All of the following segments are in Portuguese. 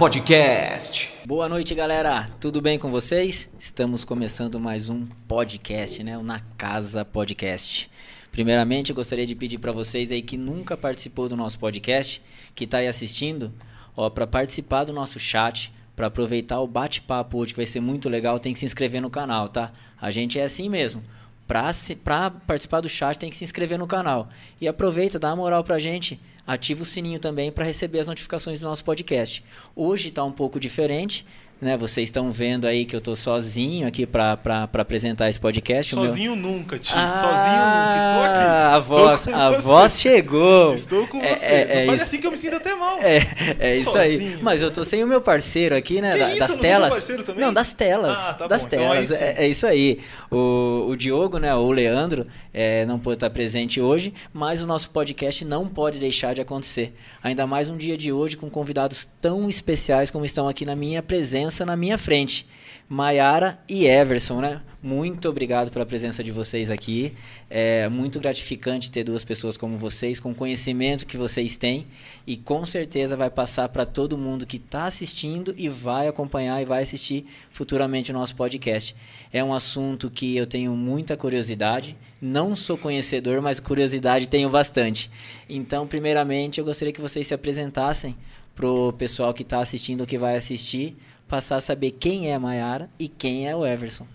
Podcast. Boa noite, galera. Tudo bem com vocês? Estamos começando mais um podcast, né? O Na Casa Podcast. Primeiramente, eu gostaria de pedir para vocês aí que nunca participou do nosso podcast, que está aí assistindo, ó, para participar do nosso chat, para aproveitar o bate-papo hoje, que vai ser muito legal, tem que se inscrever no canal, tá? A gente é assim mesmo. Para participar do chat, tem que se inscrever no canal. E aproveita, dá uma moral pra gente. Ativa o sininho também para receber as notificações do nosso podcast. Hoje está um pouco diferente, né? Vocês estão vendo aí que eu estou sozinho aqui para apresentar esse podcast. Sozinho meu... nunca, tio. Ah, sozinho nunca. Estou aqui. A voz, a voz chegou. Estou com é, você. É, é Faz assim que eu me sinto até mal. É, é isso sozinho. aí. Mas eu tô sem o meu parceiro aqui, né? Da, isso? Das telas. Não, parceiro também? não, das telas. Ah, tá das bom. Então telas. Então é, é, isso aí. O, o Diogo, né? O Leandro é, não pôde estar presente hoje, mas o nosso podcast não pode deixar de acontecer. Ainda mais um dia de hoje com convidados tão especiais como estão aqui na minha presença presença na minha frente. Maiara e Everson, né? Muito obrigado pela presença de vocês aqui. É muito gratificante ter duas pessoas como vocês, com o conhecimento que vocês têm e com certeza vai passar para todo mundo que está assistindo e vai acompanhar e vai assistir futuramente o nosso podcast. É um assunto que eu tenho muita curiosidade. Não sou conhecedor, mas curiosidade tenho bastante. Então, primeiramente, eu gostaria que vocês se apresentassem para o pessoal que está assistindo ou que vai assistir passar a saber quem é a Mayara e quem é o Everson.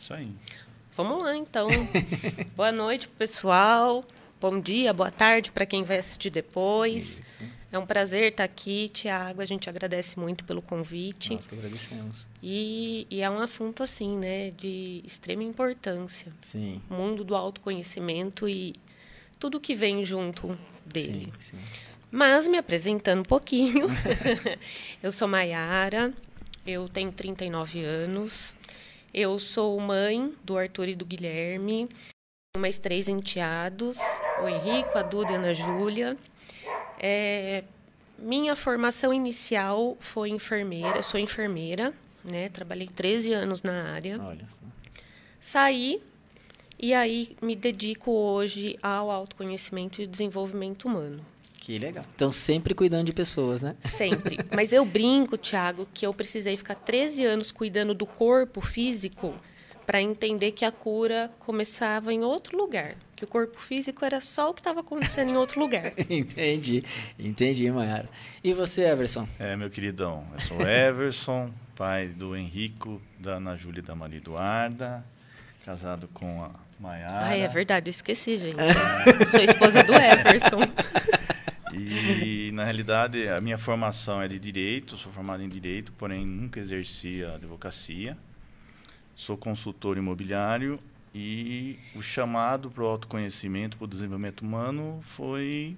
Isso aí. Vamos lá, então. boa noite, pessoal. Bom dia, boa tarde para quem vai assistir depois. Isso. É um prazer estar aqui, Tiago. A gente agradece muito pelo convite. Nós que agradecemos. E, e, é um assunto, assim, né, de extrema importância. Sim. O mundo do autoconhecimento e tudo que vem junto dele. Sim, sim. Mas, me apresentando um pouquinho, eu sou Maiara, eu tenho 39 anos. Eu sou mãe do Arthur e do Guilherme. Mais três enteados, o Henrico, a Duda e a Ana Júlia. É, minha formação inicial foi enfermeira. Eu sou enfermeira, né? Trabalhei 13 anos na área. Olha só. Saí e aí me dedico hoje ao autoconhecimento e desenvolvimento humano. Que legal. Então, sempre cuidando de pessoas, né? Sempre. Mas eu brinco, Thiago, que eu precisei ficar 13 anos cuidando do corpo físico para entender que a cura começava em outro lugar. Que o corpo físico era só o que estava acontecendo em outro lugar. entendi. Entendi, Mayara. E você, Everson? É, meu queridão. Eu sou Everson, pai do Henrico, da Ana Júlia e da Maria Eduarda, casado com a Mayara. Ah, é verdade, eu esqueci, gente. sou esposa do Everson. E, na realidade, a minha formação é de direito, sou formado em direito, porém nunca exerci a advocacia. Sou consultor imobiliário e o chamado para o autoconhecimento, para o desenvolvimento humano foi,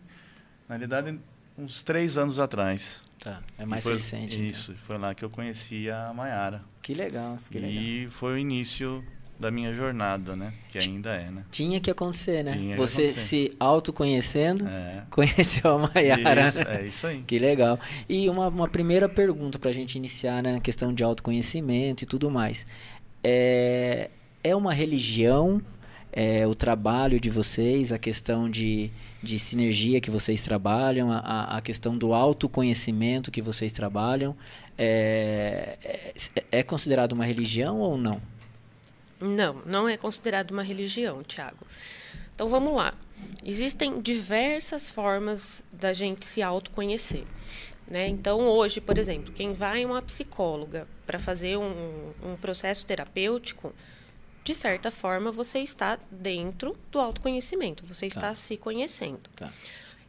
na realidade, uns três anos atrás. Tá, é mais foi, recente. Então. Isso, então. foi lá que eu conheci a Mayara. Que legal, que legal. E foi o início da minha jornada, né? Que ainda é, né? Tinha que acontecer, né? Tinha Você acontecer. se autoconhecendo, é. conheceu a Maiara. Isso, é isso aí. Que legal. E uma, uma primeira pergunta para a gente iniciar, né? questão de autoconhecimento e tudo mais. É, é uma religião é, o trabalho de vocês, a questão de, de sinergia que vocês trabalham, a, a questão do autoconhecimento que vocês trabalham, é, é, é considerado uma religião ou não? Não, não é considerado uma religião, Tiago. Então vamos lá. Existem diversas formas da gente se autoconhecer. Né? Então, hoje, por exemplo, quem vai a uma psicóloga para fazer um, um, processo terapêutico, de certa forma, você está dentro do autoconhecimento, você está tá. se conhecendo. Tá.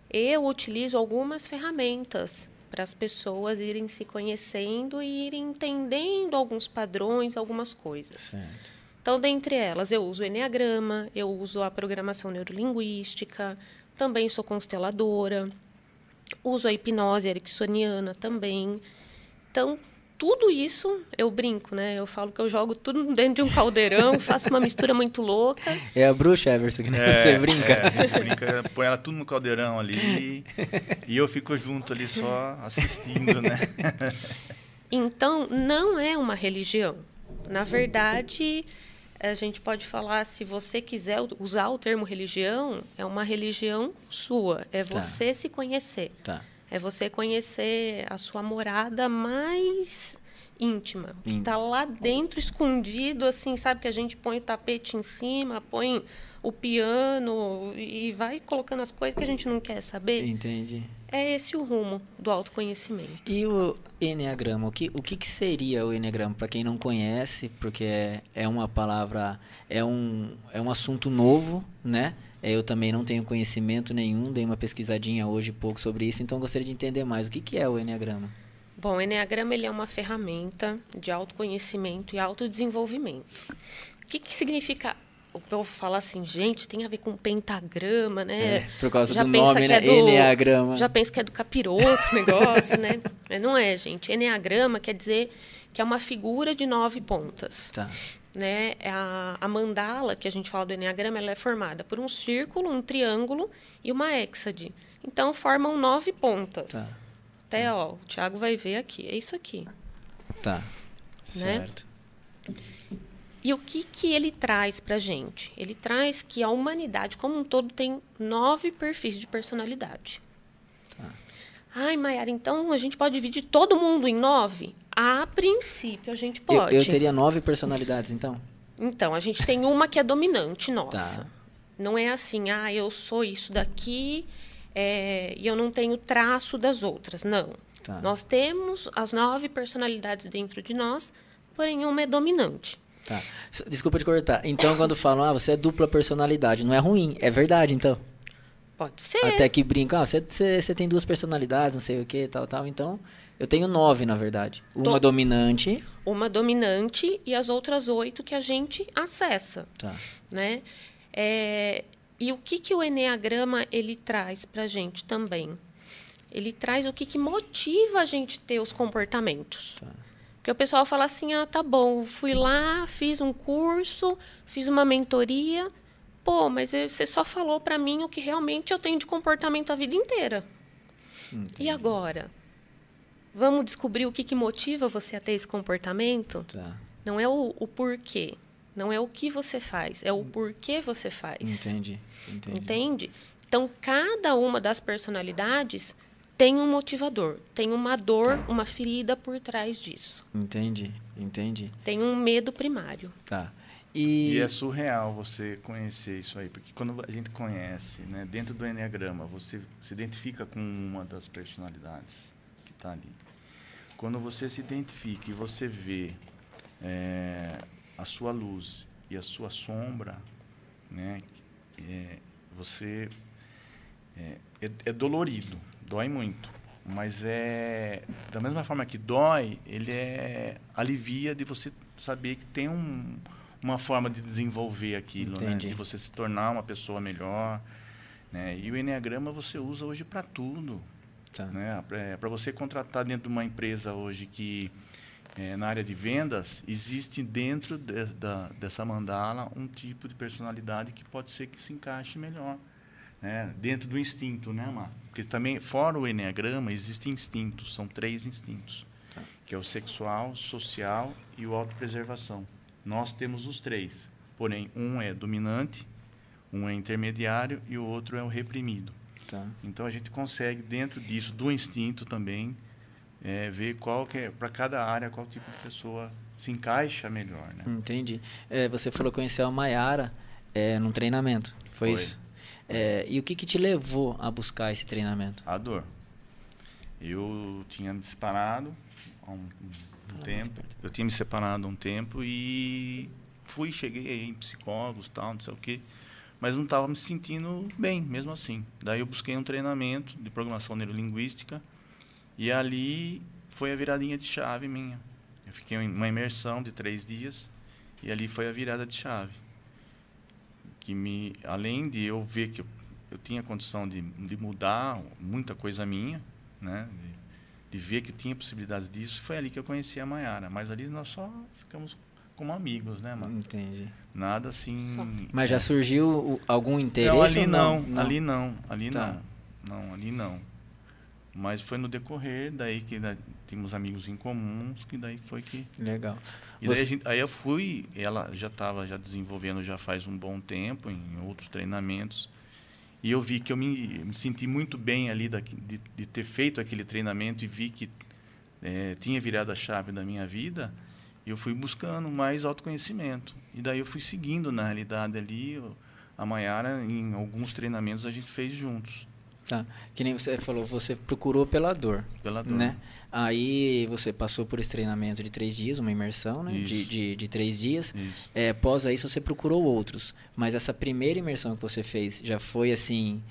Eu utilizo algumas ferramentas para as pessoas irem se conhecendo e irem entendendo alguns padrões, algumas coisas. Certo. Então, dentre elas, eu uso o Enneagrama, eu uso a programação neurolinguística, também sou consteladora, uso a hipnose ericksoniana também. Então, tudo isso eu brinco, né? Eu falo que eu jogo tudo dentro de um caldeirão, faço uma mistura muito louca. É a bruxa, Everson, que é, você brinca. É, a gente brinca, põe ela tudo no caldeirão ali e eu fico junto ali só assistindo, né? Então, não é uma religião. Na verdade, a gente pode falar, se você quiser usar o termo religião, é uma religião sua, é tá. você tá. se conhecer. Tá. É você conhecer a sua morada mais íntima, que está lá dentro, escondido, assim, sabe? Que a gente põe o tapete em cima, põe o piano e vai colocando as coisas que a gente não quer saber. Entendi. É esse o rumo do autoconhecimento. E o Enneagrama? O que, o que, que seria o Enneagrama? Para quem não conhece, porque é, é uma palavra, é um, é um assunto novo, né? É, eu também não tenho conhecimento nenhum, dei uma pesquisadinha hoje pouco sobre isso, então gostaria de entender mais. O que, que é o Enneagrama? Bom, o Enneagrama ele é uma ferramenta de autoconhecimento e autodesenvolvimento. O que, que significa o povo fala assim, gente, tem a ver com pentagrama, né? É, por causa já do nome, né? É do, Enneagrama. Já pensa que é do capiroto o negócio, né? Mas não é, gente. Enneagrama quer dizer que é uma figura de nove pontas. Tá. Né? É a, a mandala, que a gente fala do Enneagrama, ela é formada por um círculo, um triângulo e uma hexade. Então, formam nove pontas. Tá. Até, ó, o Tiago vai ver aqui. É isso aqui. Tá. Né? Certo. E o que, que ele traz para a gente? Ele traz que a humanidade como um todo tem nove perfis de personalidade. Tá. Ai, Mayara, então a gente pode dividir todo mundo em nove? A princípio, a gente pode. Eu, eu teria nove personalidades, então? Então, a gente tem uma que é dominante nossa. Tá. Não é assim, ah, eu sou isso daqui é, e eu não tenho traço das outras. Não. Tá. Nós temos as nove personalidades dentro de nós, porém uma é dominante. Tá. Desculpa te cortar. Então, quando falam, ah, você é dupla personalidade, não é ruim, é verdade, então. Pode ser. Até que brincam, ah, você, você, você tem duas personalidades, não sei o que, tal, tal. Então, eu tenho nove, na verdade. Uma dominante. Uma dominante e as outras oito que a gente acessa. Tá. Né? É, e o que, que o Enneagrama ele traz para gente também? Ele traz o que, que motiva a gente ter os comportamentos. Tá. Porque o pessoal fala assim: ah, tá bom, fui lá, fiz um curso, fiz uma mentoria. Pô, mas você só falou para mim o que realmente eu tenho de comportamento a vida inteira. Entendi. E agora? Vamos descobrir o que, que motiva você a ter esse comportamento? Tá. Não é o, o porquê. Não é o que você faz, é o porquê você faz. Entendi. Entendi. Entende? Então, cada uma das personalidades tem um motivador, tem uma dor, tá. uma ferida por trás disso. Entendi, entendi. Tem um medo primário. Tá. E... e... é surreal você conhecer isso aí, porque quando a gente conhece, né, dentro do Enneagrama, você se identifica com uma das personalidades que está ali. Quando você se identifica e você vê é, a sua luz e a sua sombra, né, é, você é, é, é dolorido dói muito. Mas é da mesma forma que dói, ele é alivia de você saber que tem um, uma forma de desenvolver aquilo, né? de você se tornar uma pessoa melhor. Né? E o Enneagrama você usa hoje para tudo. Tá. Né? Para você contratar dentro de uma empresa hoje que é, na área de vendas, existe dentro de, da, dessa mandala um tipo de personalidade que pode ser que se encaixe melhor né? dentro do instinto, né, Mar? Porque também, fora o Enneagrama, existem instintos, são três instintos, tá. que é o sexual, social e o autopreservação. Nós temos os três, porém, um é dominante, um é intermediário e o outro é o reprimido. Tá. Então, a gente consegue, dentro disso, do instinto também, é, ver qual que é, para cada área, qual tipo de pessoa se encaixa melhor. Né? Entendi. É, você falou que conheceu a Maiara é, num treinamento, foi, foi. isso? É, e o que, que te levou a buscar esse treinamento? A dor. Eu tinha me separado há um, um tempo. Eu tinha me separado há um tempo e fui, cheguei em psicólogos, tal, não sei o quê, mas não estava me sentindo bem, mesmo assim. Daí eu busquei um treinamento de programação neurolinguística e ali foi a viradinha de chave minha. Eu fiquei em uma imersão de três dias e ali foi a virada de chave que me, além de eu ver que eu, eu tinha condição de, de mudar muita coisa minha, né? De, de, ver que eu tinha possibilidades disso, foi ali que eu conheci a Maiara. Mas ali nós só ficamos como amigos, né, mano? Entendi. Nada assim. Só. Mas já surgiu algum interesse? Não, ali não, não, ali não, ali tá. não. Não, ali não. Mas foi no decorrer daí que né, tínhamos amigos em comuns, que daí foi que. Legal. E Você... daí gente, aí eu fui, ela já estava já desenvolvendo já faz um bom tempo em outros treinamentos. E eu vi que eu me, me senti muito bem ali da, de, de, ter feito aquele treinamento e vi que é, tinha virado a chave da minha vida. E eu fui buscando mais autoconhecimento. E daí eu fui seguindo, na realidade, ali, a Maiara, em alguns treinamentos a gente fez juntos. Tá. Que nem você falou, você procurou pela dor. Pela dor. Né? Aí você passou por esse treinamento de três dias, uma imersão né? de, de, de, três dias. Isso. É, após isso você procurou outros. Mas essa primeira imersão que você fez já foi assim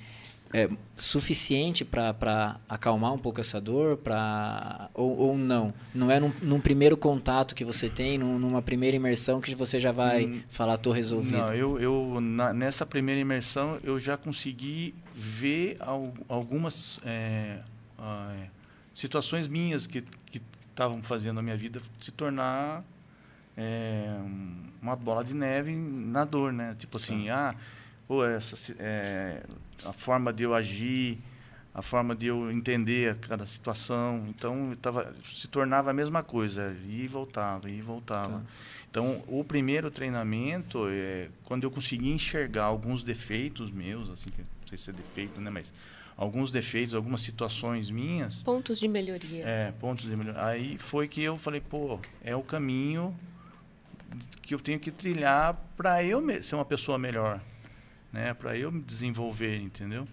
é, suficiente para acalmar um pouco essa dor? Pra, ou, ou não? Não é num, num, primeiro contato que você tem, num, numa primeira imersão que você já vai hum, falar, estou resolvido? Não, eu, eu na, nessa primeira imersão eu já consegui ver al, algumas é, é, situações minhas que estavam fazendo a minha vida se tornar é, uma bola de neve na dor, né? Tipo assim, ah, pô, essa, é, a forma de eu agir, a forma de eu entender cada situação. Então, tava, se tornava a mesma coisa, e voltava, e voltava. Tá. Então, o primeiro treinamento, é, quando eu consegui enxergar alguns defeitos meus, assim, que não sei se é defeito, né, mas alguns defeitos, algumas situações minhas. Pontos de melhoria. É, pontos de melhoria. Aí foi que eu falei, pô, é o caminho que eu tenho que trilhar para eu ser uma pessoa melhor né, para eu me desenvolver, entendeu?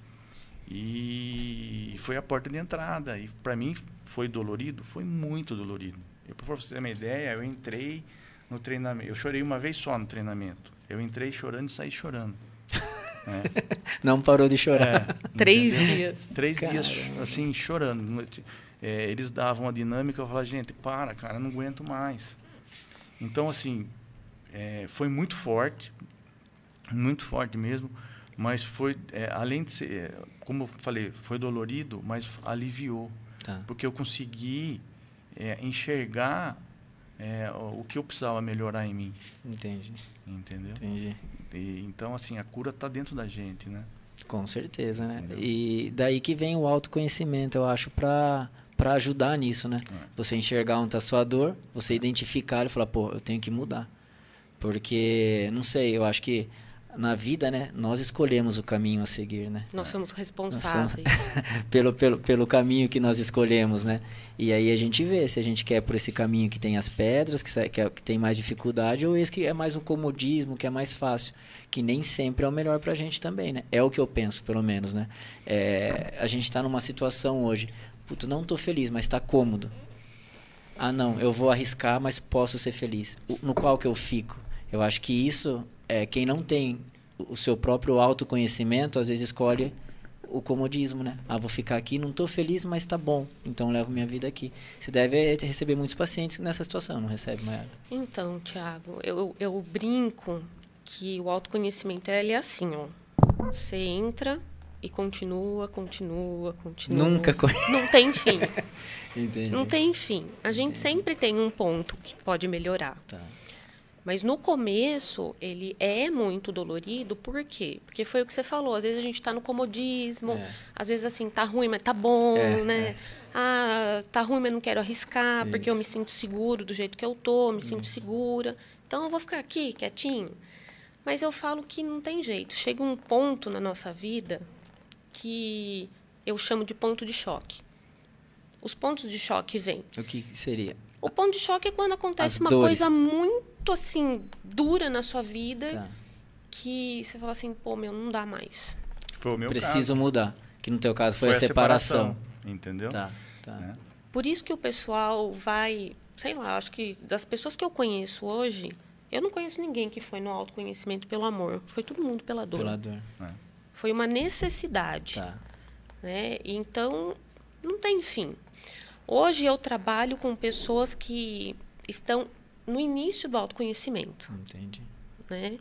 E foi a porta de entrada. E para mim foi dolorido, foi muito dolorido. Para você ter uma ideia, eu entrei no treinamento. Eu chorei uma vez só no treinamento. Eu entrei chorando e saí chorando. É. Não parou de chorar. É, Três dias. Três Caramba. dias, assim, chorando. É, eles davam uma dinâmica, eu falava, gente, para, cara, não aguento mais. Então, assim, é, foi muito forte, muito forte mesmo, mas foi, é, além de ser, é, como eu falei, foi dolorido, mas aliviou. Tá. Porque eu consegui é, enxergar é, o que eu precisava melhorar em mim. Entendi. Entendeu? Entendi. E, então, assim, a cura está dentro da gente, né? Com certeza, né? Entendeu? E daí que vem o autoconhecimento, eu acho, para para ajudar nisso, né? É. Você enxergar onde está a sua dor, você identificar e falar, pô, eu tenho que mudar. Porque, não sei, eu acho que na vida, né, nós escolhemos o caminho a seguir, né? Nós somos responsáveis. Nós somos pelo, pelo, pelo caminho que nós escolhemos, né? E aí a gente vê se a gente quer por esse caminho que tem as pedras, que, que, é, que tem mais dificuldade, ou esse que é mais um comodismo, que é mais fácil, que nem sempre é o melhor para a gente também, né? É o que eu penso, pelo menos, né? É, a gente está numa situação hoje, puto, não estou feliz, mas está cômodo. Ah, não, eu vou arriscar, mas posso ser feliz. No qual que eu fico? Eu acho que isso é, quem não tem o seu próprio autoconhecimento, às vezes escolhe o comodismo, né? Ah, vou ficar aqui, não estou feliz, mas está bom, então levo minha vida aqui. Você deve receber muitos pacientes nessa situação, não recebe, Mayara? Então, Tiago, eu, eu brinco que o autoconhecimento ele é assim, ó. Você entra e continua, continua, continua. Nunca Não tem fim. Entendi. Não tem fim. A gente Entendi. sempre tem um ponto que pode melhorar. Tá. Mas no começo, ele é muito dolorido, por quê? Porque foi o que você falou, às vezes a gente está no comodismo, é. às vezes assim, tá ruim, mas tá bom, é, né? É. Ah, tá ruim, mas não quero arriscar, Isso. porque eu me sinto seguro do jeito que eu tô, me Isso. sinto segura. Então eu vou ficar aqui, quietinho. Mas eu falo que não tem jeito. Chega um ponto na nossa vida que eu chamo de ponto de choque. Os pontos de choque vêm. O que seria? O ponto de choque é quando acontece As uma dores. coisa muito assim dura na sua vida tá. que você fala assim, pô, meu, não dá mais. Foi o meu Preciso caso. mudar. Que no teu caso foi, foi a separação. separação. Entendeu? Tá, tá. É. Por isso que o pessoal vai, sei lá, acho que das pessoas que eu conheço hoje, eu não conheço ninguém que foi no autoconhecimento pelo amor. Foi todo mundo pela dor. Pela dor. É. Foi uma necessidade. Tá. Né? Então, não tem fim. Hoje eu trabalho com pessoas que estão no início do autoconhecimento. Entendi. Né?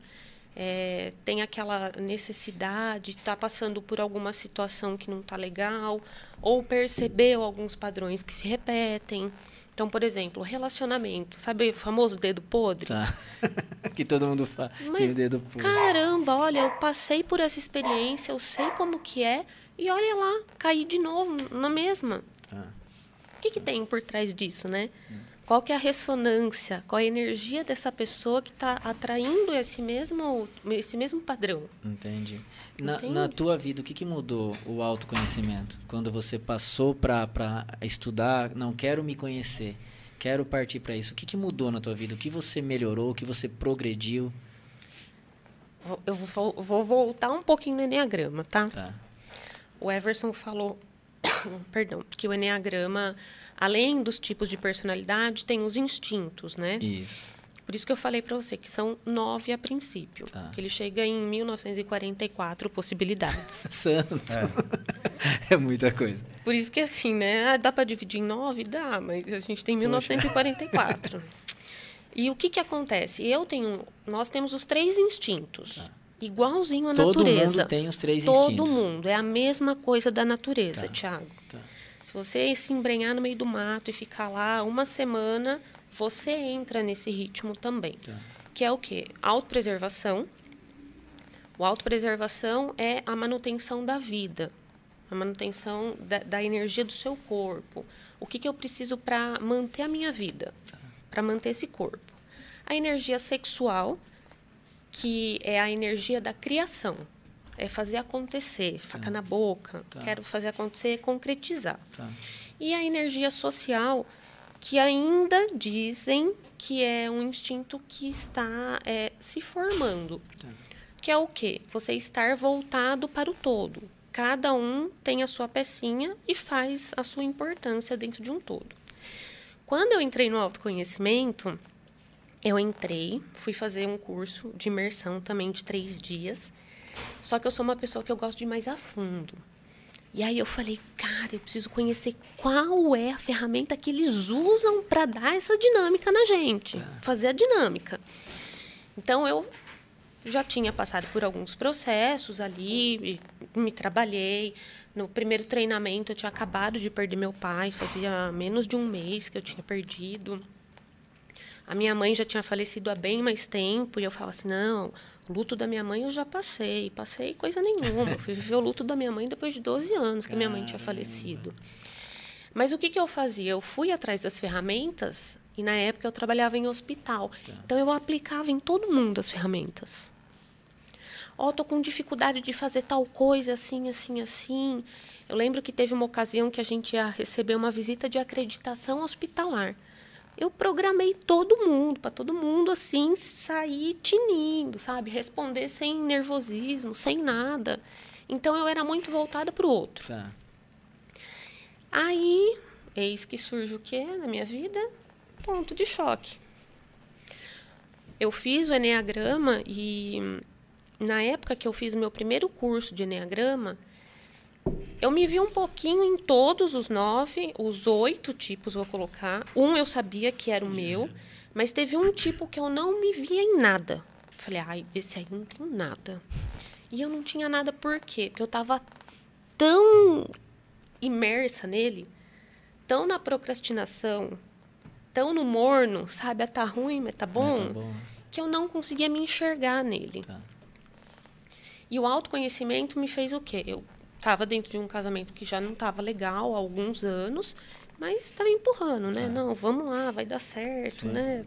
É, tem aquela necessidade de estar tá passando por alguma situação que não está legal, ou percebeu alguns padrões que se repetem. Então, por exemplo, relacionamento. Sabe o famoso dedo podre? Tá. que todo mundo fala. Mas, o dedo podre. Caramba, olha, eu passei por essa experiência, eu sei como que é, e olha lá, caí de novo na mesma. Tá que, que tem por trás disso, né? Qual que é a ressonância? Qual é a energia dessa pessoa que está atraindo esse mesmo, esse mesmo padrão? Entendi. Na, na tua vida, o que, que mudou o autoconhecimento? Quando você passou para estudar, não quero me conhecer, quero partir para isso. O que, que mudou na tua vida? O que você melhorou? O que você progrediu? Eu vou, vou voltar um pouquinho no Enneagrama, tá? tá. O Everson falou perdão, que o Enneagrama, além dos tipos de personalidade, tem os instintos, né? Isso. Por isso que eu falei para você que são nove a princípio. Tá. Que ele chega em 1944 possibilidades. Santo. É. é. muita coisa. Por isso que assim, né? Ah, dá para dividir em nove? Dá, mas a gente tem Poxa. 1944. e o que que acontece? Eu tenho, nós temos os três instintos. Tá igualzinho à Todo natureza. Todo mundo tem os três Todo instintos. Todo mundo. É a mesma coisa da natureza, tá. Tiago. Tá. Se você se embrenhar no meio do mato e ficar lá uma semana, você entra nesse ritmo também. Tá. Que é o quê? Autopreservação. O autopreservação é a manutenção da vida, a manutenção da, da energia do seu corpo. O que, que eu preciso para manter a minha vida, tá. para manter esse corpo? A energia sexual, que é a energia da criação. É fazer acontecer, faca tá. na boca. Tá. Quero fazer acontecer, concretizar. Tá. E a energia social, que ainda dizem que é um instinto que está é, se formando. Tá. Que é o quê? Você estar voltado para o todo. Cada um tem a sua pecinha e faz a sua importância dentro de um todo. Quando eu entrei no autoconhecimento, eu entrei, fui fazer um curso de imersão também de três dias. Só que eu sou uma pessoa que eu gosto de mais a fundo. E aí eu falei, cara, eu preciso conhecer qual é a ferramenta que eles usam para dar essa dinâmica na gente, é. fazer a dinâmica. Então eu já tinha passado por alguns processos ali, me trabalhei. No primeiro treinamento eu tinha acabado de perder meu pai, fazia menos de um mês que eu tinha perdido. A minha mãe já tinha falecido há bem mais tempo e eu falo assim: não, o luto da minha mãe eu já passei. Passei coisa nenhuma. fui viver o luto da minha mãe depois de 12 anos que minha mãe tinha falecido. Mas o que, que eu fazia? Eu fui atrás das ferramentas e na época eu trabalhava em hospital. Tá. Então eu aplicava em todo mundo as ferramentas. Ó, oh, tô com dificuldade de fazer tal coisa assim, assim, assim. Eu lembro que teve uma ocasião que a gente ia receber uma visita de acreditação hospitalar eu programei todo mundo, para todo mundo assim sair tinindo, sabe? Responder sem nervosismo, sem nada. Então eu era muito voltada para o outro. Tá. Aí, eis que surge o quê na minha vida? Ponto de choque. Eu fiz o Enneagrama e na época que eu fiz o meu primeiro curso de Enneagrama, eu me vi um pouquinho em todos os nove, os oito tipos, vou colocar. Um eu sabia que era o meu, mas teve um tipo que eu não me via em nada. Falei, ai, esse aí não tem nada. E eu não tinha nada por quê? Porque eu estava tão imersa nele, tão na procrastinação, tão no morno, sabe? Ah, tá ruim, mas tá bom, mas tá bom. que eu não conseguia me enxergar nele. Tá. E o autoconhecimento me fez o quê? Eu estava dentro de um casamento que já não estava legal há alguns anos, mas estava empurrando, né? É. Não, vamos lá, vai dar certo, Sim. né?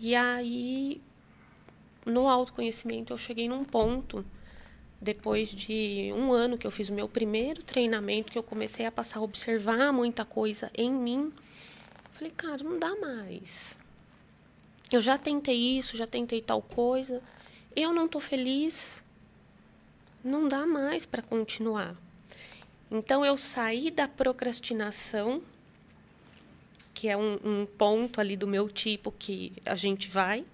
E aí, no autoconhecimento, eu cheguei num ponto, depois de um ano que eu fiz o meu primeiro treinamento, que eu comecei a passar a observar muita coisa em mim. Falei, cara, não dá mais. Eu já tentei isso, já tentei tal coisa. Eu não estou feliz não dá mais para continuar. Então eu saí da procrastinação, que é um, um, ponto ali do meu tipo que a gente vai,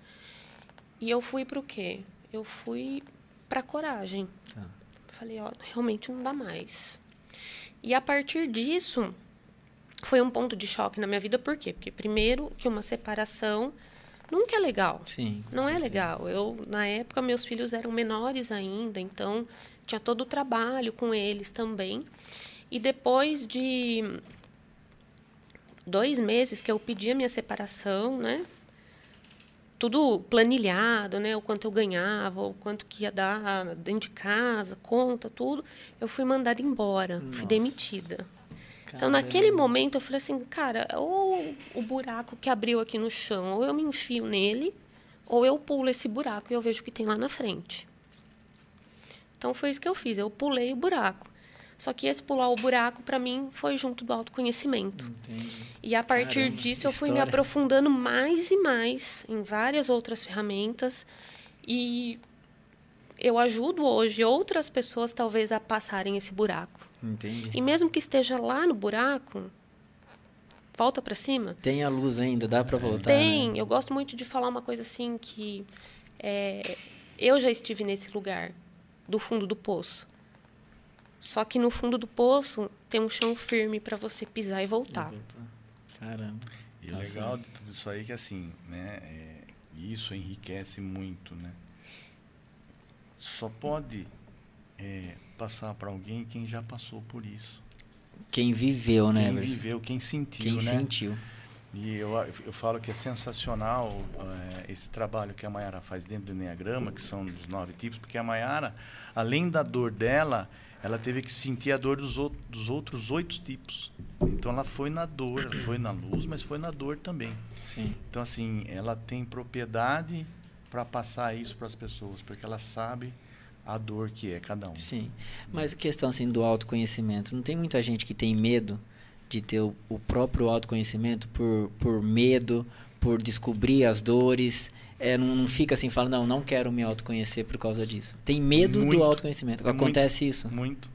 e eu fui para o quê? Eu fui para coragem. Tá. Falei, ó, realmente não dá mais. E a partir disso foi um ponto de choque na minha vida, por quê? Porque primeiro que uma separação nunca é legal. Sim. Não é certeza. é legal. Eu na época meus filhos eram menores ainda, então tinha todo o trabalho com eles também. E depois de dois meses que eu pedi a minha separação, né? Tudo planilhado, né? O quanto eu ganhava, o quanto que ia dar dentro de casa, conta, tudo. Eu fui mandada embora, Nossa. fui demitida. Então, naquele momento, eu falei assim, cara, ou o buraco que abriu aqui no chão, ou eu me enfio nele, ou eu pulo esse buraco e eu vejo o que tem lá na frente. Então, foi isso que eu fiz. Eu pulei o buraco. Só que esse pular o buraco, para mim, foi junto do autoconhecimento. Entendi. E a partir Caramba, disso, eu fui me aprofundando mais e mais em várias outras ferramentas. E eu ajudo hoje outras pessoas, talvez, a passarem esse buraco. Entendi. E mesmo que esteja lá no buraco, volta para cima. Tem a luz ainda, dá para voltar. Tem. Né? Eu gosto muito de falar uma coisa assim que é, eu já estive nesse lugar do fundo do poço. Só que no fundo do poço tem um chão firme para você pisar e voltar. Caramba. E o legal de tudo isso aí é que assim, né, é, isso enriquece muito, né? Só pode é, passar para alguém quem já passou por isso. Quem viveu, né? Quem viveu, quem sentiu, quem né? sentiu. E eu, eu falo que é sensacional é, esse trabalho que a Mayara faz dentro do Enneagrama, que são os nove tipos, porque a Mayara, além da dor dela, ela teve que sentir a dor dos, outros, dos outros oito tipos. Então ela foi na dor, foi na luz, mas foi na dor também. Sim. Então assim, ela tem propriedade para passar isso para as pessoas, porque ela sabe a dor que é cada um. Sim. Mas questão assim do autoconhecimento, não tem muita gente que tem medo de ter o, o próprio autoconhecimento por, por medo, por descobrir as dores, é, não, não, fica assim, fala, não, não quero me autoconhecer por causa disso. Tem medo muito, do autoconhecimento. Acontece muito, isso? Muito.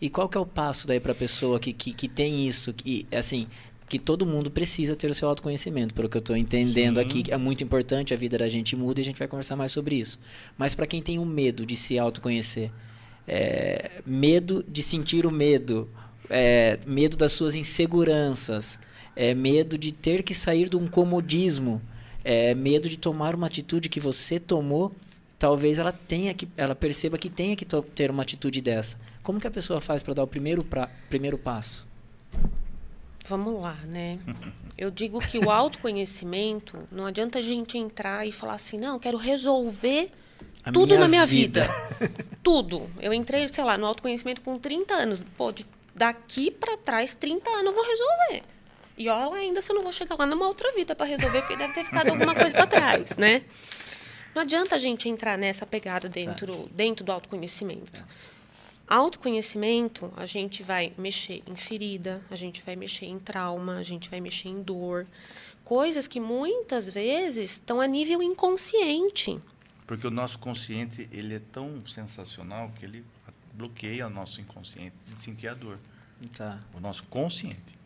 E qual que é o passo daí para a pessoa que, que, que tem isso, que, assim, que todo mundo precisa ter o seu autoconhecimento, pelo que eu estou entendendo Sim. aqui, é muito importante, a vida da gente muda e a gente vai conversar mais sobre isso. Mas para quem tem o medo de se autoconhecer, é, medo de sentir o medo, é, medo das suas inseguranças, é, medo de ter que sair de um comodismo, é, medo de tomar uma atitude que você tomou, talvez ela tenha que, ela perceba que tenha que ter uma atitude dessa. Como que a pessoa faz para dar o primeiro, pra, primeiro passo? Vamos lá, né? Eu digo que o autoconhecimento não adianta a gente entrar e falar assim, não, quero resolver a tudo minha na minha vida. vida. tudo. Eu entrei, sei lá, no autoconhecimento com 30 anos. Pô, de, daqui para trás, 30 anos eu vou resolver. E olha ainda se eu não vou chegar lá numa outra vida para resolver, porque deve ter ficado alguma coisa para trás, né? Não adianta a gente entrar nessa pegada dentro, tá. dentro do autoconhecimento. Tá. Autoconhecimento, a gente vai mexer em ferida, a gente vai mexer em trauma, a gente vai mexer em dor. Coisas que muitas vezes estão a nível inconsciente. Porque o nosso consciente, ele é tão sensacional que ele bloqueia o nosso inconsciente de sentir a dor. Tá. O nosso consciente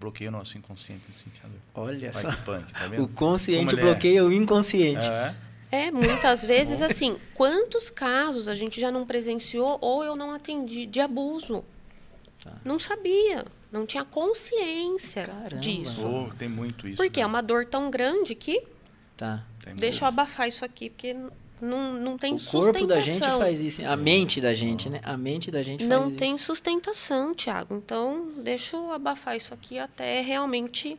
bloqueia o nosso inconsciente de sentir a dor. Olha Vai só. Punk, tá o consciente é? bloqueia é? o inconsciente. É. É, muitas vezes, assim, quantos casos a gente já não presenciou ou eu não atendi de abuso? Tá. Não sabia, não tinha consciência Caramba. disso. Oh, tem muito isso. Porque né? é uma dor tão grande que. Tá. Deixa eu abafar isso aqui, porque não, não tem o sustentação. O corpo da gente faz isso. A mente da gente, né? A mente da gente não faz isso. Não tem sustentação, Tiago. Então, deixa eu abafar isso aqui até realmente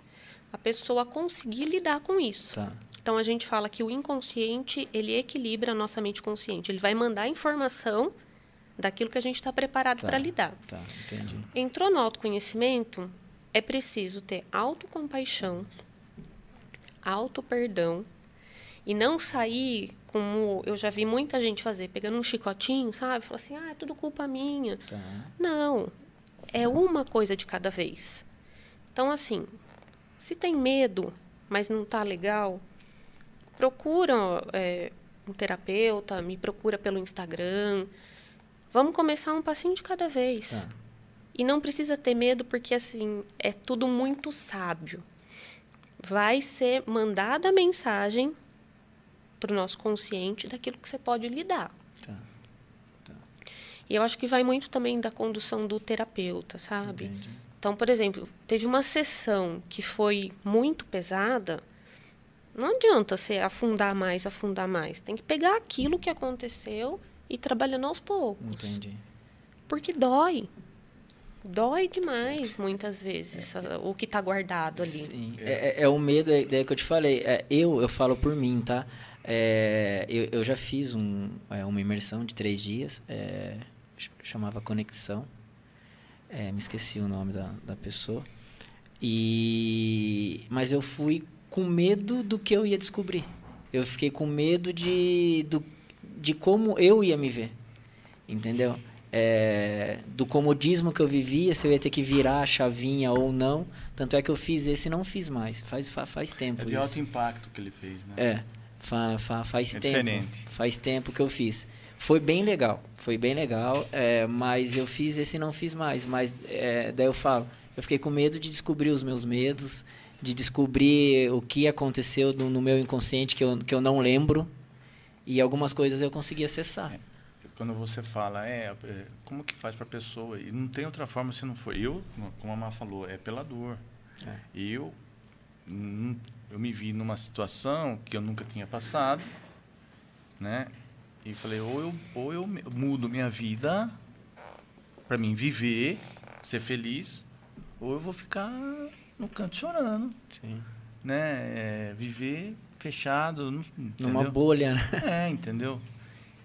a pessoa conseguir lidar com isso. Tá. Então a gente fala que o inconsciente ele equilibra a nossa mente consciente. Ele vai mandar informação daquilo que a gente está preparado tá, para lidar. Tá, entendi. Entrou no autoconhecimento, é preciso ter autocompaixão, auto-perdão e não sair como eu já vi muita gente fazer, pegando um chicotinho, sabe? Falar assim, ah, é tudo culpa minha. Tá. Não, é uma coisa de cada vez. Então, assim, se tem medo, mas não está legal, procura é, um terapeuta, me procura pelo Instagram. Vamos começar um passinho de cada vez. Tá. E não precisa ter medo, porque assim, é tudo muito sábio. Vai ser mandada a mensagem para o nosso consciente daquilo que você pode lidar. Tá. Tá. E eu acho que vai muito também da condução do terapeuta, sabe? Entendi. Então, por exemplo, teve uma sessão que foi muito pesada, não adianta você afundar mais, afundar mais. Tem que pegar aquilo que aconteceu e ir trabalhando aos poucos. Entendi. Porque dói. Dói demais, muitas vezes, é, o que está guardado ali. Sim, é, é, é o medo é, que eu te falei. É, eu, eu falo por mim, tá? É, eu, eu já fiz um, é, uma imersão de três dias, chamava Conexão. É, me esqueci o nome da, da pessoa. E mas eu fui com medo do que eu ia descobrir. Eu fiquei com medo de, do, de como eu ia me ver. Entendeu? É, do comodismo que eu vivia, se eu ia ter que virar a chavinha ou não. Tanto é que eu fiz esse e não fiz mais. Faz, faz, faz tempo. É de isso. alto impacto que ele fez, né? É. Fa, fa, faz é tempo. Diferente. Faz tempo que eu fiz. Foi bem legal. Foi bem legal. É, mas eu fiz esse e não fiz mais. Mas é, daí eu falo, eu fiquei com medo de descobrir os meus medos, de descobrir o que aconteceu no, no meu inconsciente que eu, que eu não lembro. E algumas coisas eu consegui acessar. É quando você fala, é, é como que faz para a pessoa? E não tem outra forma se não for. Eu, como a Má falou, é pela dor. É. Eu, eu me vi numa situação que eu nunca tinha passado, né? E falei, ou eu, ou eu mudo minha vida para mim viver, ser feliz, ou eu vou ficar no canto chorando. Sim. Né? É, viver fechado. Entendeu? Numa bolha, né? É, entendeu?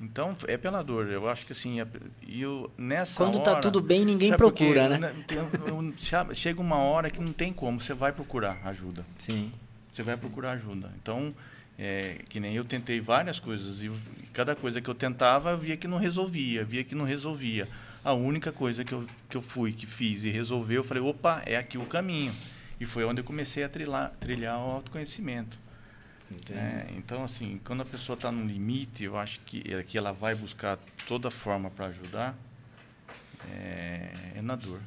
Então, é pela dor. Eu acho que assim, e eu, nessa Quando está tudo bem, ninguém procura, né? né? Tem, chega uma hora que não tem como, você vai procurar ajuda. Sim. Você vai Sim. procurar ajuda. Então, é, que nem eu tentei várias coisas e cada coisa que eu tentava, eu via que não resolvia, via que não resolvia. A única coisa que eu, que eu fui, que fiz e resolveu, eu falei, opa, é aqui o caminho. E foi onde eu comecei a trilhar, trilhar o autoconhecimento. É, então, assim, quando a pessoa está no limite, eu acho que, é que ela vai buscar toda forma para ajudar, é, é, na dor.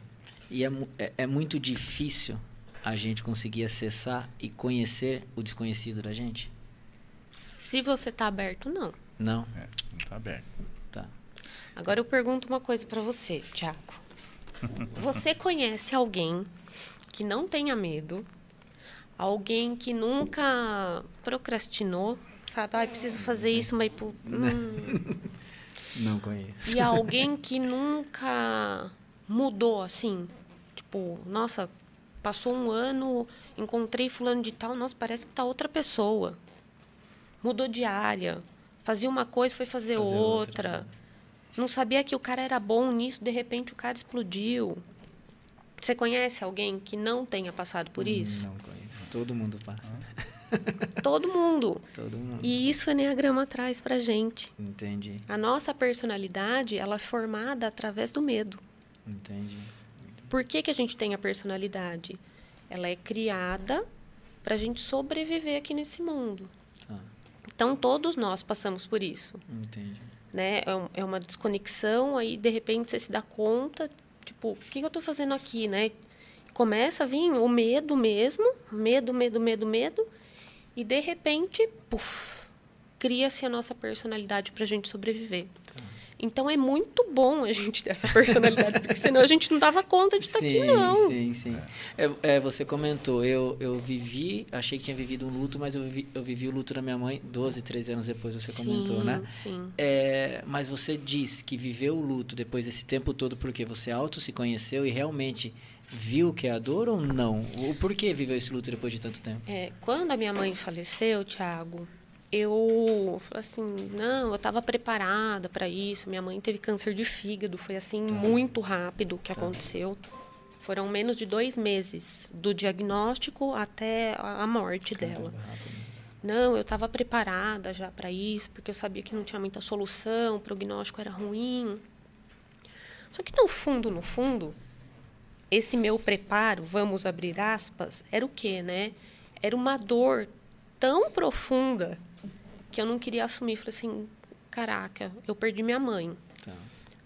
E é, é, é, muito difícil a gente conseguir acessar e conhecer o desconhecido da gente? Se você está aberto, não. Não? É, não está aberto. Tá. Agora eu pergunto uma coisa para você, Tiago. você conhece alguém que não tenha medo Alguém que nunca procrastinou, sabe? Ah, preciso fazer isso, mas... Hum. Não conheço. E alguém que nunca mudou, assim. Tipo, nossa, passou um ano, encontrei fulano de tal, nossa, parece que tá outra pessoa. Mudou de área. Fazia uma coisa, foi fazer, fazer outra. outra. Não sabia que o cara era bom nisso, de repente o cara explodiu. Você conhece alguém que não tenha passado por hum, isso? Não conheço. Todo mundo passa. Todo mundo. Todo mundo. E isso o Enneagrama traz pra gente. Entendi. A nossa personalidade, ela é formada através do medo. Entendi. Por que, que a gente tem a personalidade? Ela é criada para a gente sobreviver aqui nesse mundo. Tá. Então, todos nós passamos por isso. Entendi. Né? É, é uma desconexão, aí, de repente, você se dá conta, tipo, o que, eu estou fazendo aqui, né? começa a vir o medo mesmo, medo, medo, medo, medo, e de repente, puf, cria-se a nossa personalidade para a gente sobreviver. Tá. Então é muito bom a gente ter essa personalidade, porque senão a gente não dava conta de estar aqui, não. Sim, sim. É, é, você comentou, eu, eu vivi, achei que tinha vivido um luto, mas eu vivi, eu vivi o luto da minha mãe 12, 13 anos depois, você comentou, sim, né? Sim. É, mas você disse que viveu o luto depois desse tempo todo porque você auto se conheceu e realmente viu que é a dor ou não? O porquê viveu esse luto depois de tanto tempo? É, quando a minha mãe faleceu, Thiago, eu falei assim, não, eu estava preparada para isso. Minha mãe teve câncer de fígado, foi assim tá. muito rápido o que tá. aconteceu. Foram menos de dois meses do diagnóstico até a morte Caramba, dela. Rápido. Não, eu estava preparada já para isso, porque eu sabia que não tinha muita solução, o prognóstico era ruim. Só que no fundo, no fundo, esse meu preparo, vamos abrir aspas, era o quê, né? Era uma dor tão profunda que eu não queria assumir. Falei assim, caraca, eu perdi minha mãe. Tá.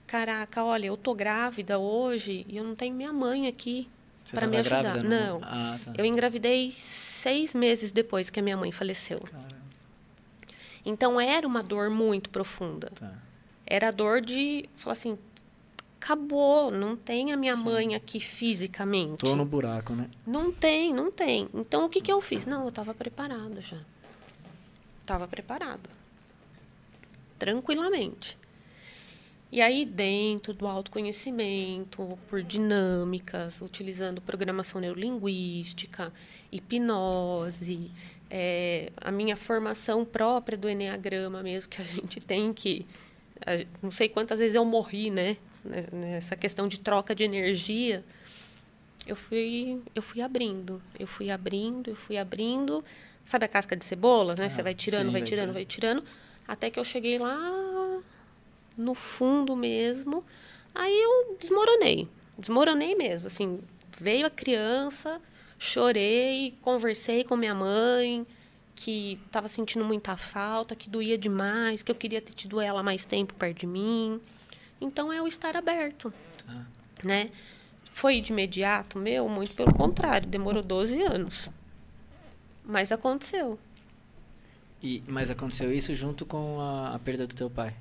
Caraca, olha, eu tô grávida hoje e eu não tenho minha mãe aqui para me ajudar. Grávida, não. não. Ah, tá. Eu engravidei seis meses depois que a minha mãe faleceu. Caramba. Então era uma dor muito profunda. Tá. Era a dor de falar assim, acabou, não tem a minha Sim. mãe aqui fisicamente. Tô no buraco, né? Não tem, não tem. Então o que, que eu fiz? Não, eu estava preparada já. Estava preparada. Tranquilamente. E aí, dentro do autoconhecimento, por dinâmicas, utilizando programação neurolinguística, hipnose, é, a minha formação própria do Enneagrama mesmo, que a gente tem que. Não sei quantas vezes eu morri, né? né, nessa questão de troca de energia, eu fui, eu fui abrindo, eu fui abrindo, eu fui abrindo. Sabe a casca de cebola, né? Ah, Você vai tirando, sim, vai, tirando, vai tirando, até que eu cheguei lá no fundo mesmo. Aí eu desmoronei, desmoronei mesmo, assim, veio a criança, chorei, conversei com minha mãe, que estava sentindo muita falta, que doía demais, que eu queria ter tido ela mais tempo perto de mim. Então é o estar aberto, ah. né? Foi de imediato meu? Muito pelo contrário, demorou 12 anos. Mas aconteceu. E, mas aconteceu isso junto com a, a perda do teu pai?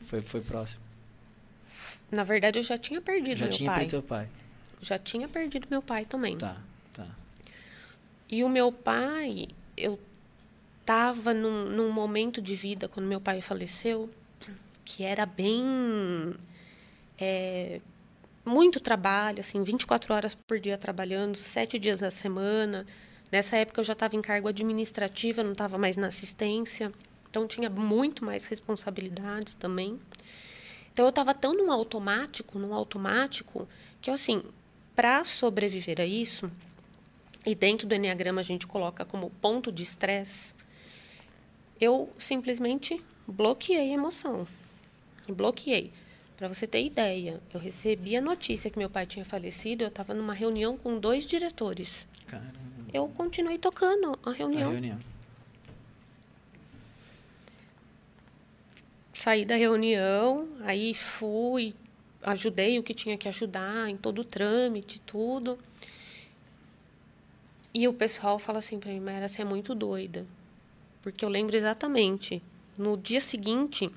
Foi, foi próximo? Na verdade, eu já tinha perdido já meu tinha pai. perdido teu pai? Já tinha perdido meu pai também. Tá, tá. E o meu pai, eu estava num, num momento de vida, quando meu pai faleceu, que era bem... É, muito trabalho, assim, 24 horas por dia trabalhando, sete dias na semana. Nessa época eu já estava em cargo administrativo, não estava mais na assistência, então tinha muito mais responsabilidades também. Então eu estava tão no automático, no automático, que assim, para sobreviver a isso, e dentro do Enneagrama a gente coloca como ponto de estresse, eu simplesmente bloqueei a emoção. Bloqueei. Para você ter ideia, eu recebi a notícia que meu pai tinha falecido, eu estava numa reunião com dois diretores. Caramba. Eu continuei tocando a reunião. A reunião. Saí da reunião, aí fui, ajudei o que tinha que ajudar em todo o trâmite, tudo. E o pessoal fala assim para mim, mas você é muito doida. Porque eu lembro exatamente, no dia seguinte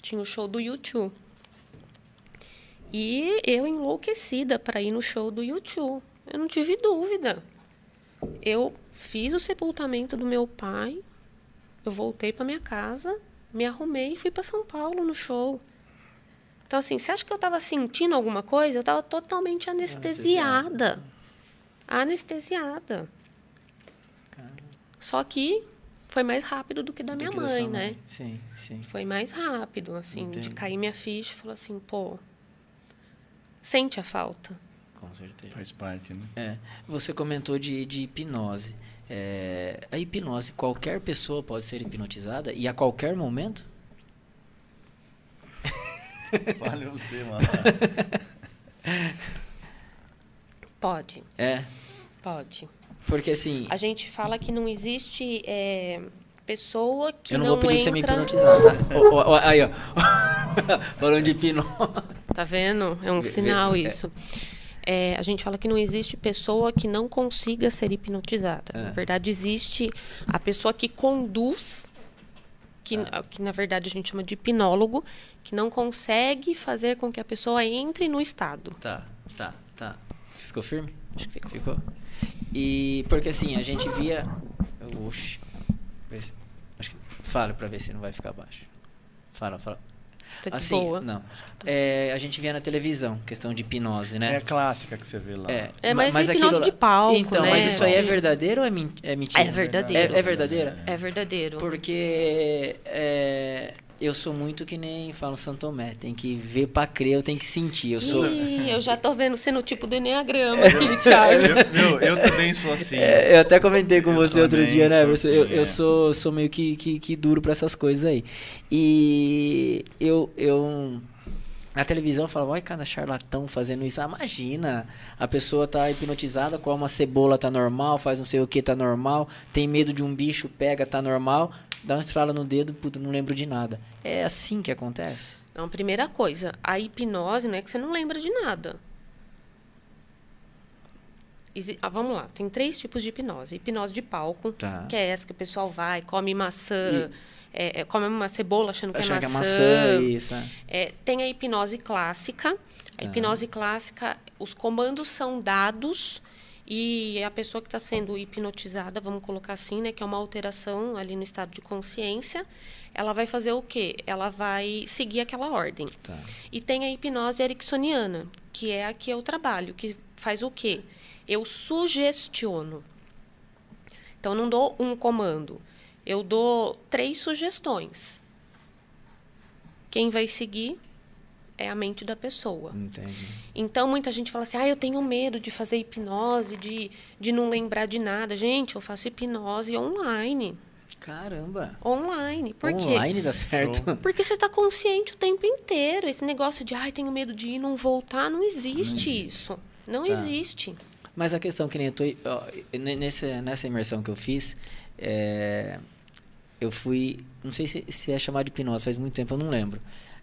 tinha o show do YouTube. E eu enlouquecida para ir no show do YouTube. Eu não tive dúvida. Eu fiz o sepultamento do meu pai, eu voltei para minha casa, me arrumei e fui para São Paulo no show. Então, assim, você acha que eu estava sentindo alguma coisa? Eu estava totalmente anestesiada. Anestesiada. Só que foi mais rápido do que da minha mãe, né? Mãe. Sim, sim. Foi mais rápido, assim, Entendi. de cair minha ficha e falar assim, pô, sente a falta. Com certeza. Faz parte, né? É. Você comentou de, de hipnose. É, a hipnose, qualquer pessoa pode ser hipnotizada e a qualquer momento? Fale você, mano. Pode. É? Pode. Porque assim... A gente fala que não existe é, pessoa que Eu não, não vou pedir entra... pra você me hipnotizar, tá? aí, ó. Falando de hipnose. Tá vendo? É um sinal isso. É, a gente fala que não existe pessoa que não consiga ser hipnotizada. É. Na verdade, existe a pessoa que conduz, que, ah. que na verdade a gente chama de hipnólogo, que não consegue fazer com que a pessoa entre no estado. Tá, tá, tá. Ficou firme? Acho que ficou. Ficou. E porque assim, a gente via. Oxi. Fala pra ver se não vai ficar baixo. Fala, fala. Tá assim, boa. não. É, a gente via na televisão, questão de hipnose, né? É a clássica que você vê lá. É, é mas, mas hipnose aquilo... de palco, Então, né? mas isso aí é verdadeiro ou é, é mentira? É verdadeiro. É, é verdadeiro? É verdadeiro. Porque é, eu sou muito que nem falo Santo Tomé. Tem que ver pra crer, eu tenho que sentir. Eu sou. Ih, eu já tô vendo você no tipo do Enneagrama aqui, Thiago. eu, eu, eu, também sou assim. É, eu até comentei com você outro dia, né? Assim, eu, eu sou, sou meio que, que, que duro pra essas coisas aí. E eu. eu na televisão eu falava, ai, cada charlatão fazendo isso. Ah, imagina, a pessoa tá hipnotizada, come uma cebola, tá normal, faz não sei o que, tá normal, tem medo de um bicho, pega, tá normal, dá uma estrala no dedo, puta, não lembro de nada. É assim que acontece? Então, primeira coisa, a hipnose não é que você não lembra de nada. Ah, vamos lá, tem três tipos de hipnose. Hipnose de palco, tá. que é essa que o pessoal vai, come maçã, e é, é, come uma cebola achando que, achando é, maçã. que é maçã. Isso, é. É, tem a hipnose clássica. A hipnose clássica, os comandos são dados e a pessoa que está sendo hipnotizada, vamos colocar assim, né, que é uma alteração ali no estado de consciência, ela vai fazer o quê? Ela vai seguir aquela ordem. Tá. E tem a hipnose ericksoniana, que é a que eu trabalho, que faz o quê? Eu sugestiono. Então, não dou um comando eu dou três sugestões. Quem vai seguir é a mente da pessoa. Entendi. Então, muita gente fala assim, ah, eu tenho medo de fazer hipnose, de, de não lembrar de nada. Gente, eu faço hipnose online. Caramba! Online. Por online quê? Online dá certo. Porque você está consciente o tempo inteiro. Esse negócio de, ai, tenho medo de ir não voltar, não existe, não existe. isso. Não tá. existe. Mas a questão que nem eu tô, ó, nessa, nessa imersão que eu fiz, é, eu fui, não sei se, se é chamado de hipnose, faz muito tempo, eu não lembro.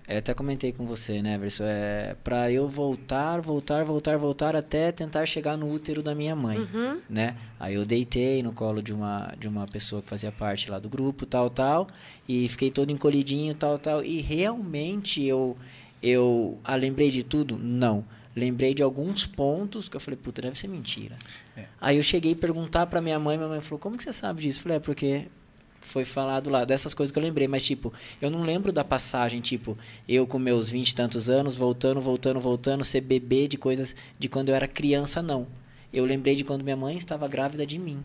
Eu até comentei com você, né, Verso? É para eu voltar, voltar, voltar, voltar até tentar chegar no útero da minha mãe, uhum. né? Aí eu deitei no colo de uma de uma pessoa que fazia parte lá do grupo, tal, tal, e fiquei todo encolhidinho, tal, tal, e realmente eu eu ah, lembrei de tudo? Não. Lembrei de alguns pontos que eu falei, puta, deve ser mentira. É. Aí eu cheguei a perguntar para minha mãe, minha mãe falou: "Como que você sabe disso?" Eu falei: "É porque foi falado lá, dessas coisas que eu lembrei, mas tipo, eu não lembro da passagem, tipo, eu com meus vinte e tantos anos, voltando, voltando, voltando, ser bebê de coisas de quando eu era criança, não. Eu lembrei de quando minha mãe estava grávida de mim.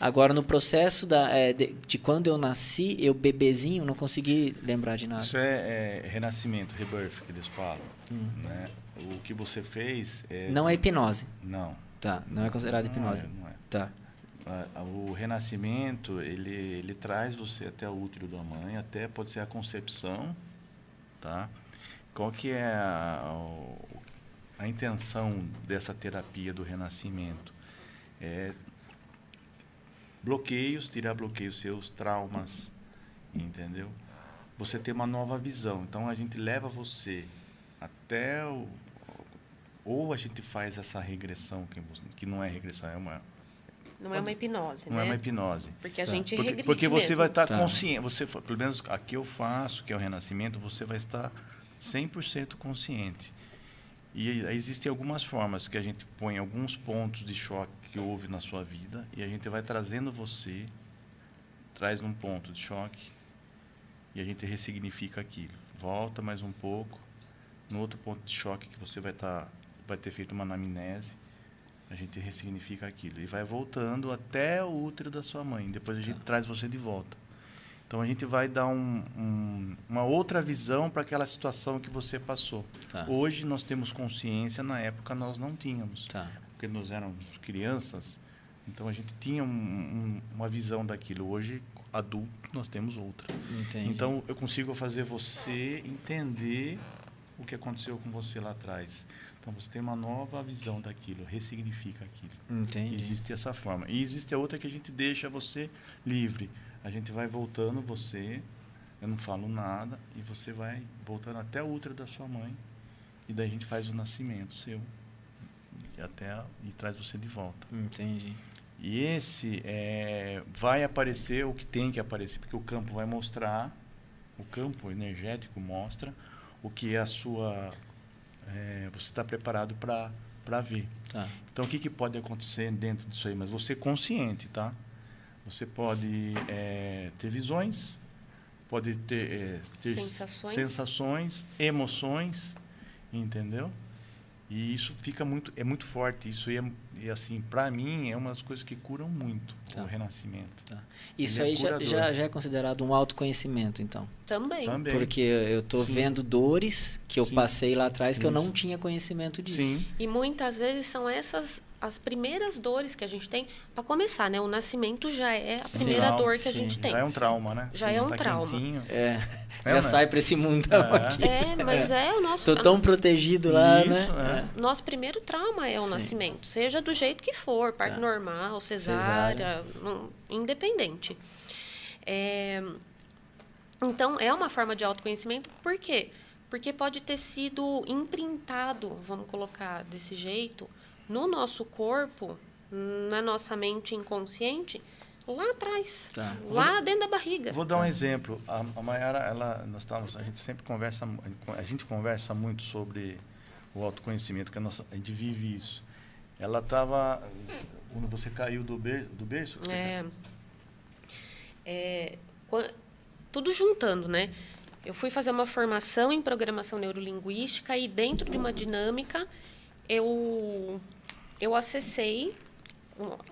Agora, no processo da, é, de, de, quando eu nasci, eu bebezinho, não consegui lembrar de nada. Isso é, é renascimento, rebirth, que eles falam. Hum. Né? O que você fez... É... Não é hipnose? Não. Tá, não é considerado não hipnose. É, não é. Tá o renascimento ele, ele traz você até o útero da mãe, até pode ser a concepção, tá? Qual que é a, a intenção dessa terapia do renascimento? É bloqueios, tirar bloqueios seus, traumas, entendeu? Você ter uma nova visão. Então a gente leva você até o ou a gente faz essa regressão que, que não é regressão, é uma não é uma hipnose, não né? é uma hipnose. Porque a tá. gente porque, porque você mesmo. vai estar tá. consciente, você pelo menos aqui eu faço, que é o renascimento, você vai estar 100% consciente. E existem algumas formas que a gente põe alguns pontos de choque que houve na sua vida e a gente vai trazendo você traz um ponto de choque e a gente ressignifica aquilo. Volta mais um pouco no outro ponto de choque que você vai estar tá, vai ter feito uma anamnese a gente ressignifica aquilo. E vai voltando até o útero da sua mãe. Depois a gente tá. traz você de volta. Então a gente vai dar um, um, uma outra visão para aquela situação que você passou. Tá. Hoje nós temos consciência, na época nós não tínhamos. Tá. Porque nós éramos crianças, então a gente tinha um, uma visão daquilo. Hoje, adulto, nós temos outra. Entendi. Então eu consigo fazer você entender o que aconteceu com você lá atrás. Então você tem uma nova visão daquilo, ressignifica aquilo. Entendi. Existe essa forma. E existe a outra que a gente deixa você livre. A gente vai voltando você, eu não falo nada, e você vai voltando até o útero da sua mãe. E daí a gente faz o nascimento seu. E, até, e traz você de volta. Entendi. E esse é, vai aparecer o que tem que aparecer, porque o campo vai mostrar, o campo energético mostra o que é a sua é, você está preparado para ver. Tá. Então, o que, que pode acontecer dentro disso aí? Mas você é consciente, tá? Você pode é, ter visões, pode ter, é, ter sensações. sensações, emoções, entendeu? E isso fica muito, é muito forte. Isso é, é assim, para mim, é uma das coisas que curam muito tá. o renascimento. Tá. Isso Ele é aí é já, já, já, é considerado um autoconhecimento, então? Também. Também. Porque eu estou vendo dores que eu Sim. passei lá atrás que Isso. eu não tinha conhecimento disso. Sim. E muitas vezes são essas as primeiras dores que a gente tem, para começar, né? O nascimento já é a primeira sim, dor que sim. a gente tem. Já é um trauma, né? Já sim, é um tá trauma. Quentinho. É. É, já né? sai para esse mundão é. aqui. É, mas é, é o nosso. Tô tão protegido lá, Isso, né? É. Nosso primeiro trauma é o nascimento, seja do jeito que for, parto tá. normal, cesárea, cesárea. Não, independente. É, então, é uma forma de autoconhecimento, por quê? Porque pode ter sido imprintado, vamos colocar desse jeito, no nosso corpo, na nossa mente inconsciente, lá atrás, tá. lá vou, dentro da barriga. Vou dar um exemplo. A, a Mayara, ela, nós estamos, a gente sempre conversa, a gente conversa muito sobre o autoconhecimento, que a, nossa, a gente vive isso. Ela estava, quando você caiu do, ber, do berço, é, é, tudo juntando, né? Eu fui fazer uma formação em programação neurolinguística e dentro de uma dinâmica eu eu acessei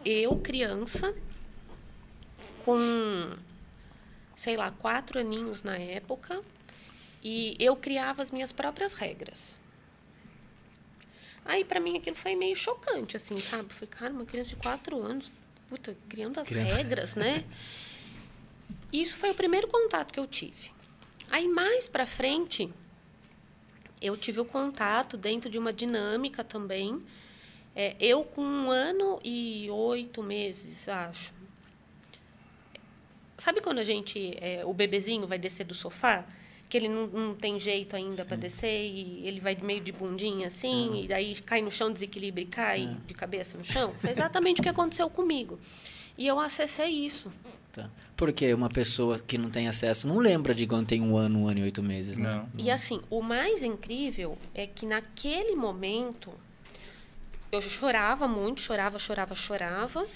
eu criança com sei lá quatro aninhos na época E eu criava as minhas próprias regras. Aí, para mim, aquilo foi meio chocante, assim, sabe? Foi, cara, uma criança de quatro anos, puta, criando as Criança. regras, né? Isso foi o primeiro contato que eu tive. Aí, mais para frente, eu tive o contato dentro de uma dinâmica também. É, eu, com um ano e oito meses, acho. Sabe quando a gente, é, o bebezinho vai descer do sofá? que ele não, não tem jeito ainda para descer e ele vai meio de bundinha assim, uhum. e daí cai no chão, desequilibra e cai uhum. de cabeça no chão. Foi exatamente o que aconteceu comigo. E eu acessei isso. Tá. Porque uma pessoa que não tem acesso não lembra de quando tem um ano, um ano e oito meses, né? Não. E assim, o mais incrível é que naquele momento eu chorava muito, chorava, chorava, chorava.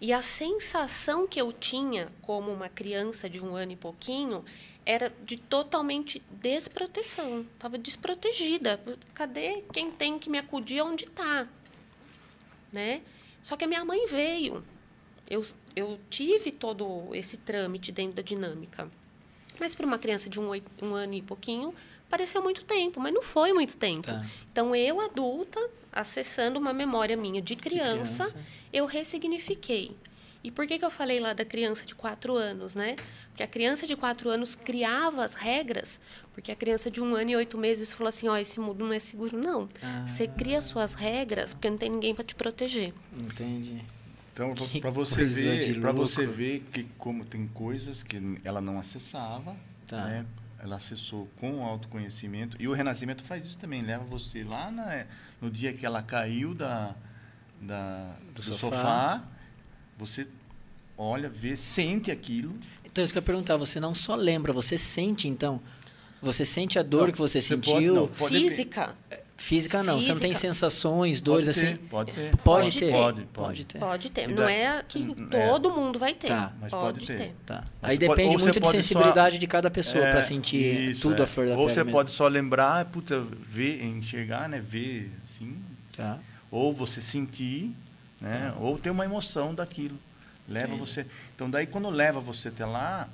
E a sensação que eu tinha como uma criança de um ano e pouquinho era de totalmente desproteção. Estava desprotegida. Cadê quem tem que me acudir onde está? Né? Só que a minha mãe veio. Eu, eu tive todo esse trâmite dentro da dinâmica. Mas para uma criança de um, um, ano e pouquinho, pareceu muito tempo, mas não foi muito tempo. Tá. Então, eu, adulta, acessando uma memória minha de criança, de criança. eu ressignifiquei. E por que, que eu falei lá da criança de quatro anos, né? Porque a criança de quatro anos criava as regras, porque a criança de um ano e oito meses falou assim, ó, oh, esse mundo não é seguro, não. Ah. Você cria suas regras porque não tem ninguém para te proteger. Entendi. Então, para você ver, para você ver que como tem coisas que ela não acessava, tá. né? Ela acessou com o autoconhecimento e o renascimento faz isso também, leva você lá na, no dia que ela caiu da, da do, do sofá, sofá você olha, vê, sente aquilo. Então, isso que eu ia perguntar, você não só lembra, você sente, então? Você sente a dor não, que você, você sentiu? Pode, não, pode Física? Ter. Física não, Física. você não tem sensações, dores pode ter, assim? Pode ter. Pode, pode ter. Pode, pode, ter. Pode ter. Não é que é. todo mundo vai ter. Tá. Mas pode, pode ter. ter. Tá. Aí depende muito de sensibilidade só... de cada pessoa é, para sentir isso, tudo é. a flor da Ou você mesmo. pode só lembrar, puta, ver, enxergar, né? Ver, assim. Tá. Ou você sentir, né? Tá. Ou ter uma emoção daquilo. Leva você. Então, daí, quando leva você até lá,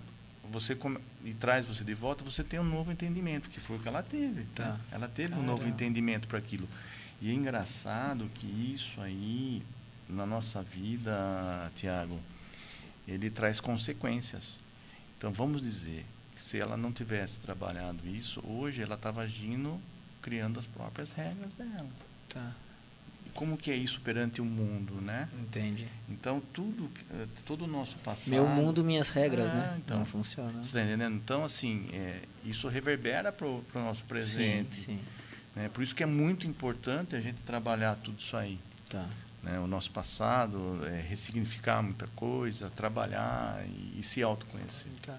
você come, e traz você de volta, você tem um novo entendimento, que foi o que ela teve. Tá. Né? Ela teve Caramba. um novo entendimento para aquilo. E é engraçado que isso aí, na nossa vida, Tiago, ele traz consequências. Então, vamos dizer que se ela não tivesse trabalhado isso, hoje ela estava agindo, criando as próprias regras dela. Tá como que é isso perante o mundo, né? Entende. Então tudo, eh, todo o nosso passado. Meu mundo, minhas regras, é, né? Então, Não funciona. Você está entendendo? Então assim, é, isso reverbera para o nosso presente. Sim, sim. Né? Por isso que é muito importante a gente trabalhar tudo isso aí. Tá. Né? O nosso passado, é, ressignificar muita coisa, trabalhar e, e se autoconhecer. Tá.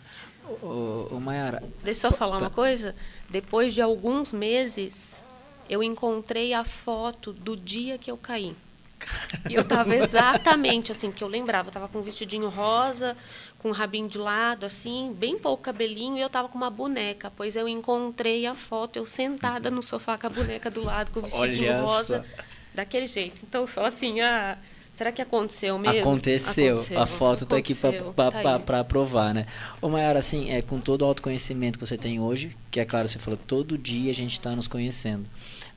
Ô, ô, Mayara. Deixa eu só falar tá. uma coisa. Depois de alguns meses eu encontrei a foto do dia que eu caí. E eu estava exatamente assim, que eu lembrava, eu tava com um vestidinho rosa, com um rabinho de lado, assim, bem pouco cabelinho, e eu estava com uma boneca, pois eu encontrei a foto, eu sentada no sofá com a boneca do lado, com o vestidinho Olha rosa, essa. daquele jeito. Então, só assim, ah, será que aconteceu mesmo? Aconteceu. aconteceu. A foto está aqui para tá provar, né? Ô, Mayara, assim, é, com todo o autoconhecimento que você tem hoje, que é claro, você falou, todo dia a gente está nos conhecendo.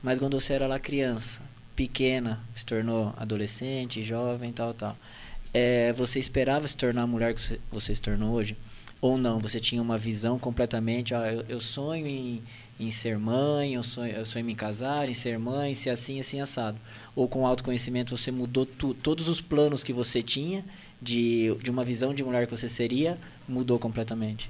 Mas quando você era lá criança, pequena, se tornou adolescente, jovem, tal, tal, é, você esperava se tornar a mulher que você se tornou hoje? Ou não? Você tinha uma visão completamente, ó, eu, eu sonho em, em ser mãe, eu sonho, eu sonho em me casar, em ser mãe, ser assim, assim, assado. Ou com autoconhecimento você mudou tu, todos os planos que você tinha de, de uma visão de mulher que você seria, mudou completamente?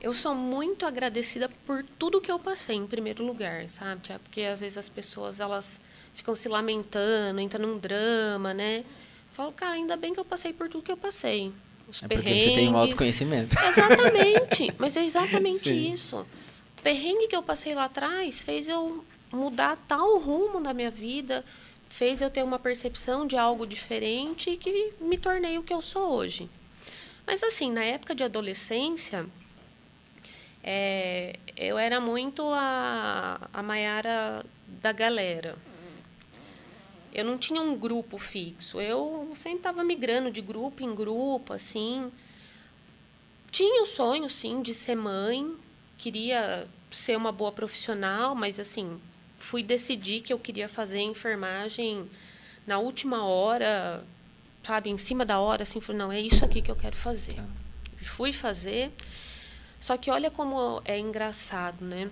Eu sou muito agradecida por tudo que eu passei, em primeiro lugar, sabe, Tiago? Porque às vezes as pessoas elas ficam se lamentando, entram num drama, né? Falo, cara, ainda bem que eu passei por tudo que eu passei. Os é porque você tem um autoconhecimento. Exatamente, mas é exatamente Sim. isso. O perrengue que eu passei lá atrás fez eu mudar tal rumo na minha vida, fez eu ter uma percepção de algo diferente que me tornei o que eu sou hoje. Mas assim, na época de adolescência, é, eu era muito a, a Maiara da galera. Eu não tinha um grupo fixo. Eu sempre estava migrando de grupo em grupo, assim. Tinha o sonho, sim, de ser mãe, queria ser uma boa profissional, mas assim, fui decidir que eu queria fazer enfermagem na última hora, sabe, em cima da hora, assim, falei, não, é isso aqui que eu quero fazer. Tá. Fui fazer. Só que olha como é engraçado, né?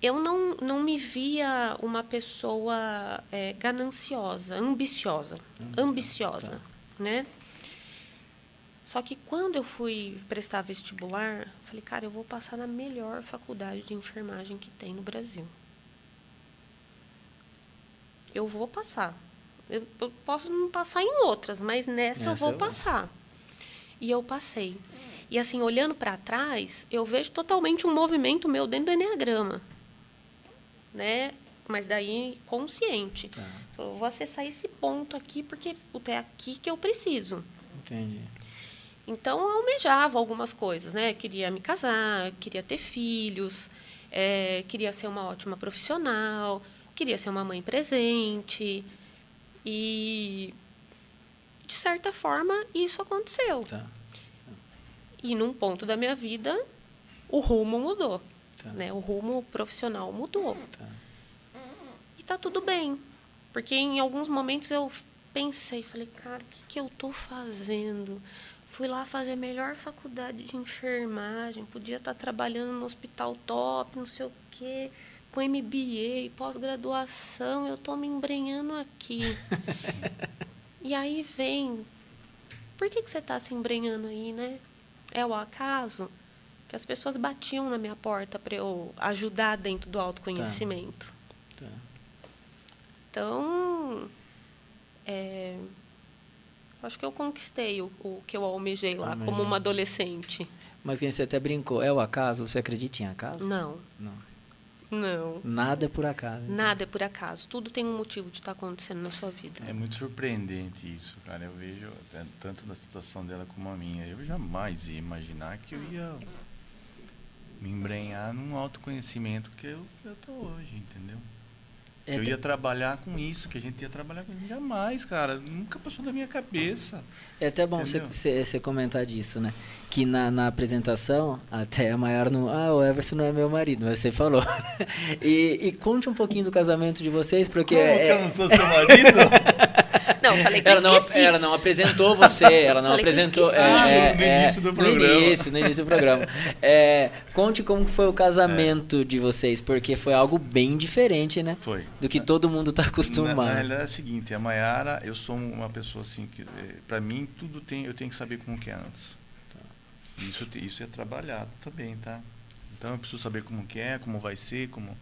Eu não, não me via uma pessoa é, gananciosa, ambiciosa, ambiciosa, tá. né? Só que quando eu fui prestar vestibular, falei, cara, eu vou passar na melhor faculdade de enfermagem que tem no Brasil. Eu vou passar. Eu, eu posso não passar em outras, mas nessa, eu vou eu passar. E eu passei. E assim, olhando para trás, eu vejo totalmente um movimento meu dentro do Enneagrama. Né? Mas daí consciente. Tá. Eu vou acessar esse ponto aqui porque é aqui que eu preciso. Entendi. Então, eu almejava algumas coisas, né? Queria me casar, queria ter filhos, é, queria ser uma ótima profissional, queria ser uma mãe presente. E, de certa forma, isso aconteceu. Tá. E num ponto da minha vida, o rumo mudou. Tá. Né? O rumo profissional mudou. Tá. E tá tudo bem. Porque em alguns momentos eu pensei, falei, cara, o que, que eu estou fazendo? Fui lá fazer a melhor faculdade de enfermagem, podia estar trabalhando no hospital top, não sei o quê, com MBA, pós-graduação, eu estou me embrenhando aqui. e aí vem, por que, que você está se embrenhando aí, né? É o acaso? Que as pessoas batiam na minha porta para eu ajudar dentro do autoconhecimento. Tá. Tá. Então, é, Acho que eu conquistei o, o que eu almejei lá, Almejei. como uma adolescente. Mas quem você até brincou, é o acaso? Você acredita em acaso? Não. Não. Não. Nada é por acaso. Então. Nada é por acaso. Tudo tem um motivo de estar acontecendo na sua vida. É muito surpreendente isso, cara. Eu vejo, tanto na situação dela como a minha, eu jamais ia imaginar que eu ia me embrenhar num autoconhecimento que eu, eu tô hoje, entendeu? É, eu ia trabalhar com isso, que a gente ia trabalhar com isso. Jamais, cara. Nunca passou da minha cabeça. É até bom você comentar disso, né? Que na, na apresentação, até a maior não. Ah, o Everson não é meu marido, mas você falou. e, e conte um pouquinho do casamento de vocês, porque. Como é, que eu não sou seu marido? Não, falei que ela não, ela não apresentou você, ela não apresentou. É, é, no início do programa. No início, no início do programa. É, conte como foi o casamento é. de vocês, porque foi algo bem diferente, né? Foi. Do que todo mundo está acostumado. Na, na realidade é o seguinte, a Mayara, eu sou uma pessoa assim que, é, para mim, tudo tem, eu tenho que saber como que é antes. Tá. Isso, isso é trabalhado também, tá? Então eu preciso saber como que é, como vai ser, como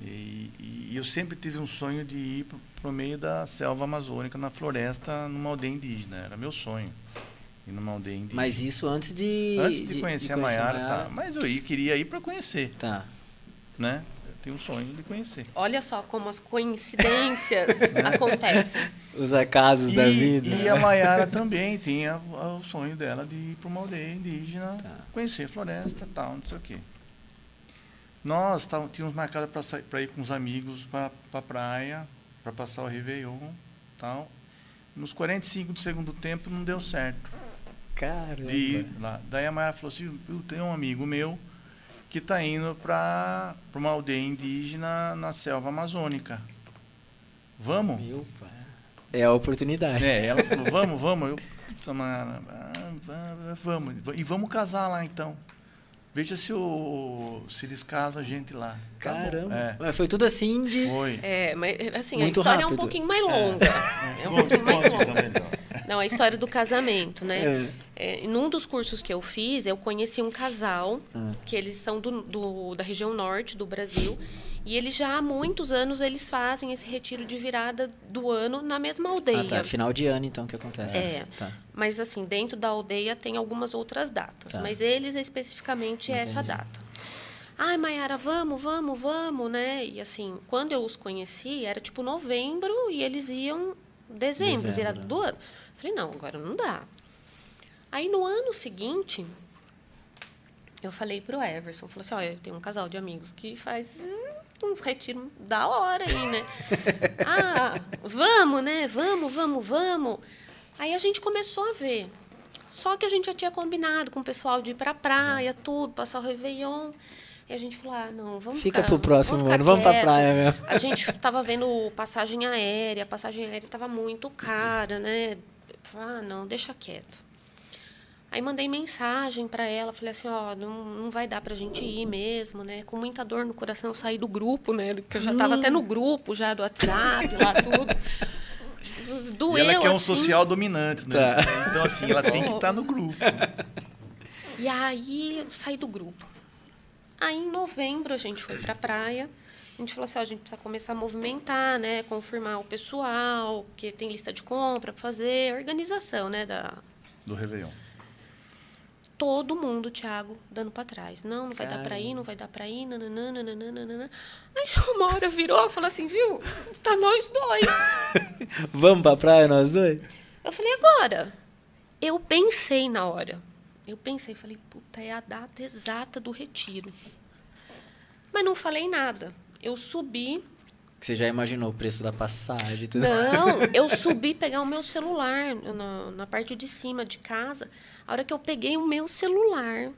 e, e, eu sempre tive um sonho de ir para o meio da selva amazônica, na floresta, numa aldeia indígena. Era meu sonho. Ir numa aldeia indígena. Mas isso antes de. Antes de, de conhecer, de a Maiara, tá. Mas eu ia, queria ir para conhecer. Tá. Né? Eu tenho um sonho de conhecer. Olha só como as coincidências acontecem. Os acasos e, da vida. E a Maiara também tinha o sonho dela de ir para uma aldeia indígena, tá. conhecer a floresta tal, não sei o quê. Nós tavam, tínhamos marcado para ir com os amigos para a pra praia, para passar o Réveillon tal. Nos 45 do segundo tempo não deu certo. Caramba. De ir lá. Daí a Mayara falou assim: eu tenho um amigo meu que está indo para uma aldeia indígena na selva amazônica. Vamos? Meu pai. É a oportunidade. É, ela falou: vamos, vamos. Eu, vamos. E vamos casar lá então. Veja se, o, se eles casam a gente lá. Tá Caramba. É. Foi tudo assim de. Foi. É, mas assim, Muito a história rápido. é um pouquinho mais longa. É, é um pouquinho mais longa. Não, a história do casamento, né? É. É, num dos cursos que eu fiz, eu conheci um casal, ah. que eles são do, do, da região norte do Brasil. E eles já há muitos anos eles fazem esse retiro de virada do ano na mesma aldeia. Ah, tá. Final de ano, então, que acontece. É. Tá. Mas, assim, dentro da aldeia tem algumas outras datas. Tá. Mas eles, especificamente, é essa data. Ai, Mayara, vamos, vamos, vamos, né? E, assim, quando eu os conheci, era tipo novembro e eles iam dezembro, dezembro. virada do ano. Falei, não, agora não dá. Aí, no ano seguinte, eu falei pro Everson, falou assim, olha, eu tenho um casal de amigos que faz uns retiros da hora aí, né? ah, vamos, né? Vamos, vamos, vamos. Aí a gente começou a ver. Só que a gente já tinha combinado com o pessoal de ir pra praia, tudo, passar o Réveillon. E a gente falou, ah, não, vamos Fica ficar, pro próximo vamos ano, vamos pra praia mesmo. A gente tava vendo passagem aérea, a passagem aérea tava muito cara, né? Ah, não, deixa quieto. Aí mandei mensagem para ela, falei assim, ó, não, não vai dar pra gente ir mesmo, né? Com muita dor no coração, eu saí do grupo, né? Porque eu já tava até no grupo já do WhatsApp, lá tudo. Doeu, E ela quer um assim. social dominante, né? Tá. Então, assim, ela tem que estar no grupo. E aí eu saí do grupo. Aí em novembro a gente foi pra praia. A gente falou assim, ó, a gente precisa começar a movimentar, né? Confirmar o pessoal, porque tem lista de compra pra fazer, organização, né? Da... Do Réveillon. Todo mundo, Thiago, dando pra trás. Não, não vai dar pra Caramba. ir, não vai dar pra ir, nananã, nananã. Aí uma hora virou e falou assim, viu? Tá nós dois. Vamos pra praia nós dois? Eu falei, agora. Eu pensei na hora. Eu pensei, falei, puta, é a data exata do retiro. Mas não falei nada. Eu subi. Você já imaginou o preço da passagem tudo? Não, eu subi pegar o meu celular na, na parte de cima de casa. A hora que eu peguei o meu celular,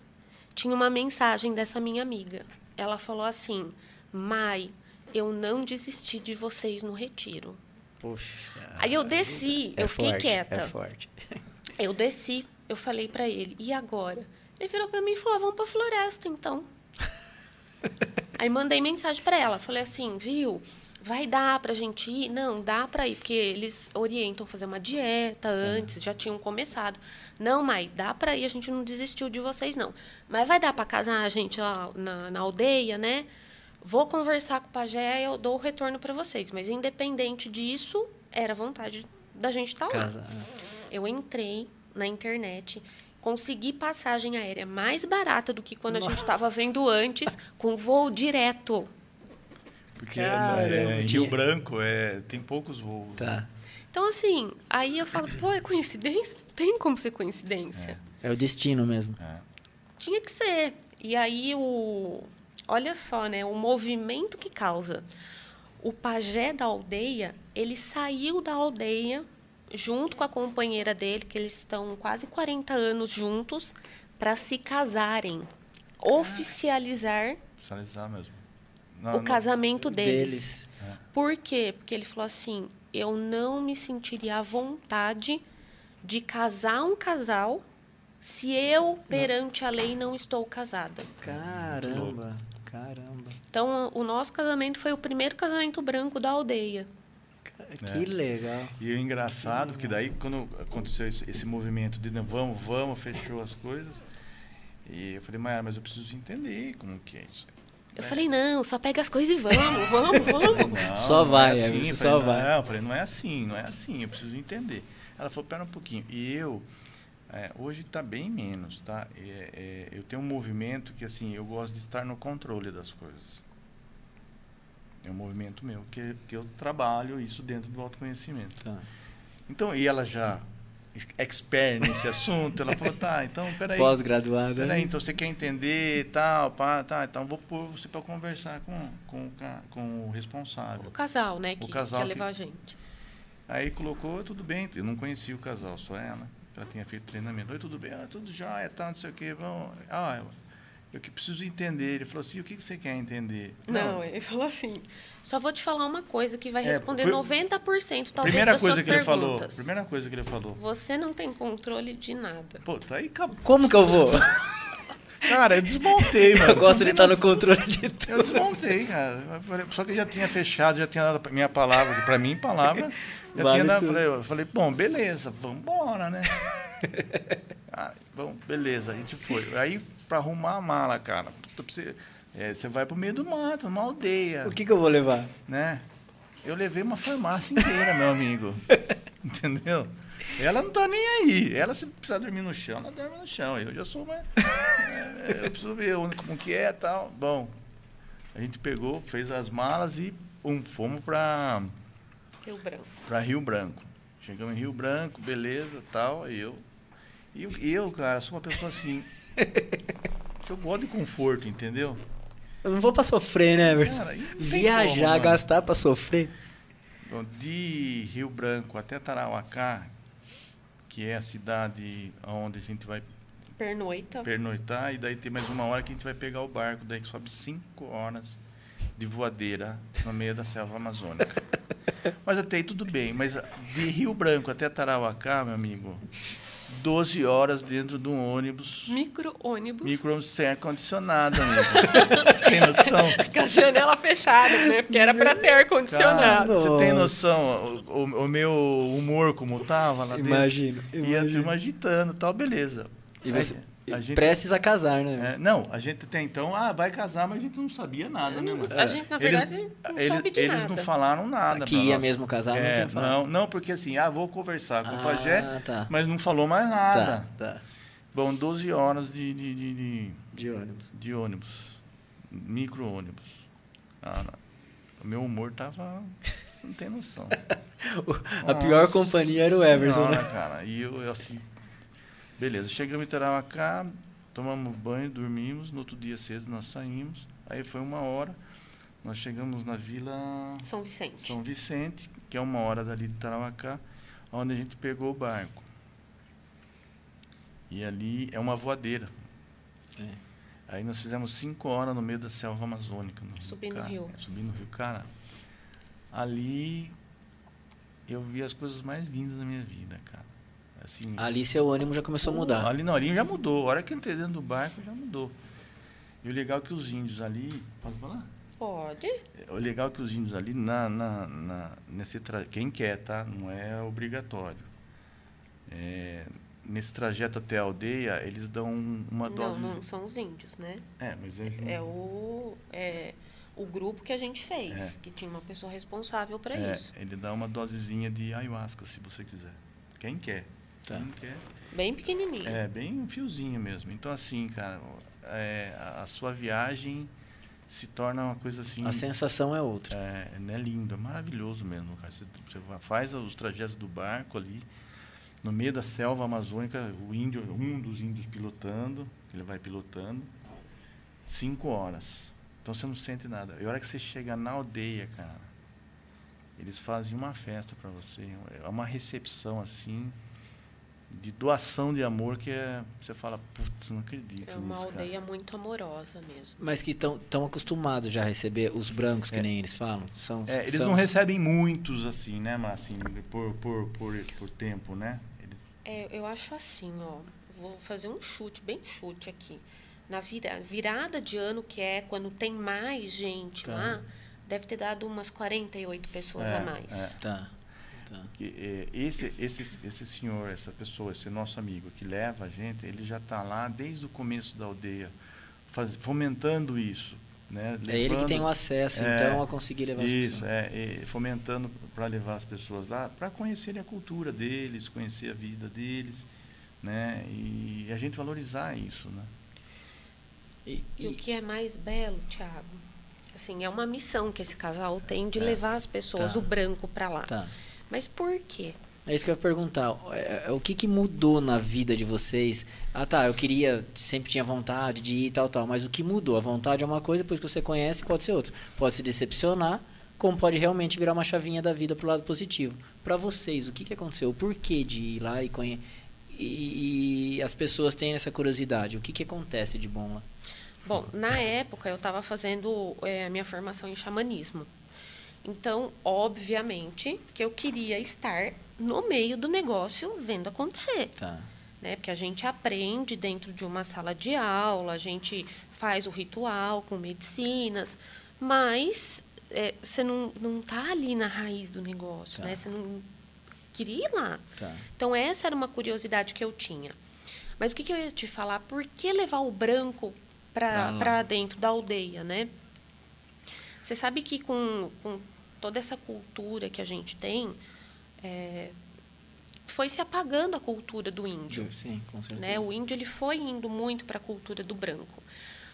tinha uma mensagem dessa minha amiga. Ela falou assim: Mai, eu não desisti de vocês no retiro. Poxa. Aí eu desci, é eu fiquei forte, quieta. É forte. Eu desci, eu falei pra ele, e agora? Ele virou pra mim e falou, ah, vamos pra floresta, então. Aí mandei mensagem pra ela, falei assim, viu, vai dar pra gente ir? Não, dá pra ir, porque eles orientam fazer uma dieta antes, já tinham começado. Não, mãe, dá pra ir, a gente não desistiu de vocês, não. Mas vai dar pra casar a gente lá na, na aldeia, né? Vou conversar com o pajé, eu dou o retorno pra vocês. Mas independente disso, era vontade da gente estar lá. Casa. Eu entrei na internet, consegui passagem aérea mais barata do que quando a gente estava vendo antes, com voo direto. Porque Caramba, é, em Rio Branco é, tem poucos voos. Tá. Então, assim, aí eu falo, pô, é coincidência? Não tem como ser coincidência. É o destino mesmo. É. Tinha que ser. E aí o. Olha só, né? O movimento que causa. O pajé da aldeia, ele saiu da aldeia junto com a companheira dele, que eles estão quase 40 anos juntos, para se casarem. Oficializar Finalizar mesmo. O casamento deles. Deles. Por quê? Porque ele falou assim: eu não me sentiria à vontade de casar um casal se eu, perante a lei, não estou casada. Caramba. Caramba. Então, o nosso casamento foi o primeiro casamento branco da aldeia. Que legal. E o engraçado, porque daí quando aconteceu esse, esse movimento de não, vamos, vamos, fechou as coisas. E eu falei, Mayara, mas eu preciso entender como que é isso. Eu falei, não, só pega as coisas e vamos, vamos, vamos. Não, Só não vai, é é, assim. só falei, vai. Não, eu falei, não é assim, não é assim, eu preciso entender. Ela falou, pera um pouquinho. E eu, é, hoje está bem menos, tá? É, é, eu tenho um movimento que, assim, eu gosto de estar no controle das coisas. É um movimento meu, que, que eu trabalho isso dentro do autoconhecimento. Tá. Então, e ela já expert nesse assunto, ela falou, tá, então, peraí. Pós-graduada. Peraí, então você quer entender tal, pá, tá, então vou pôr você para conversar com, com, o com o responsável. O casal, né, que, casal que ia que- levar a gente. Aí colocou, tudo bem, eu não conhecia o casal, só ela. Ela tinha feito treinamento. Oi, tudo bem? Ah, tudo jóia, tal, não sei o quê. Vamos. Ah, eu, eu que preciso entender. Ele falou assim, o que, que você quer entender? Não, ele falou assim, só vou te falar uma coisa que vai É, responder foi- 90% a talvez primeira das coisa suas que ele falou, perguntas. primeira coisa que ele falou. Você não tem controle de nada. Pô, tá aí, acabou. Como que eu vou? Cara, eu desmontei, mano. Eu gosto de não estar no controle de Eu tudo. desmontei, cara. Eu Só que eu já tinha fechado, já tinha dado a minha palavra, para mim, palavra. Já Vale tinha dado, falei, eu falei, bom, beleza, vamos embora, né? ah, bom, beleza, a gente foi. Aí, para arrumar a mala, cara, você, é, você vai pro meio do mato, numa aldeia, O que, que eu vou levar? né? Eu levei uma farmácia inteira, meu amigo. Entendeu? Ela não tá nem aí. Ela, se precisar dormir no chão, ela dorme no chão. Eu já sou mais. é, eu preciso ver como que é e tal. Bom, a gente pegou, fez as malas e pum, fomos pra, Rio Branco. pra Rio Branco. Chegamos em Rio Branco, beleza, tal, e eu. E eu, e eu, cara, sou uma pessoa assim. Que eu gosto de conforto, entendeu? Eu não vou pra sofrer, né? Cara, Viajar, como, gastar pra sofrer. Bom, de Rio Branco até Tarauacá, que é a cidade onde a gente vai Pernoita. pernoitar, e daí tem mais uma hora que a gente vai pegar o barco, daí que sobe cinco horas de voadeira no meio da selva amazônica. Mas até aí tudo bem, mas de Rio Branco até Tarauacá, meu amigo, 12 horas dentro de um ônibus. Micro-ônibus. Micro-ônibus sem ar-condicionado, amigo. Você tem noção? Com a janela fechada, né? Porque era para ter ar-condicionado. Você tem noção o, o, o, meu humor como tava lá dentro? Imagino. E a turma agitando tal, beleza. E você, a gente, prestes a casar, né? É, não, a gente até então, ah, vai casar, mas a gente não sabia nada, né, mano? A gente, na verdade, eles, não eles, soube de eles nada. Eles não falaram nada. Que ia nós. mesmo casar, é, não tinha Não, não, porque assim, ah, vou conversar com ah, o pajé, tá. mas não falou mais nada. Tá, tá. Bom, 12 horas de... De, de, de, de ônibus. De ônibus. Micro-ônibus. Ah, o meu humor tava... Você não tem noção. a pior companhia era o Everson, senhora, né? cara. E eu, eu assim... Beleza, chegamos em Tarauacá, tomamos banho, dormimos, no outro dia cedo nós saímos, aí foi uma hora, nós chegamos na Vila São Vicente, São Vicente que é uma hora dali de Tarauacá, onde a gente pegou o barco. E ali é uma voadeira. É. Aí nós fizemos cinco horas no meio da selva amazônica. No subindo o rio. Subindo o rio. Cara, ali eu vi as coisas mais lindas da minha vida, cara. Assim, ali seu ânimo já começou a mudar. Ali não, ali já mudou. A hora que eu entrei dentro do barco já mudou. E o legal é que os índios ali. Pode falar? Pode. O legal é que os índios ali, na, na, na nesse tra... quem quer, tá? Não é obrigatório. É, nesse trajeto até a aldeia, eles dão uma não, dose. Não, são os índios, né? É, mas é. É o. É, o grupo que a gente fez, é. que tinha uma pessoa responsável para é, isso. Ele dá uma dosezinha de ayahuasca, se você quiser. Quem quer. Tá. Quer. Bem pequenininho. É, bem um fiozinho mesmo. Então, assim, cara, é, a sua viagem se torna uma coisa assim. A sensação é outra. É, é lindo, é maravilhoso mesmo, cara. Você, você faz os trajetos do barco ali, no meio da selva amazônica, o índio, um dos índios pilotando, ele vai pilotando, cinco horas. Então você não sente nada. E a hora que você chega na aldeia, cara, eles fazem uma festa para você, é uma recepção assim de doação de amor que é, você fala, putz, não acredito É uma nisso, aldeia cara. muito amorosa mesmo. Mas que estão tão acostumados já a receber os brancos, que É. nem eles falam. São, É, eles são- não recebem muitos assim, né, mas assim, por, por, por, por tempo, né? Eles- É, eu acho assim, ó. Vou fazer um chute, bem chute aqui. Na vira, virada de ano, que é quando tem mais gente Tá. lá, deve ter dado umas 48 pessoas É, a mais. é. Tá. Tá. que, é, esse, esse, esse senhor, essa pessoa, esse nosso amigo que leva a gente, ele já está lá desde o começo da aldeia, faz, fomentando isso. Né? É ele que Levando- tem o acesso, É, então, a conseguir levar as Isso, pessoas. é, e fomentando para levar as pessoas lá, para conhecerem a cultura deles, conhecer a vida deles, né? E a gente valorizar isso, né? E, E o e- que é mais belo, Thiago? Assim, é uma missão que esse casal tem de É. levar as pessoas, Tá. o branco, para lá. tá. Mas por quê? É isso que eu ia perguntar. É, é, O que, que mudou na vida de vocês? Ah, tá, eu queria, sempre tinha vontade de ir e tal, tal. Mas o que mudou? A vontade é uma coisa, depois que você conhece, pode ser outra. Pode se decepcionar, como pode realmente virar uma chavinha da vida pro lado positivo. Para vocês, o que, que aconteceu? O porquê de ir lá e conhecer? E, e as pessoas têm essa curiosidade. O que, que acontece de bom lá? Bom, na época eu estava fazendo é, a minha formação em xamanismo. Então, obviamente, que eu queria estar no meio do negócio vendo acontecer. Tá. Né? Porque a gente aprende dentro de uma sala de aula, a gente faz o ritual com medicinas, mas é, você não, não tá ali na raiz do negócio, Tá. né? Você não queria ir lá. Tá. Então, essa era uma curiosidade que eu tinha. Mas o que, que eu ia te falar? Por que levar o branco para dentro da aldeia, né? Você sabe que com, com toda essa cultura que a gente tem, é, foi se apagando a cultura do índio. Sim, com certeza. Né? O índio ele foi indo muito para a cultura do branco.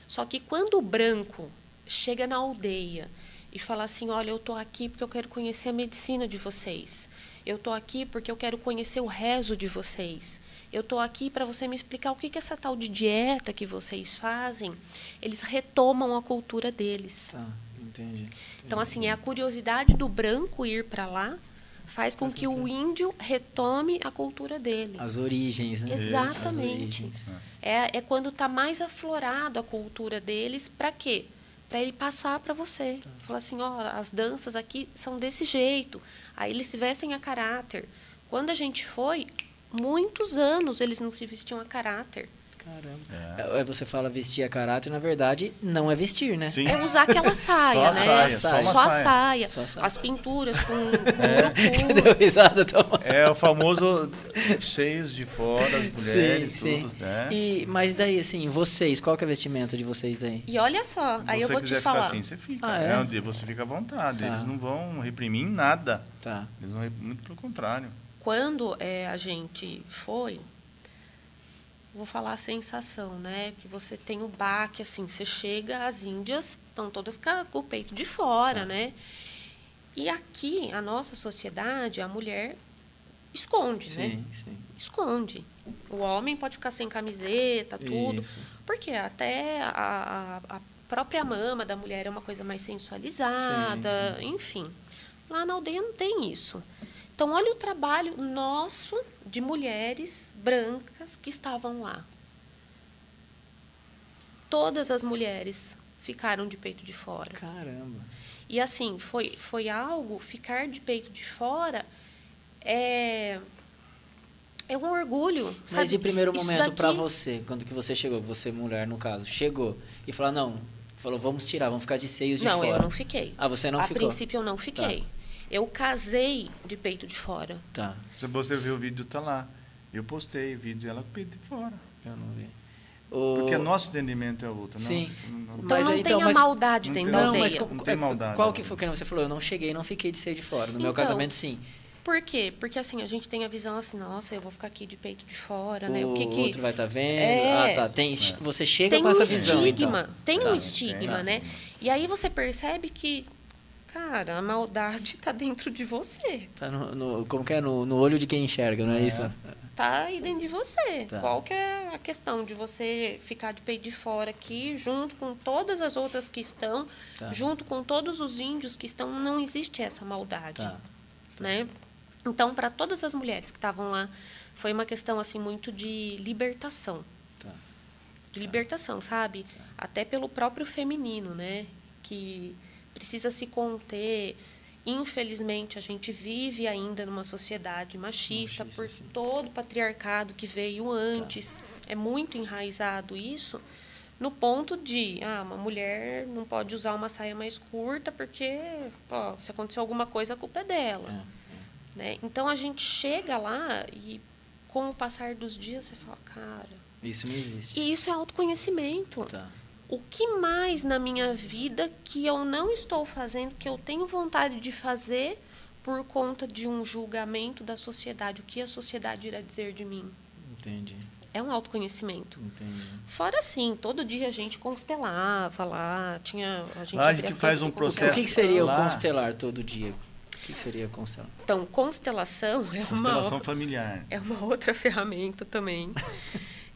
Só que quando o branco chega na aldeia e fala assim, olha, eu estou aqui porque eu quero conhecer a medicina de vocês. Eu estou aqui porque eu quero conhecer o rezo de vocês. Eu estou aqui para você me explicar o que, que é essa tal de dieta que vocês fazem. Eles retomam a cultura deles. Tá, entendi. Então, assim, é a curiosidade do branco ir para lá faz com que o índio retome a cultura dele. As origens, né? Exatamente. Origens. É, é quando está mais aflorado a cultura deles, para quê? Para ele passar para você. Tá. Falar assim, ó, as danças aqui são desse jeito. Aí eles se vestem a caráter. Quando a gente foi, muitos anos eles não se vestiam a caráter. Caramba. É. é. Você fala vestir a caráter, na verdade, não é vestir, né? Sim. É usar aquela saia, só né? Saia, só, só, a saia. Só a saia. As pinturas com é. Deu risada, toma. É o famoso seios de fora, as mulheres, sim, tudo, sim. né? E, mas daí, assim, vocês, qual que é a vestimenta de vocês daí? E olha só, aí eu vou te falar. assim, você fica. Ah, é? é? Você fica à vontade. Tá. Eles não vão reprimir em nada. Tá. Eles vão, muito pelo contrário. Quando é, a gente foi, vou falar a sensação, né? Que você tem o baque, assim, você chega, as índias estão todas com o peito de fora, tá. né? E aqui, a nossa sociedade, a mulher esconde, sim, né? Sim. Esconde. O homem pode ficar sem camiseta, tudo. Isso. Porque até a, a, a, própria mama da mulher é uma coisa mais sensualizada, sim, enfim. Lá na aldeia não tem isso. Então, olha o trabalho nosso de mulheres brancas que estavam lá. Todas as mulheres ficaram de peito de fora. Caramba. E assim, foi, foi algo, ficar de peito de fora é, é um orgulho. Mas sabe? de primeiro momento daqui... para você, quando que você chegou, você mulher no caso, chegou e falou, não, falou, vamos tirar, vamos ficar de seios de não, fora. Não, eu não fiquei. Ah, você não A ficou? A princípio eu não fiquei. Tá. Eu casei de peito de fora. Tá. Se você viu o vídeo, tá lá. Eu postei o vídeo ela com o peito de fora. Eu não vi. O... Porque nosso entendimento é outro. Sim. Não, não, então mas, não então, tem a maldade não dentro não, da mas não tem maldade. Qual que foi que você falou? Eu não cheguei, não fiquei de ser de fora. No então, meu casamento, sim. Por quê? Porque assim, a gente tem a visão assim, nossa, eu vou ficar aqui de peito de fora, o né? O que, que outro vai estar tá vendo. É... Ah, tá. Tem, é. Você chega tem com essa um visão, estigma, então. Tem tá. um estigma, tá. né? E aí você percebe que Cara, a maldade está dentro de você. Tá no, no, como que é? No, no olho de quem enxerga, não é, é. isso? Tá aí dentro de você. Tá. Qual que é a questão de você ficar de peito de fora aqui, junto com todas as outras que estão, tá. junto com todos os índios que estão, não existe essa maldade, tá. né? Então, para todas as mulheres que estavam lá, foi uma questão assim muito de libertação. Tá. De libertação, sabe? Tá. Até pelo próprio feminino, né? Que precisa se conter. Infelizmente, a gente vive ainda numa sociedade machista, machista por sim. todo o patriarcado que veio antes. Tá. É muito enraizado isso, no ponto de, ah, uma mulher não pode usar uma saia mais curta porque, se acontecer alguma coisa, a culpa é dela. É, é. Né? Então, a gente chega lá e, com o passar dos dias, você fala, cara... Isso não existe. E isso é autoconhecimento. Tá o que mais na minha vida que eu não estou fazendo, que eu tenho vontade de fazer por conta de um julgamento da sociedade? O que a sociedade irá dizer de mim? Entendi. É um autoconhecimento. Entendi. Fora assim, todo dia a gente constelava lá, tinha a gente, lá a gente faz um processo. O que, que seria lá? o constelar todo dia? O que, que seria constelar? Então, constelação é constelação uma constelação familiar. É uma outra ferramenta também.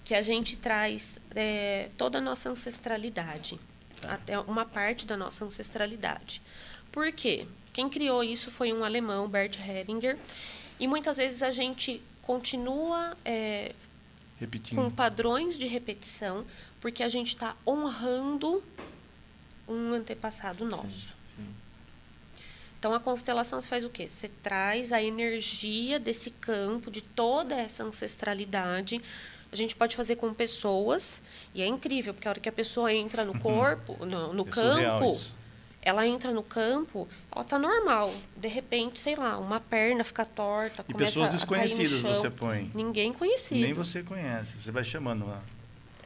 que a gente traz é, toda a nossa ancestralidade, tá. até uma parte da nossa ancestralidade. Por quê? Quem criou isso foi um alemão, Bert Hellinger, e muitas vezes a gente continua é, com padrões de repetição, porque a gente está honrando um antepassado nosso. Sim, sim. Então a constelação faz o quê? Você traz a energia desse campo, de toda essa ancestralidade a gente pode fazer com pessoas, e é incrível, porque a hora que a pessoa entra no uhum. corpo, no, no campo, ela entra no campo, ela tá normal. De repente, sei lá, uma perna fica torta, e pessoas desconhecidas você põe. Ninguém conhecido. Nem você conhece. Você vai chamando lá.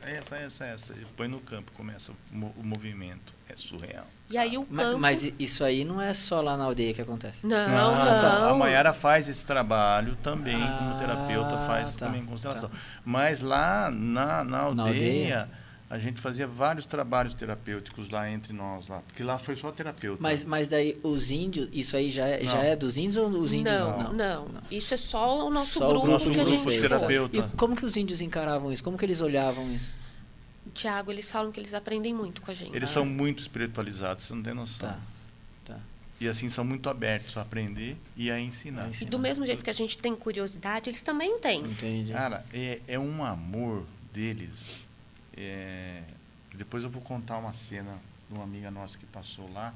Essa, essa, essa. E põe no campo, começa o movimento. É surreal. E aí o campo... Mas, mas, isso aí não é só lá na aldeia que acontece? Não, não. não. Tá. A Maiara faz esse trabalho também, ah, como terapeuta, faz tá, também constelação. Tá. Mas lá na, na aldeia, na, aldeia, a gente fazia vários trabalhos terapêuticos lá entre nós, lá, porque lá foi só terapeuta. Mas, mas daí os índios, isso aí já, é, já é dos índios ou os índios não? Não, não. não. Isso é só o nosso só grupo o nosso que grupo a gente terapeuta. E como que os índios encaravam isso? Como que eles olhavam isso? Tiago, eles falam que eles aprendem muito com a gente. Eles ah. são muito espiritualizados, você não tem noção. Tá. tá. e assim são muito abertos a aprender e a ensinar. E do mesmo jeito que a gente tem curiosidade, eles também têm. Entendi. Cara, é, é um amor deles. É, depois eu vou contar uma cena de uma amiga nossa que passou lá,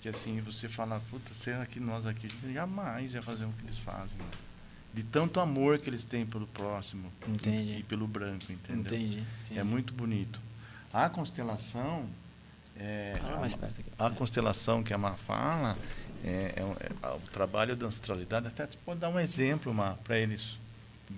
que assim, você fala, puta, será que nós aqui, a gente jamais ia fazer o que eles fazem. Né? De tanto amor que eles têm pelo próximo Entendi. e pelo branco, entendeu? Entendi, entendi. É muito bonito. A constelação é, Fala mais perto aqui. a constelação que a Má fala, é, é, é, o trabalho da ancestralidade, até você pode dar um exemplo, Má, para eles,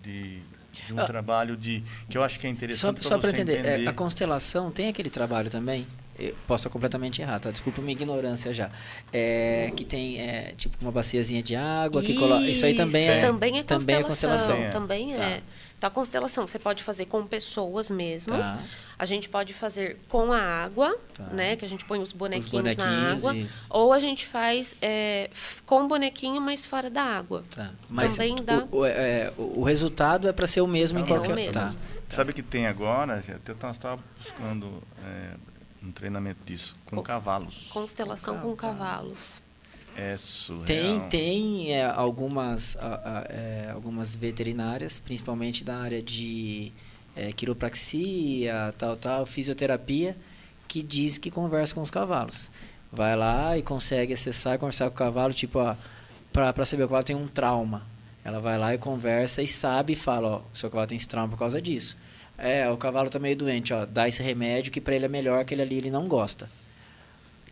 de, de um Ah. trabalho de que eu acho que é Só, interessante só para você entender, é, entender. a constelação tem aquele trabalho também? Eu posso estar completamente errado, tá? Desculpa minha ignorância já. É, que tem é, tipo uma baciazinha de água que coloca. Isso aí também é, também é também é constelação. constelação. Também Tá. É. Então, a constelação você pode fazer com pessoas mesmo. Tá. A gente pode fazer com a água, Tá. né? Que a gente põe os bonequinhos, bonequinhos, na água. isso. Ou a gente faz é, com bonequinho, mas fora da água. Tá. Mas Também o, dá. o, é, o- o resultado é para ser o mesmo em É o qualquer. mesmo. Tá. Sabe que tem agora, até estava buscando é, um treinamento disso, com Com- cavalos. Constelação com cavalos. É surreal. Tem, tem é, algumas, a- a- é, algumas veterinárias, principalmente da área de é, quiropraxia, tal, tal, fisioterapia, que diz que conversa com os cavalos. Vai lá e consegue acessar e conversar com o cavalo, tipo, pra saber o cavalo tem um trauma. Ela vai lá e conversa e sabe e fala, ó, seu cavalo tem esse trauma por causa disso. É, o cavalo tá meio doente, ó, dá esse remédio que pra ele é melhor, aquele ali ele não gosta.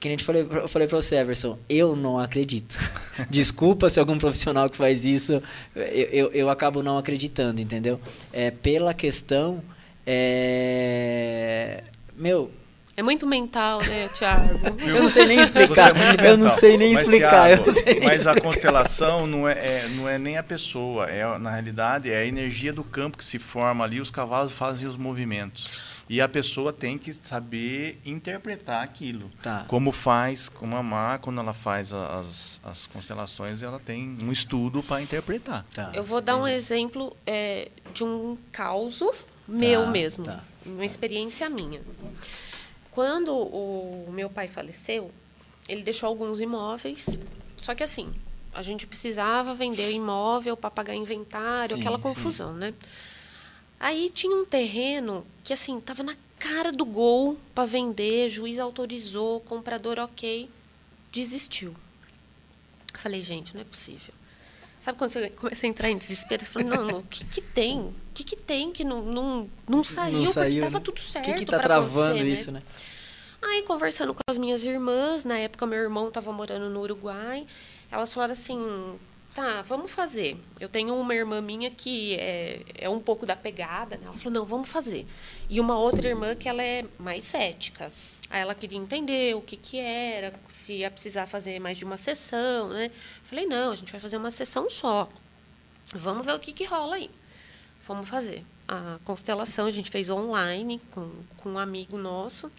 Que nem eu te falei, eu falei pra você, Everson, eu não acredito. Desculpa se algum profissional que faz isso, eu, eu, eu acabo não acreditando, entendeu? É, pela questão, é... Meu, É muito mental, né, Thiago? eu não sei nem Você explicar. é muito eu não sei nem Mas, explicar. Thiago, sei nem mas a explicar. constelação não é, é- não é nem a pessoa, é na realidade é a energia do campo que se forma ali, os cavalos fazem os movimentos. E a pessoa tem que saber interpretar aquilo. Tá. Como faz, como a Má, quando ela faz a- as, as constelações, ela tem um estudo para interpretar. Tá, Eu vou dar um exemplo é, de um causo meu Tá, mesmo, tá. uma experiência minha. Quando o meu pai faleceu, ele deixou alguns imóveis, só que assim, a gente precisava vender o imóvel para pagar inventário, Sim, aquela sim. confusão, né? Aí tinha um terreno que assim tava na cara do gol para vender, juiz autorizou, comprador ok, desistiu. Falei, gente, não é possível. Sabe quando você começa a entrar em desespero? Você fala, não, o que, que tem? O que, que tem que não, não, não saiu? Não porque saiu, estava né? tudo certo. O que que tá travando acontecer, isso, né? Aí, conversando com as minhas irmãs, na época meu irmão estava morando no Uruguai, elas falaram assim: tá, vamos fazer. Eu tenho uma irmã minha que é, é um pouco da pegada, né? Ela falou: não, vamos fazer. E uma outra irmã que ela é mais cética. Aí ela queria entender o que, que era, se ia precisar fazer mais de uma sessão, né? Falei: não, a gente vai fazer uma sessão só. Vamos ver o que, que rola aí. Fomos fazer. A constelação a gente fez online com, com um amigo nosso.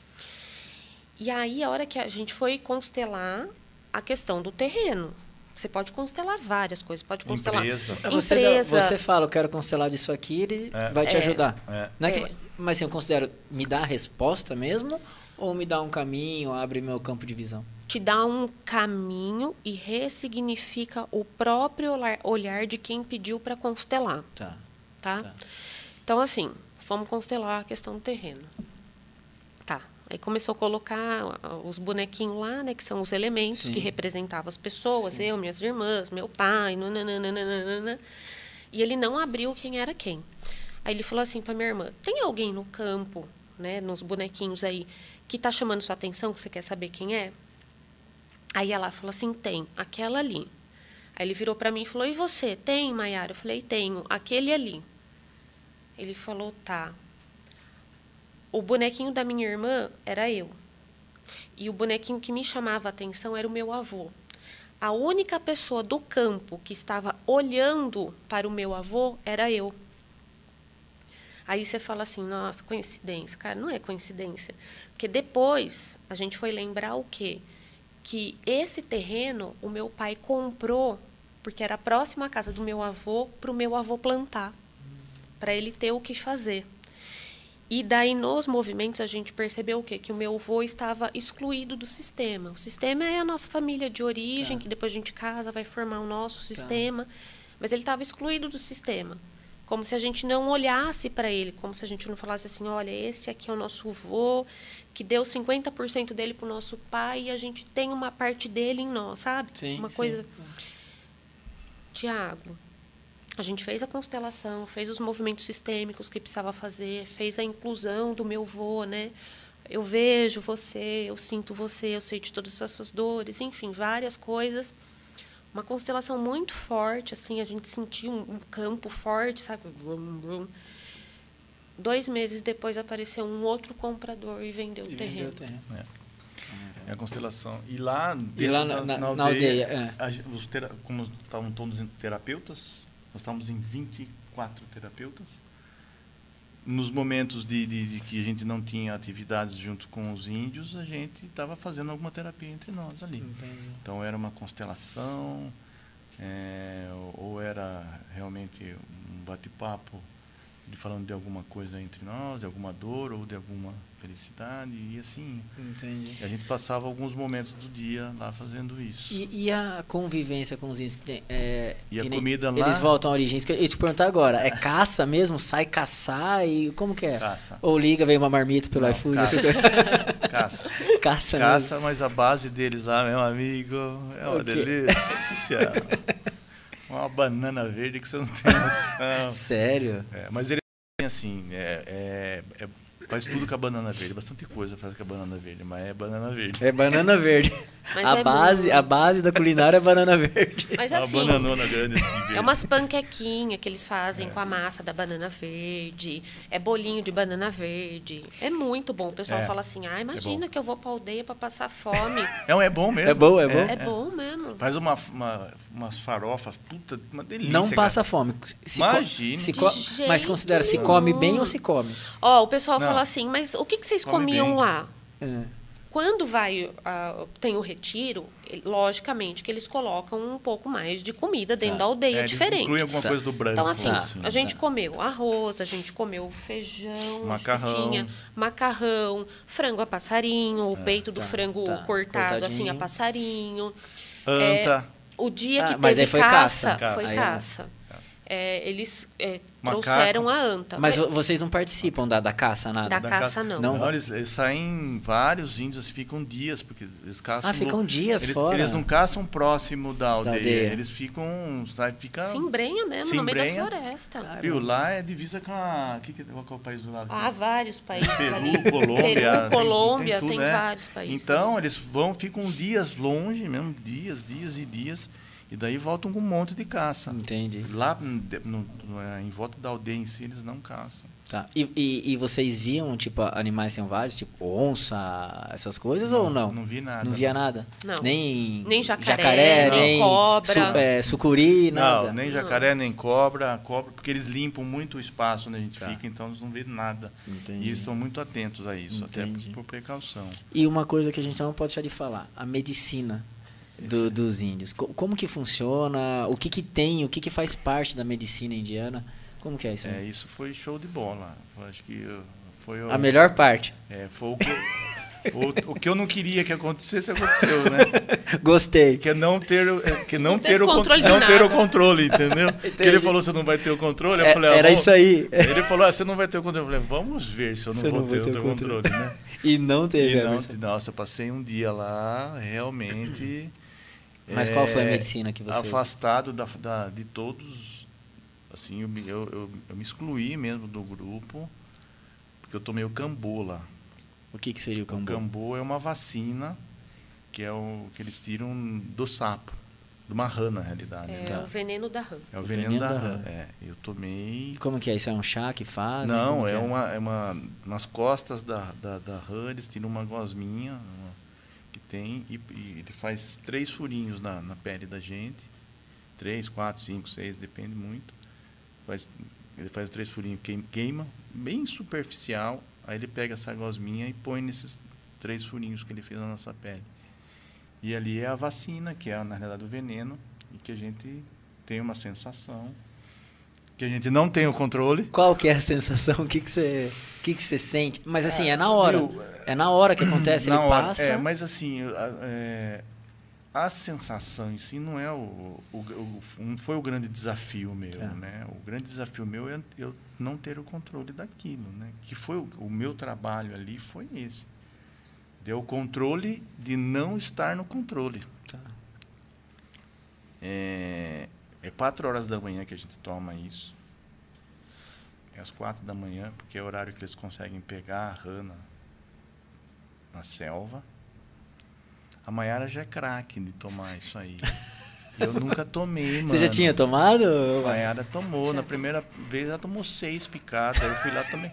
E aí, a hora que a gente foi constelar a questão do terreno. Você pode constelar várias coisas. Pode constelar Empresa. É, Você, dá- empresa. você fala, eu quero constelar disso aqui, ele É. vai te É. ajudar. É. Não é que- É. mas assim, eu considero, me dá a resposta mesmo? Ou me dá um caminho, abre meu campo de visão? te dá um caminho e ressignifica o próprio olhar, olhar de quem pediu para constelar, Tá. tá? Tá. Então, assim, vamos constelar a questão do terreno. Aí começou a colocar ah, os bonequinhos lá, né? Que são os elementos Sim. que representavam as pessoas. Sim. Eu, minhas irmãs, meu pai, nananana. E ele não abriu quem era quem. Aí ele falou assim para minha irmã, tem alguém no campo, né? Nos bonequinhos aí, que tá chamando sua atenção, que você quer saber quem é? Aí ela falou assim, tem, aquela ali. Aí ele virou para mim e falou, e você, tem, Maiara? Eu falei, tenho, aquele ali. Ele falou, tá. O bonequinho da minha irmã era eu. E o bonequinho que me chamava a atenção era o meu avô. A única pessoa do campo que estava olhando para o meu avô era eu. Aí você fala assim, nossa, coincidência. Cara, não é coincidência. Porque depois a gente foi lembrar o quê? Que esse terreno o meu pai comprou porque era próximo à casa do meu avô para o meu avô plantar, para ele ter o que fazer. E daí, nos movimentos, a gente percebeu o quê? Que o meu avô estava excluído do sistema. O sistema é a nossa família de origem, tá. que depois a gente casa, vai formar o nosso tá. sistema. Tá. Mas ele estava excluído do sistema. Como se a gente não olhasse para ele, como se a gente não falasse assim: olha, esse aqui é o nosso avô, que deu 50% dele para o nosso pai e a gente tem uma parte dele em nós, sabe? Sim, uma sim. coisa. Tiago, a gente fez a constelação, fez os movimentos sistêmicos que precisava fazer, fez a inclusão do meu vô, né? Eu vejo você, eu sinto você, eu sei de todas as suas dores, enfim, várias coisas. Uma constelação muito forte, assim, a gente sentiu um, um campo forte, sabe? Dois meses depois apareceu um outro comprador e vendeu e o terreno. Vendeu o terreno. É. é. a constelação. E lá, e lá na, na, na, aldeia, na aldeia é. a, os tera, como estavam todos terapeutas, nós estávamos em 24 terapeutas. Nos momentos de, de, de, que a gente não tinha atividades junto com os índios, a gente estava fazendo alguma terapia entre nós ali. Entendi. Então era uma constelação, é, ou era realmente um bate-papo de falando de alguma coisa entre nós, de alguma dor ou de alguma felicidade e assim. Entendi. A gente passava alguns momentos do dia lá fazendo isso. E, e a convivência com os índios? É, e a comida lá? Eles voltam à origem. Isso que eu ia te perguntar agora. É caça mesmo? Sai caçar e como que é? Caça. Ou liga, vem uma marmita pelo Não, iFood? Caça. caça. Caça, caça mas a base deles lá, meu amigo, é uma delícia. uma banana verde que você não tem noção. Sério? É, mas ele assim, é, é, é Faz tudo com a banana verde. Bastante coisa faz com a banana verde, mas é banana verde. É banana verde. Mas a, é base, a base da culinária é banana verde. Mas é assim, uma bananona grande assim, É umas panquequinhas que eles fazem é. com a massa da banana verde. É bolinho de banana verde. É muito bom. O pessoal é. fala assim, ah, imagina é que eu vou pra aldeia pra passar fome. É, é bom mesmo. É bom, é bom. É, bom mesmo. Faz uma, uma, umas farofas, puta, uma delícia. Não passa cara. fome. Se Imagina. Se mas considera se come bem ou se come? Ó, o pessoal Não. fala assim, mas o que que, vocês Come comiam bem. lá? É. Quando vai uh, tem o retiro, logicamente que eles colocam um pouco mais de comida dentro tá. da aldeia, é, diferente. Inclui alguma tá. coisa do branco. Então, assim, tá. assim a gente tá. comeu arroz, a gente comeu feijão, macarrão, tinha macarrão, frango a passarinho, o é, peito do tá. frango tá. cortado assim a passarinho. Anta. É, o dia que ah, teve foi caça, caça, foi caça é, eles é, trouxeram a anta. Mas, mas, vocês não participam da, da caça, nada? Da, da caça, caça, não. Não, eles, eles, saem vários índios, ficam dias, porque eles caçam... Ah, ficam no, dias eles, fora? Eles não caçam próximo da aldeia, da aldeia. eles ficam... Sabe, fica, se embrenha mesmo, se no meio da floresta. Viu, lá é divisa com a... Que, qual é o país do lado? Ah, vários países. Peru, Colômbia... Peru, Colômbia, tem, tem, tudo, tem né? vários países. Então, eles vão, ficam dias longe mesmo, dias, dias e dias... E daí voltam com um monte de caça. Entendi. Lá no, no, é, em volta da aldeia em si, eles não caçam. Tá. E, e, e, vocês viam, tipo, animais selvagens, tipo onça, essas coisas não, ou não? Não vi nada. Não via nada? Não. Nem, nem jacaré, jacaré nem, nem cobra. Su, é, sucuri, nada? Não, nem jacaré, nem cobra, cobra, porque eles limpam muito o espaço onde a gente tá. fica, então eles não vêem nada. Entendi. E eles estão muito atentos a isso, Entendi. até por, por precaução. E uma coisa que a gente não pode deixar de falar, a medicina do, dos índios. Como que funciona? O que, que tem? O que, que faz parte da medicina indiana? Como que é isso? É, isso foi show de bola. acho que foi o, a melhor parte. É, foi o que, o, o, que eu não queria que acontecesse aconteceu, né? Gostei. Que é não ter, é, que não, não ter o controle, não ter o controle, entendeu? Que ele falou você não vai ter o controle, eu é, falei, ah, era isso aí. Ele falou, ah, você não vai ter o controle. Eu falei, vamos ver se eu não vou não ter, ter, o controle, controle né? E não teve. E não, nossa, eu passei um dia lá, realmente mas qual foi a é, medicina que você afastado da, da, de todos assim eu, eu, eu, eu, me excluí mesmo do grupo porque eu tomei o cambu lá. O que que seria o cambu o cambu é uma vacina que é o que eles tiram do sapo de uma rã na realidade é né? o veneno da rã. É o, o veneno, veneno, da, da rã. rã. É eu tomei como que é isso? É um chá que faz não é, é, uma é uma nas costas da, da, da rã eles tiram uma gosminha uma tem e, e, ele faz três furinhos na, na pele da gente. Três, quatro, cinco, seis, depende muito. Faz, ele faz três furinhos, queima, bem superficial. Aí ele pega essa gosminha e põe nesses três furinhos que ele fez na nossa pele. E ali é a vacina, que é na realidade o veneno, e que a gente tem uma sensação que a gente não tem o controle. Qual que é a sensação? O que, que, você, o que, que você sente? Mas assim, é na hora. Viu? É na hora que acontece, na ele hora, passa. É, mas assim, é, a sensação em si não é o, o, o, não foi o grande desafio meu, é. né? O grande desafio meu é eu não ter o controle daquilo, né? Que foi o, o meu trabalho ali foi esse. Deu o controle de não estar no controle. Tá. É, é quatro horas da manhã que a gente toma isso. É às quatro da manhã, porque é o horário que eles conseguem pegar a rã na, na selva. A Maiara já é craque de tomar isso aí. Eu nunca tomei, mano. Você já tinha tomado? A Maiara tomou. Já. Na primeira vez ela tomou seis picadas. Eu fui lá também.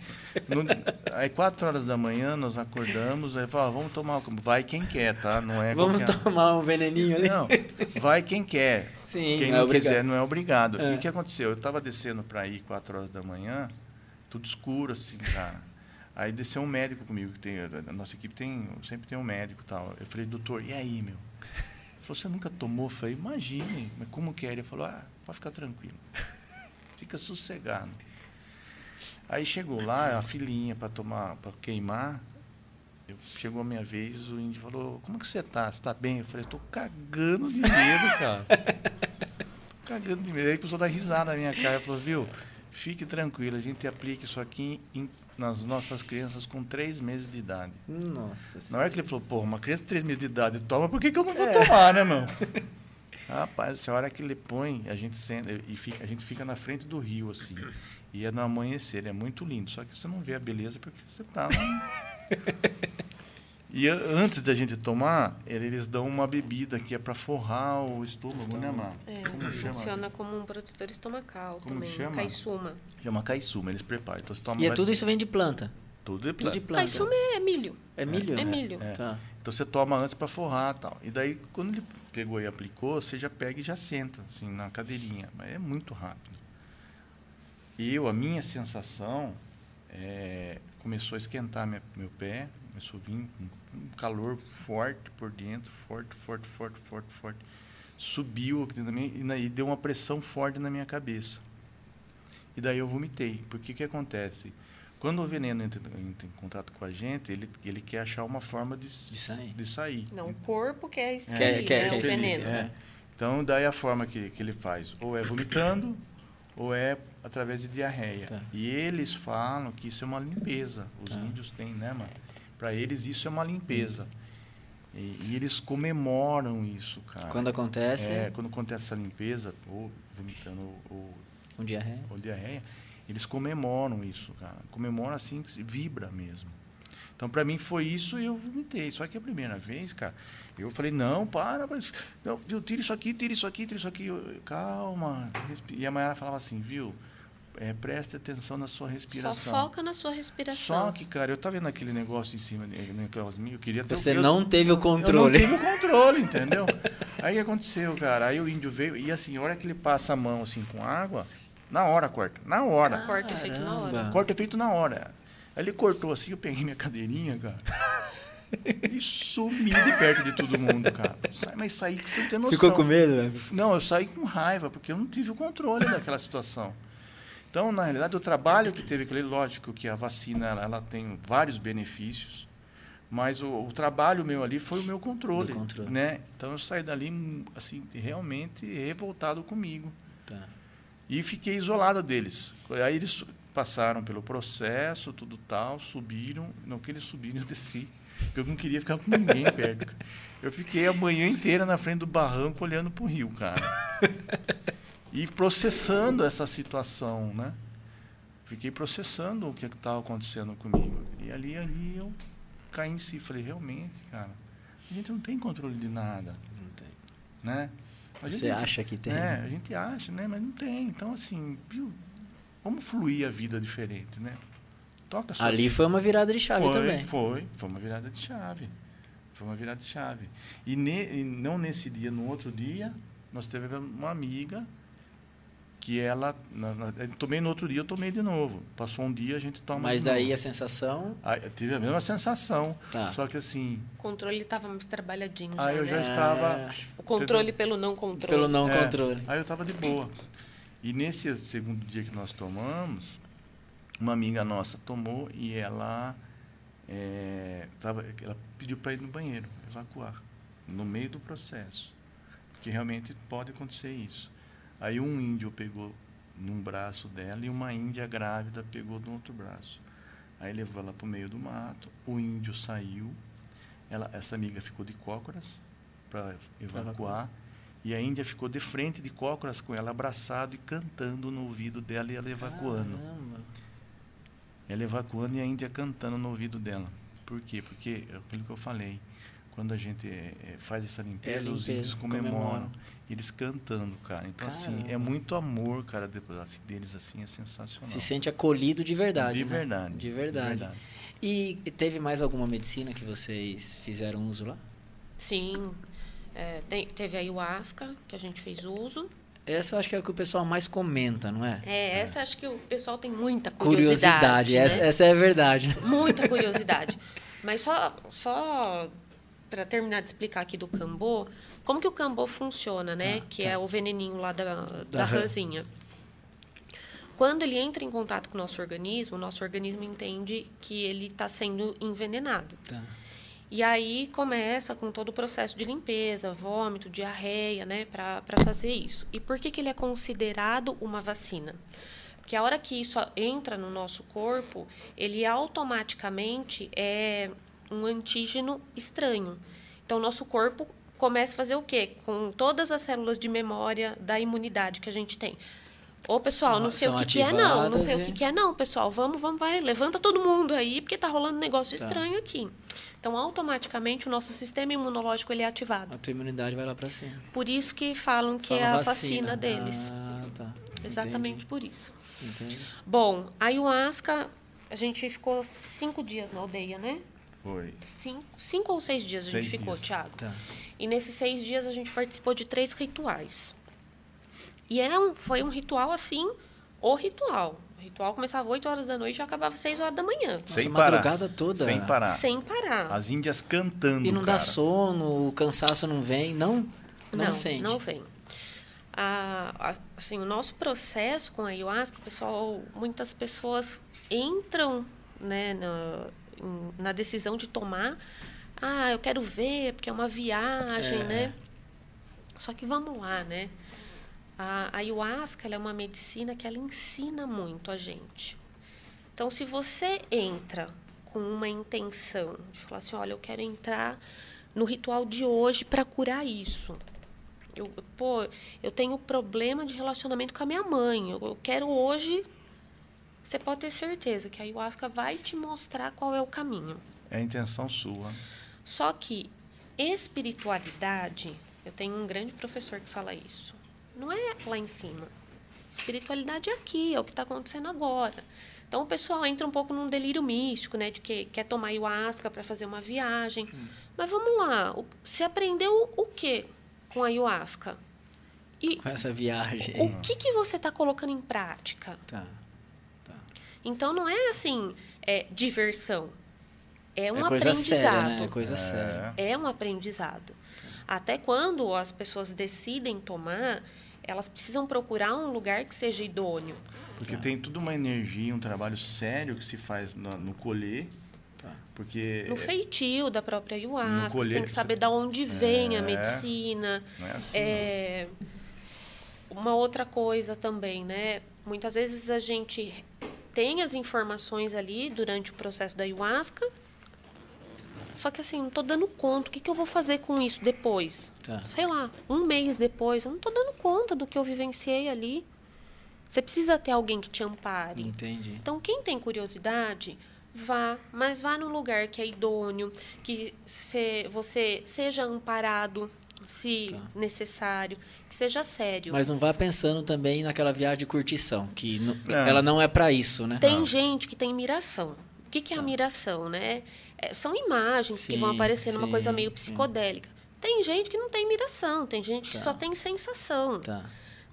Aí, quatro horas da manhã, nós acordamos. Aí falou, ah, vamos tomar. Vai quem quer, tá? Não é Vamos qualquer... tomar um veneninho ali? Não. Vai quem quer. Sim, quem não, é não quiser não é obrigado. É. E o que aconteceu? Eu estava descendo para ir quatro horas da manhã, tudo escuro assim, cara. Aí desceu um médico comigo, que tem, a nossa equipe tem, sempre tem um médico tal. Eu falei, doutor, e aí, meu? Falou, você nunca tomou? Eu falei, imagine, mas como que é? Ele falou, ah, pode ficar tranquilo. Fica sossegado. Aí chegou lá, a filhinha para tomar, para queimar. Eu, chegou a minha vez, o índio falou, como que você está? Você está bem? Eu falei, estou cagando de medo, cara. tô cagando de medo. Aí começou a dar risada na minha cara. Falou, viu, fique tranquilo, a gente aplica isso aqui em nas nossas crianças com três meses de idade. Nossa Na hora que ele falou, pô, uma criança de três meses de idade toma, por que, que eu não vou é. tomar, né, não? Rapaz, essa hora que ele põe, a gente senta, e fica, a gente fica na frente do rio, assim. E é no amanhecer, é muito lindo. Só que você não vê a beleza porque você está. E antes da gente tomar, eles dão uma bebida que é para forrar o estômago, né, estômago. né, Mar? É, como funciona como um protetor estomacal como também. Chama? Caissuma. Chama caissuma, eles preparam. Então, você toma e é tudo isso vem de planta? Tudo de planta. Tudo de planta. Caissuma é milho. É milho? É, é milho. É. Tá. Então você toma antes para forrar tal. E daí, quando ele pegou e aplicou, você já pega e já senta, assim, na cadeirinha. Mas é muito rápido. E eu, a minha sensação, é, começou a esquentar minha, meu pé, Começou a vir um calor forte por dentro, forte, forte, forte, forte, forte. Subiu aqui dentro da e, e deu uma pressão forte na minha cabeça. E daí eu vomitei. Porque que acontece? Quando o veneno entra, entra, em contato com a gente, ele, ele quer achar uma forma de, de, sair. de sair. Não, o corpo quer extrair é, quer, né, quer, o veneno. É. Então, daí a forma que, que ele faz, ou é vomitando, ou é através de diarreia. Tá. E eles falam que isso é uma limpeza. Os tá. índios têm, né, mano? Para eles isso é uma limpeza. E, e, eles comemoram isso, cara. Quando acontece? É, quando acontece essa limpeza, ou vomitando ou, diarreia. ou diarreia, eles comemoram isso, cara. Comemoram assim, vibra mesmo. Então, para mim foi isso e eu vomitei. Só que a primeira vez, cara, eu falei, não, para, mas, não, tira isso aqui, tira isso aqui, tira isso aqui. Eu, calma. E a Mayara falava assim, viu? É, preste atenção na sua respiração. Só foca na sua respiração. Só que, cara, eu estava vendo aquele negócio em cima, eu queria ter Você o, não teve o controle. Eu não tive o controle, entendeu? Aí o que aconteceu, cara? Aí o índio veio e assim, a hora que ele passa a mão assim com água, na hora corta, na hora. Ah, corta é feito na hora. Corta é feito na hora. Aí ele cortou assim, eu peguei minha cadeirinha, cara. e sumi de perto de todo mundo, cara. Mas saí sem ter noção. Ficou com medo? Né? Não, eu saí com raiva, porque eu não tive o controle daquela situação. Então, na realidade, o trabalho que teve, lógico que a vacina ela, ela tem vários benefícios, mas o, o, trabalho meu ali foi o meu controle, controle, né? Então eu saí dali assim realmente revoltado comigo. Tá. E fiquei isolado deles. Aí eles passaram pelo processo, tudo tal, subiram, não que eles subiram, eu desci. Porque eu não queria ficar com ninguém perto. Eu fiquei a manhã inteira na frente do barranco olhando para o rio, cara. e processando essa situação, né? Fiquei processando o que estava acontecendo comigo. E ali, ali eu caí em si. Falei, realmente, cara, a gente não tem controle de nada. Não tem. Né? A Você gente, acha que tem? É, a gente acha, né? Mas não tem. Então, assim, viu? Vamos fluir a vida diferente, né? Toca Ali vida. foi uma virada de chave foi, também. Foi, foi uma virada de chave. Foi uma virada de chave. E, ne, e não nesse dia, no outro dia, nós tivemos uma amiga que ela na, na, tomei no outro dia eu tomei de novo passou um dia a gente toma mas daí novo. a sensação aí, tive a mesma sensação tá. só que assim o controle estava mais trabalhadinho já, aí eu né? já estava o controle pelo não controle pelo não é, controle aí eu estava de boa E nesse segundo dia que nós tomamos, uma amiga nossa tomou e ela, é, tava, ela pediu para ir no banheiro, evacuar, no meio do processo. Porque realmente pode acontecer isso. Aí um índio pegou num braço dela e uma índia grávida pegou no outro braço. Aí levou ela para o meio do mato, o índio saiu, ela, essa amiga ficou de cócoras para evacuar. E a Índia ficou de frente de cócoras com ela, abraçado e cantando no ouvido dela e ela evacuando. Caramba. Ela evacuando e a Índia cantando no ouvido dela. Por quê? Porque é aquilo que eu falei. Quando a gente é, faz essa limpeza, é limpeza, os índios comemoram. comemoram. Eles cantando, cara. Então, Caramba. assim, é muito amor, cara, assim, deles, assim, é sensacional. Se sente acolhido de verdade. De né? verdade. De verdade. De verdade. E teve mais alguma medicina que vocês fizeram uso lá? Sim, é, tem, teve a ayahuasca, que a gente fez uso. Essa eu acho que é o que o pessoal mais comenta, não é? É, essa é. acho que o pessoal tem muita curiosidade. Curiosidade, né? essa, essa, é a verdade. Né? Muita curiosidade. Mas só, só para terminar de explicar aqui do cambô, como que o cambô funciona, né? Tá, que tá. é o veneninho lá da, da, da rãzinha. Quando ele entra em contato com o nosso organismo, o nosso organismo entende que ele está sendo envenenado. Tá. E aí começa com todo o processo de limpeza, vômito, diarreia, né, para fazer isso. E por que, que ele é considerado uma vacina? Porque a hora que isso entra no nosso corpo, ele automaticamente é um antígeno estranho. Então, nosso corpo começa a fazer o quê? Com todas as células de memória da imunidade que a gente tem. Ô, pessoal, são, não sei o que, que, é, não. Não sei e... o que, que, é, não, pessoal. Vamos, vamos, vai. Levanta todo mundo aí, porque tá rolando um negócio tá. estranho aqui. Então, automaticamente, o nosso sistema imunológico ele é ativado. A tua imunidade vai lá para cima. Por isso que falam que Fala é a vacina, vacina deles. Ah, tá. Exatamente Entendi. por isso. Entendi. Bom, a ayahuasca, a gente ficou cinco dias na aldeia, né? Foi. Cinco, cinco ou seis dias seis a gente ficou, dias. Thiago. Tá. E nesses seis dias a gente participou de três rituais. E é um, foi um ritual assim, o ritual. O ritual começava 8 horas da noite e acabava 6 horas da manhã. Sem Nossa, parar. madrugada toda. Sem parar. Sem parar. As índias cantando. E não cara. dá sono, o cansaço não vem, não? Não, não sente. Não vem. Ah, assim, o nosso processo com a ayahuasca, pessoal, muitas pessoas entram né, na, na decisão de tomar. Ah, eu quero ver, porque é uma viagem, é. né? Só que vamos lá, né? A ayahuasca é uma medicina que ela ensina muito a gente. Então, se você entra com uma intenção de falar assim, olha, eu quero entrar no ritual de hoje para curar isso. Eu, pô, eu tenho problema de relacionamento com a minha mãe. Eu, eu quero hoje. Você pode ter certeza que a ayahuasca vai te mostrar qual é o caminho. É a intenção sua. Só que espiritualidade, eu tenho um grande professor que fala isso não é lá em cima. Espiritualidade é aqui, é o que está acontecendo agora. Então o pessoal entra um pouco num delírio místico, né? De que quer tomar ayahuasca para fazer uma viagem. Hum. Mas vamos lá, você aprendeu o que com a ayahuasca? E com essa viagem. O que, que você está colocando em prática? Tá. Então não é assim, é diversão. É um é coisa aprendizado. Séria, né? É coisa é. séria. É um aprendizado. Até quando as pessoas decidem tomar, elas precisam procurar um lugar que seja idôneo. Porque tá. tem toda uma energia, um trabalho sério que se faz no, no colher. Tá. Porque no feitio da própria ayahuasca, colher, você tem que saber de onde vem é, a medicina. Não é assim. É, uma outra coisa também, né? Muitas vezes a gente tem as informações ali durante o processo da ayahuasca, só que assim, não estou dando conta. O que, que eu vou fazer com isso depois? Tá. Sei lá, um mês depois, eu não estou dando conta do que eu vivenciei ali. Você precisa ter alguém que te ampare. Entendi. Então, quem tem curiosidade, vá, mas vá num lugar que é idôneo, que se, você seja amparado, se tá. necessário, que seja sério. Mas não vá pensando também naquela viagem de curtição, que não, é. ela não é para isso, né? Tem não. gente que tem miração. O que, que é tá. a miração, né? É, são imagens sim, que vão aparecer numa coisa meio psicodélica. Sim. Tem gente que não tem miração, tem gente tá. que só tem sensação. Tá.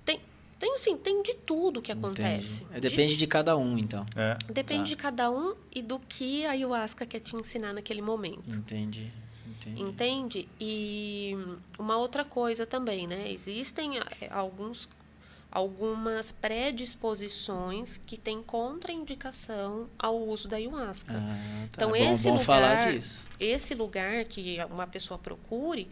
Tem, tem assim, tem de tudo que acontece. É, depende de, de, cada um, então. É. Depende tá. de cada um e do que a ayahuasca quer te ensinar naquele momento. Entendi. Entendi. Entende? E uma outra coisa também, né? Existem é, alguns algumas predisposições que têm contraindicação ao uso da ayahuasca. Ah, tá. Então Bom- esse bom lugar, falar disso. esse lugar que uma pessoa procure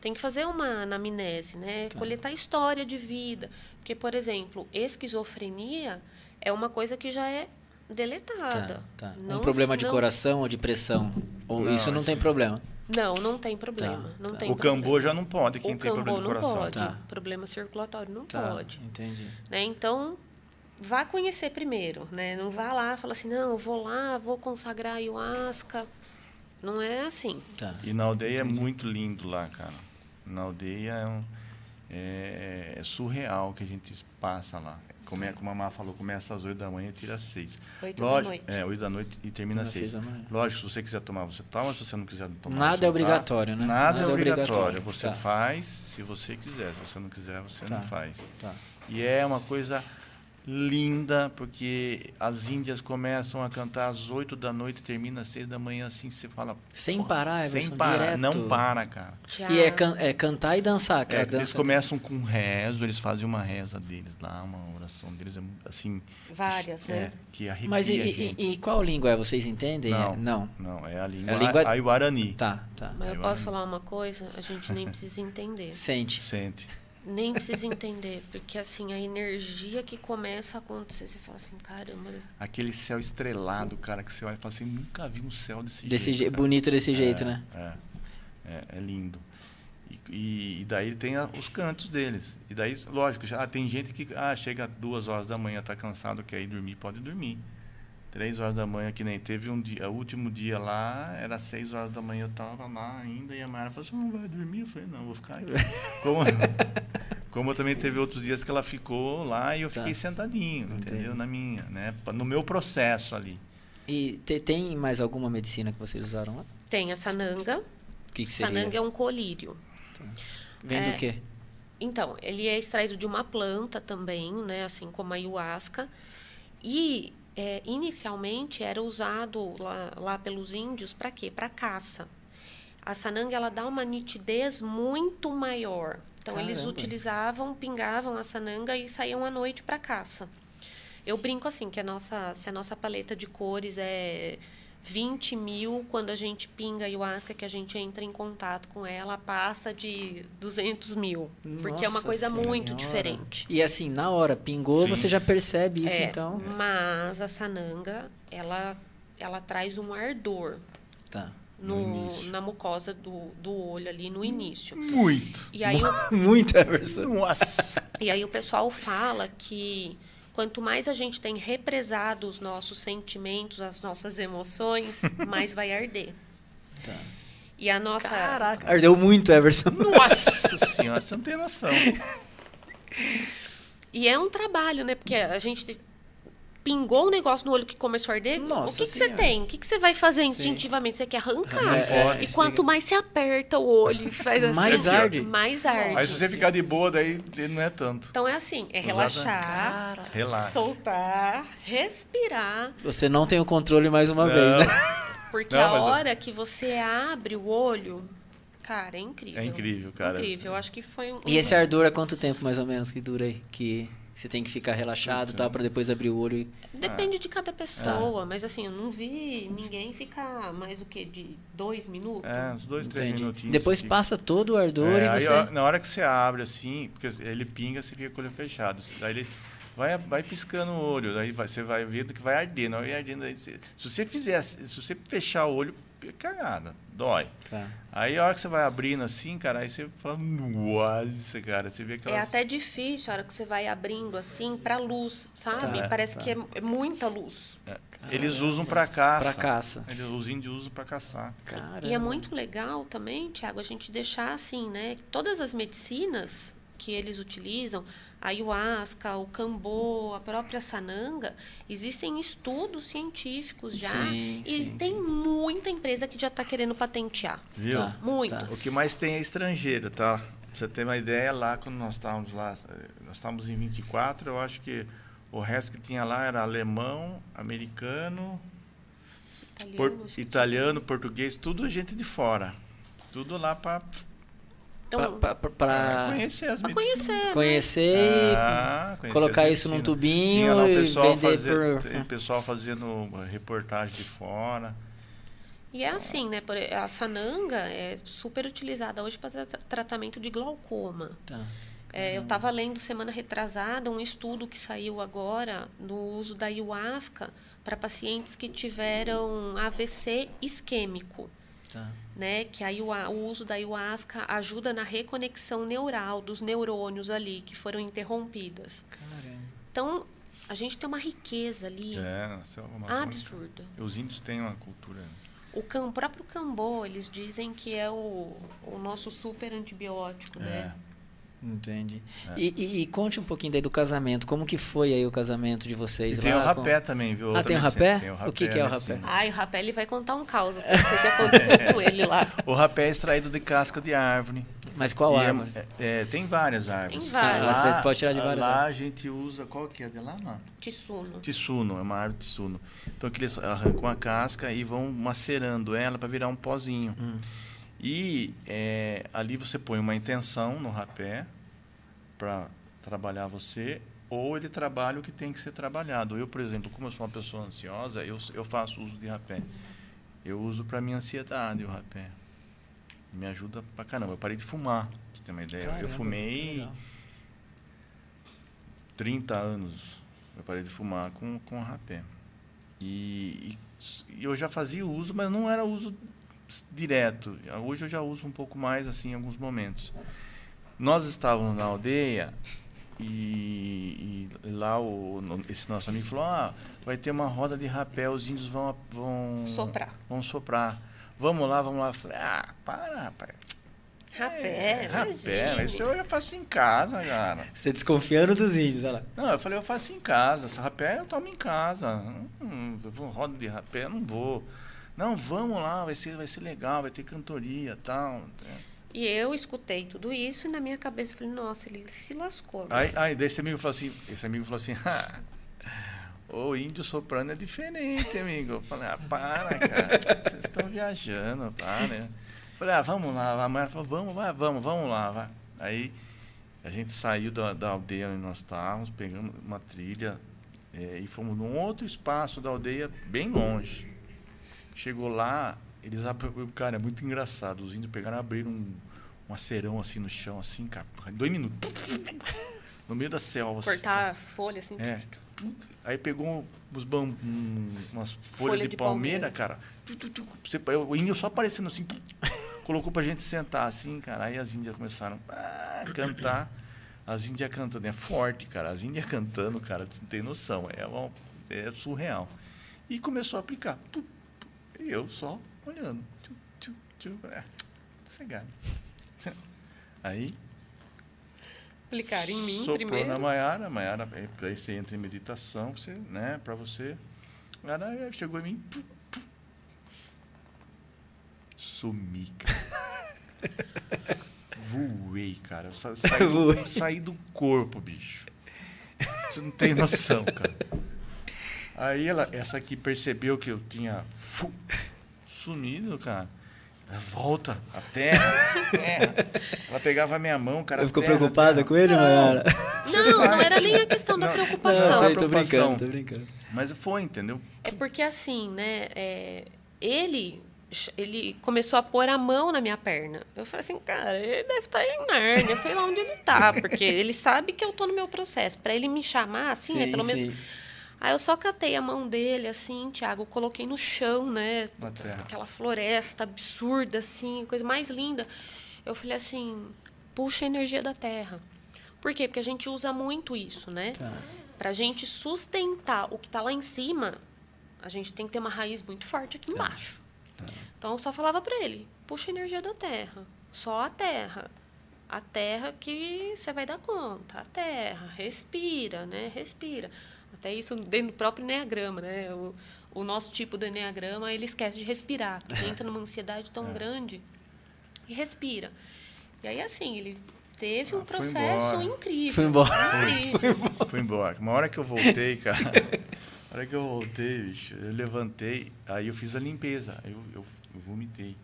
tem que fazer uma anamnese, né? Tá. Coletar história de vida, porque por exemplo, esquizofrenia é uma coisa que já é deletada. Tá, tá. Não- um problema de não- coração ou de pressão? Ou Não, isso não tem problema? Não, não tem problema. Tá, não tá. tem O cambô problema. já não pode, quem o tem cambô problema de não coração. pode. Tá. Problema circulatório não Tá, pode. entendi. Né? Então, vá conhecer primeiro, né? Não vá lá e fala assim, não, eu vou lá, vou consagrar ayahuasca. Não é assim. Tá. E na aldeia é muito lindo lá, cara. Na aldeia é, um- é- é surreal o que a gente passa lá. Como, é, como a Má falou, começa às 8 da manhã e tira às 6. Oito Lógico, da noite. É, 8 da noite e termina às Às seis 6. da manhã. Lógico, se você quiser tomar, você toma. Se você não quiser tomar, Nada você é não obrigatório, né? Nada, Nada é é obrigatório. obrigatório. Você Tá. faz se você quiser. Se você não quiser, você Tá. não faz. Tá. E é uma coisa linda, porque as índias começam a cantar às 8 da noite e termina às 6 da manhã, assim, você fala... Sem "Pô, parar, Sem Everson, parar, direto. não para, cara. E é, can- é cantar e dançar, cara. É, eles dança. começam com rezo, eles fazem uma reza deles lá, uma oração deles, é assim... Várias, é, né? que arrepia Mas e, a e- gente. e qual língua é? Vocês entendem? Não. É- Não. Não, é a língua, É a língua- a, a Guarani. Tá, tá. Mas eu posso falar uma coisa? A gente nem precisa entender. Sente. Sente. Nem precisa entender. Porque, assim, a energia que começa a acontecer, você fala assim, caramba, Aquele céu estrelado, cara, que você olha e fala assim, nunca vi um céu desse, Desse jeito. jeito, cara." bonito desse jeito, É, né? É, é, é lindo. E, e- daí tem a- os cantos deles. E daí, lógico, já tem gente que ah, chega duas horas da manhã, tá cansado, quer ir dormir, pode dormir. Três horas da manhã, que nem teve um dia, o último dia lá, era seis horas da manhã, eu tava lá ainda, e a Mayara falou assim, não vai dormir? Eu falei, não, vou ficar aqui. Como, como também teve outros dias que ela ficou lá e eu Tá. fiquei sentadinho, entendeu? Entendi. Na minha, né? No meu processo ali. E te- tem mais alguma medicina que vocês usaram lá? tem a sananga. O que, que seria? Sananga é um colírio. Vem é- do quê? Então, ele é extraído de uma planta também, né, assim como a ayahuasca. E é, inicialmente era usado lá, lá pelos índios para quê? Para caça. A sananga ela dá uma nitidez muito maior. Então eles Caramba. utilizavam, pingavam a sananga e saíam à noite para caça. Eu brinco assim que a nossa, se a nossa paleta de cores é 20 mil, quando a gente pinga a ayahuasca, que a gente entra em contato com ela, passa de 200 mil. porque é uma Nossa coisa muito Senhora. diferente. E assim, na hora, pingou, Sim. você já percebe isso, É, então. Mas a sananga, ela, ela traz um ardor Tá. No no, na mucosa do, do olho ali no início. Muito. E aí, o- Muito, Everson. Nossa. e aí o pessoal fala que quanto mais a gente tem represado os nossos sentimentos, as nossas emoções, mais vai arder. Tá. E a nossa. Caraca, ardeu muito, Everson. Nossa senhora, você não tem noção. E é um trabalho, né? Porque a gente pingou um negócio no olho que começou a arder. Nossa o que, que você tem? O que, que você vai fazer instintivamente? Você quer arrancar. Não pode. E quanto mais você aperta o olho e faz assim, Mais arde. mais arde. Aí se você ficar de boa, daí ele não é tanto. Então é assim, é relaxar, Cara, Relaxa. soltar, respirar, você não tem o controle mais uma Não. vez, né? porque Não, a hora que você abre o olho, cara, é incrível. É incrível, cara. Incrível. Eu acho que foi um. E esse ardor há quanto tempo mais ou menos que dura aí? Que você tem que ficar relaxado e tal, é. pra depois abrir o olho e. Depende de cada É. pessoa, mas assim, eu não vi ninguém ficar mais o que de dois minutos. É, uns dois, três Entendi. minutinhos. Depois passa todo o ardor É, e aí, você. ó, na hora que você abre assim, porque ele pinga, você fica com o olho fechado. Daí ele vai, vai piscando o olho, daí vai- você vai vendo que vai ardendo. Aí ardendo, aí você- se você fizer, se você fechar o olho, é cagada, dói. Tá. Aí a hora que você vai abrindo assim, cara, aí você fala, nossa, cara, você vê aquela... É até difícil a hora que você vai abrindo assim pra luz, sabe? Tá, Parece tá. que é, é muita luz. Eles usam pra caça. Pra caça. Eles, os índios usam pra caçar. Caramba. E é muito legal também, Tiago, a gente deixar assim, né? Todas as medicinas que eles utilizam, a ayahuasca, o cambô, a própria sananga, existem estudos científicos já. Sim, e sim, tem sim. muita empresa que já está querendo patentear. Viu? Tá, Muito. tá. O que mais tem é estrangeiro, tá? Pra você ter uma ideia, lá quando nós estávamos lá, nós estávamos em 24, eu acho que o resto que tinha lá era alemão, americano, por- Italiano, que- italiano, português, tudo gente de fora. Tudo lá para Então, para é, conhecer as medicinas. Conhecer, né? conhecer, ah, conhecer colocar isso num tubinho e vender fazer, por... Tem pessoal fazendo reportagem de fora. E é assim, né? A sananga é super utilizada hoje para tratamento de glaucoma. Tá. É, eu estava lendo semana retrasada um estudo que saiu agora no uso da ayahuasca para pacientes que tiveram AVC isquêmico. Tá. Né, que aí o, o uso da ayahuasca ajuda na reconexão neural dos neurônios ali que foram interrompidas. Caramba. Então, a gente tem uma riqueza ali é, é uma absurda. Os índios têm uma cultura. O, cam, próprio cambô, eles dizem que é o, o nosso super antibiótico, né? é. né? Entendi. É. E, e, e, conte um pouquinho daí do casamento. Como que foi aí o casamento de vocês? E tem o rapé com... também, viu? Ah, tem o rapé? tem o rapé? O que, que é o rapé? Ah, o rapé ele vai contar um caos. O que aconteceu com ele lá. O rapé é extraído de casca de árvore. Mas qual e é árvore? É, é, tem várias árvores. Tem várias. Ah, você pode tirar de várias Lá árvores. a gente usa... Qual que é de lá? Não? Tissuno. Tissuno, é uma árvore tissuno. Então que eles arrancam a casca e vão macerando ela para virar um pozinho. Hum. E é, ali você põe uma intenção no rapé para trabalhar você, ou ele trabalha o que tem que ser trabalhado. Eu, por exemplo, como eu sou uma pessoa ansiosa, eu, eu faço uso de rapé. Eu uso para minha ansiedade o rapé. Me ajuda pra caramba. Eu parei de fumar, pra você ter uma ideia. Caramba, eu fumei 30 anos. Eu parei de fumar com, com rapé. E, e, eu já fazia uso, mas não era uso direto. Hoje eu já uso um pouco mais assim em alguns momentos. Nós estávamos na aldeia e, e lá o, esse nosso amigo falou: ah, vai ter uma roda de rapé, os índios vão, vão soprar. Vão soprar. Vamos lá, vamos lá. Eu falei, ah, para, rapaz. Rapé, é, rapé, isso eu faço em casa, cara. Você desconfiando dos índios, olha lá. Não, eu falei, eu faço em casa. Esse rapé eu tomo em casa. Hum, vou roda de rapé, não vou. Não, vamos lá, vai ser, vai ser legal, vai ter cantoria e tal. E eu escutei tudo isso e na minha cabeça falei, nossa, ele se lascou. Aí, aí desse amigo falou assim, esse amigo falou assim, ah, o índio soprano é diferente, amigo. Eu falei, ah, para, cara, vocês estão viajando, para. Né? Falei, ah, vamos lá. A mãe falou, vamos, vai, vamos, vamos lá. Vai. Aí a gente saiu da, da aldeia onde nós estávamos, pegamos uma trilha é, e fomos num outro espaço da aldeia, bem longe. Chegou lá, eles cara, é muito engraçado. Os índios pegaram e abriram um, um acerão assim no chão, assim, cara, dois minutos. No meio da selva. Assim, Cortar assim, as folhas, assim. É. Aí pegou uns bam, umas folhas Folha de, de palmeira, palmeira, cara. O índio só aparecendo assim, colocou pra gente sentar assim, cara. Aí as índias começaram a cantar. As índias cantando, é forte, cara. As índias cantando, cara, você não tem noção. É, uma, é surreal. E começou a aplicar. E eu só olhando. Tchu, tchu, tchu. É, sossegado. Aí. Aplicar em mim soprou primeiro. na Maiara. Maiara, aí você entra em meditação, você, né, para você. Ela chegou em mim. Pum, pum. Sumi, cara. Voei, cara. Sa saí, do, saí do corpo, bicho. Você não tem noção, cara. Aí ela, essa aqui percebeu que eu tinha sumido, cara. Volta, a terra, a terra. Ela pegava a minha mão, cara. Ficou terra, preocupada terra. com ele, Mayara? Não, não era nem a questão da preocupação. Não, sei, tô brincando, tô brincando. Mas foi, entendeu? É porque assim, né? É, ele, ele começou a pôr a mão na minha perna. Eu falei assim, cara, ele deve estar em Nárnia, sei lá onde ele está, porque ele sabe que eu tô no meu processo. Para ele me chamar, assim, sim, né? Pelo menos Aí eu só catei a mão dele, assim, Tiago, coloquei no chão, né? Aquela floresta absurda, assim, coisa mais linda. Eu falei assim, puxa a energia da terra. Por quê? Porque a gente usa muito isso, né? Tá. Pra gente sustentar o que tá lá em cima, a gente tem que ter uma raiz muito forte aqui tá. embaixo. Tá. Então eu só falava para ele, puxa a energia da terra. Só a terra. A terra que você vai dar conta. A terra. Respira, né? Respira. Até isso dentro do próprio Enneagrama, né? O, o nosso tipo do Enneagrama, ele esquece de respirar. Porque entra numa ansiedade tão é. grande e respira. E aí, assim, ele teve um ah, processo incrível. Foi embora. Incrível. Foi, embora. Foi embora. Uma hora que eu voltei, cara... Na hora que eu voltei, bicho, eu levantei, aí eu fiz a limpeza, aí eu, eu, eu vomitei.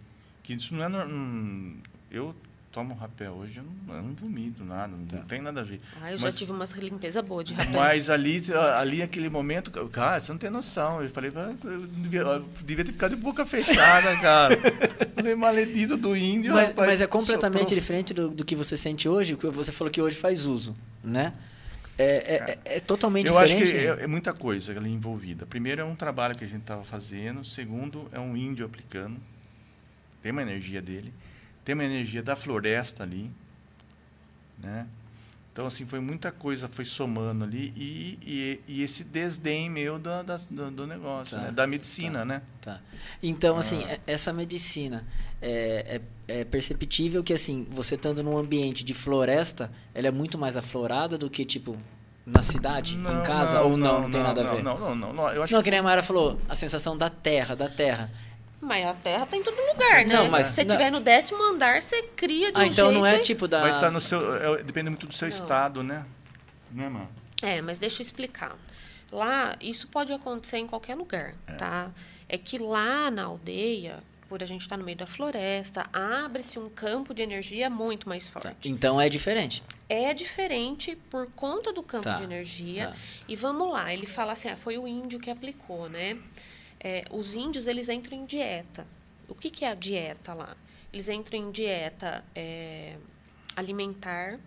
Que isso não é... Hum, eu tomo rapé hoje, eu não, eu não vomito nada, tá. não tem nada a ver. Ah, eu mas, já tive umas limpeza boa de rapé. Mas ali, ali aquele momento, cara, você não tem noção. Eu falei, eu devia, eu devia ter ficado de boca fechada, cara. falei, maledito do índio. Mas, rapaz, mas é completamente soprou. diferente do, do que você sente hoje, que você falou que hoje faz uso, né? É, é, é, é totalmente eu diferente. Eu acho que é, é, muita coisa ali envolvida. Primeiro é um trabalho que a gente estava fazendo. Segundo é um índio aplicando. Tem uma energia dele tem uma energia da floresta ali, né? Então, assim, foi muita coisa, foi somando ali e, e, e esse desdém meu do, do, do negócio, tá, né? da medicina, tá, né? Tá. Então, assim, ah. essa medicina, é, é, é, perceptível que, assim, você estando num ambiente de floresta, ela é muito mais aflorada do que, tipo, na cidade, não, em casa, não, ou não, não, não tem nada a ver? Não, não, não. não, eu acho não que nem a Mara falou, a sensação da terra, da terra. Mas a Terra tá em todo lugar, né? Não, mas, Se você estiver no décimo andar, você cria de ah, um então jeito... não é tipo da... Mas tá no seu... É, depende muito do seu não. estado, né? Né, mano? É, mas deixa eu explicar. Lá, isso pode acontecer em qualquer lugar, é. tá? É que lá na aldeia, por a gente estar tá no meio da floresta, abre-se um campo de energia muito mais forte. Tá. Então é diferente. É diferente por conta do campo tá. de energia. Tá. E vamos lá, ele fala assim, ah, foi o índio que aplicou, né? É, os índios eles entram em dieta. O que, que é a dieta lá? Eles entram em dieta é, alimentar,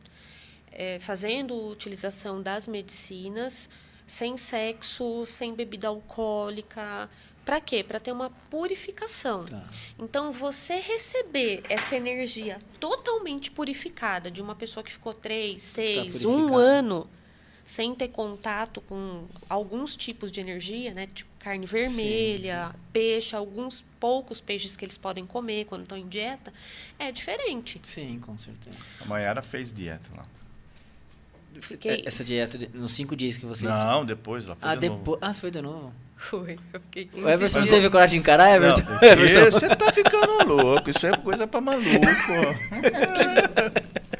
é, fazendo utilização das medicinas, sem sexo, sem bebida alcoólica. Para quê? Para ter uma purificação. Tá. Então, você receber essa energia totalmente purificada de uma pessoa que ficou três, tá seis, tá um ano sem ter contato com alguns tipos de energia, né? Tipo carne vermelha, sim, sim. peixe, alguns poucos peixes que eles podem comer quando estão em dieta, é diferente. Sim, com certeza. A Mayara fez dieta lá. Fiquei... Essa dieta, nos cinco dias que vocês... Não, depois, ela foi ah, de depois... novo. Ah, foi de novo? Foi, eu fiquei O Everson não teve coragem de encarar, Everson? Não, Everson? Você tá ficando louco, isso é coisa pra maluco.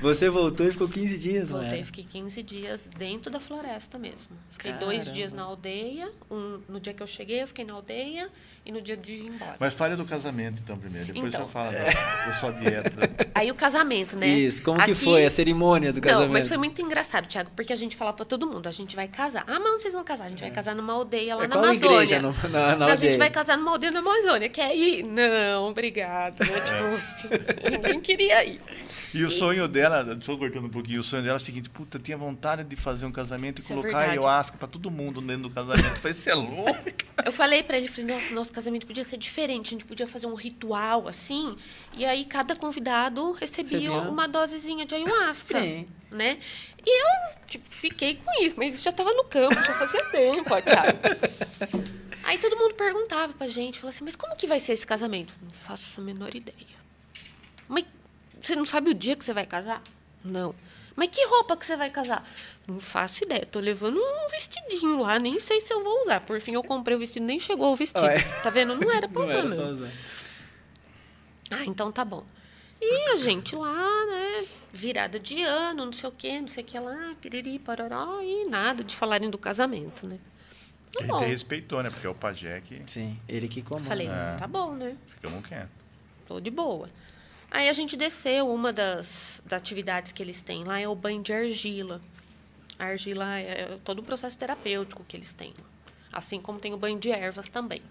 Você voltou e ficou 15 dias, Voltei, fiquei 15 dias dentro da floresta mesmo. Fiquei Caramba. dois dias na aldeia. Um, no dia que eu cheguei, eu fiquei na aldeia. E no dia de ir embora. Mas fale do casamento, então, primeiro. Depois então, você fala é. da, sua dieta. Aí o casamento, né? Isso. Como Aqui... que foi a cerimônia do casamento? Não, mas foi muito engraçado, Thiago. Porque a gente fala para todo mundo, a gente vai casar. Ah, mas vocês vão casar. A gente é. vai casar numa aldeia lá é, na Amazônia. igreja no, na, na A gente vai casar numa aldeia na Amazônia. Quer ir? Não, obrigado. Né? Tipo, ninguém queria ir. E o sonho dela, só cortando um pouquinho, o sonho dela é o seguinte, puta, tinha vontade de fazer um casamento e Isso é colocar é ayahuasca para todo mundo dentro do casamento. Eu falei, você é louco? Eu falei para ele, falei, nossa, nosso casamento podia ser diferente, a gente podia fazer um ritual assim, e aí cada convidado recebia uma dosezinha de ayahuasca. Sim. Né? E eu, tipo, fiquei com isso, mas isso já estava no campo, já fazia tempo, ó, Thiago. Aí todo mundo perguntava pra gente, falou assim, mas como que vai ser esse casamento? Não faço a menor ideia. Mas você não sabe o dia que você vai casar? Não. Mas que roupa que você vai casar? Não faço ideia. Tô levando um vestidinho lá, nem sei se eu vou usar. Por fim, eu comprei o vestido, nem chegou o vestido. Ué. Tá vendo? Não era pra usar, não. Era usar. Ah, então tá bom. E a gente lá, né? Virada de ano, não sei o quê, não sei o que lá, piriri, pararó, e nada de falarem do casamento, né? Tá a gente respeitou, né? Porque é o pajé que... Sim, ele que comanda. Falei, é. tá bom, né? Ficamos quietos. Tô de boa. Aí a gente desceu, uma das, das atividades que eles têm lá é o banho de argila. A argila é todo um processo terapêutico que eles têm. Assim como tem o banho de ervas também.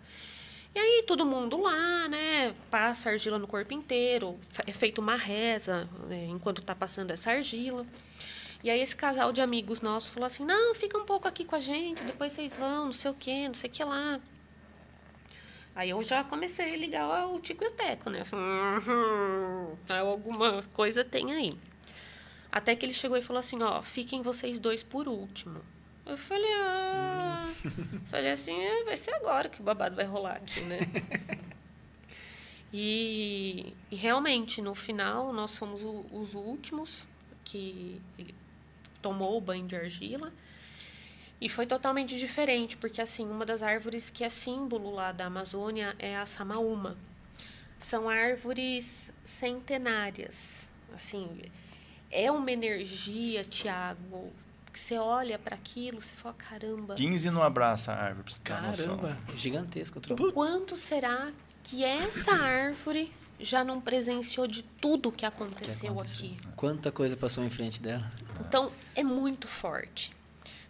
E aí todo mundo lá, né, passa argila no corpo inteiro, é feita uma reza né, enquanto está passando essa argila. E aí esse casal de amigos nossos falou assim, não, fica um pouco aqui com a gente, depois vocês vão, não sei o quê, não sei o que lá. Aí eu já comecei a ligar o tico e o teco, né? Uhum, alguma coisa tem aí. Até que ele chegou e falou assim, ó, fiquem vocês dois por último. Eu falei, ah... falei assim, é, vai ser agora que o babado vai rolar aqui, né? e, e, realmente, no final, nós fomos o, os últimos que ele tomou o banho de argila. E foi totalmente diferente, porque assim, uma das árvores que é símbolo lá da Amazônia é a samaúma. São árvores centenárias. Assim, é uma energia, Tiago, que você olha para aquilo, você fala, caramba. 15 não abraça a árvore, pra você Caramba, gigantesco. Quanto será que essa árvore já não presenciou de tudo que aconteceu, que aconteceu. aqui. Quanta coisa passou em frente dela. Então, é muito forte.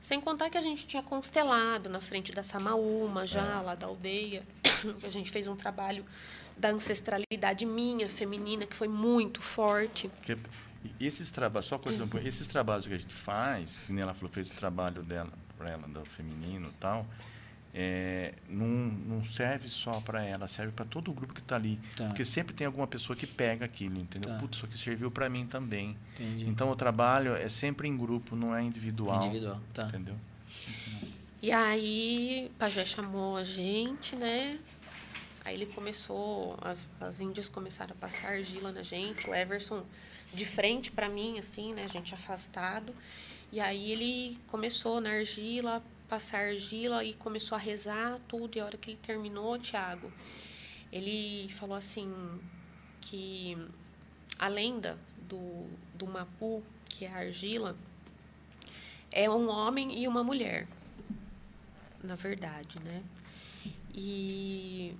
Sem contar que a gente tinha constelado na frente da Samaúma, já é. lá da aldeia, a gente fez um trabalho da ancestralidade minha, feminina, que foi muito forte. Que, esses trabalhos, só coisa, uhum. esses trabalhos que a gente faz, que ela falou, fez o trabalho dela, para ela, do feminino e tal, é, não, não serve só para ela, serve para todo o grupo que está ali. Tá. Porque sempre tem alguma pessoa que pega aquilo, entendeu? Tá. Putz, isso aqui serviu para mim também. Entendi. Então o trabalho é sempre em grupo, não é individual. Individual, tá. Entendeu? E aí, o Pajé chamou a gente, né? Aí ele começou, as, as índias começaram a passar argila na gente, o Everson de frente para mim, assim, né? A gente afastado. E aí ele começou na argila, passar argila e começou a rezar tudo. E a hora que ele terminou, Tiago, ele falou assim que a lenda do, do Mapu, que é a argila, é um homem e uma mulher, na verdade, né? E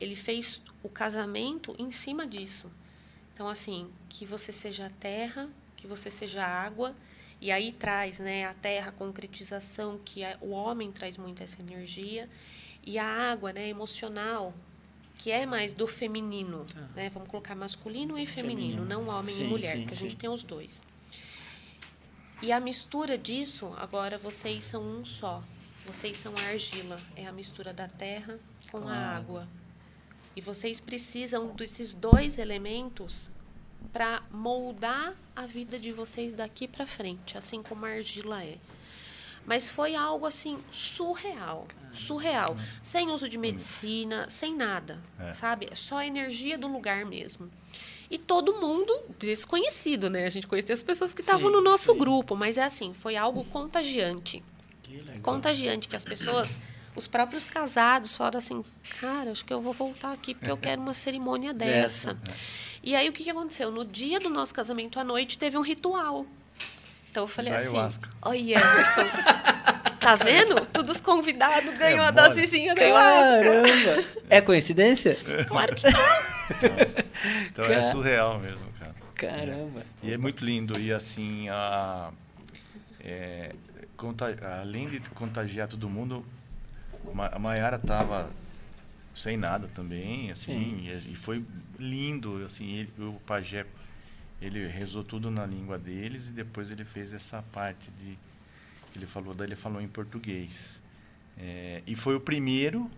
ele fez o casamento em cima disso. Então, assim, que você seja terra, que você seja água e aí traz né, a terra, a concretização, que o homem traz muito essa energia. E a água né, emocional, que é mais do feminino. Ah. Né? Vamos colocar masculino e feminino, feminino. não homem sim, e mulher, sim, porque sim. a gente tem os dois. E a mistura disso, agora vocês são um só. Vocês são a argila. É a mistura da terra com, com a água. água. E vocês precisam desses dois elementos para moldar a vida de vocês daqui para frente, assim como a argila é. Mas foi algo assim surreal, surreal, sem uso de medicina, sem nada, é. sabe? É só a energia do lugar mesmo. E todo mundo desconhecido, né? A gente conhecia as pessoas que estavam no nosso sim. grupo, mas é assim, foi algo contagiante. Contagiante que as pessoas os próprios casados falaram assim, cara, acho que eu vou voltar aqui porque eu quero uma cerimônia dessa. dessa. E aí o que, que aconteceu? No dia do nosso casamento à noite teve um ritual. Então eu falei assim: Oi, Emerson. tá vendo? Todos os convidados ganham é a dosezinha da Caramba! É coincidência? Claro que não. então é Car... é surreal mesmo, cara. Caramba! E é muito lindo. E assim, a, é, além de contagiar todo mundo, a Mayara tava sem nada também, assim, e, e, foi lindo, assim, ele, o pajé, ele rezou tudo na língua deles e depois ele fez essa parte de que ele falou, daí ele falou em português. É, e foi o primeiro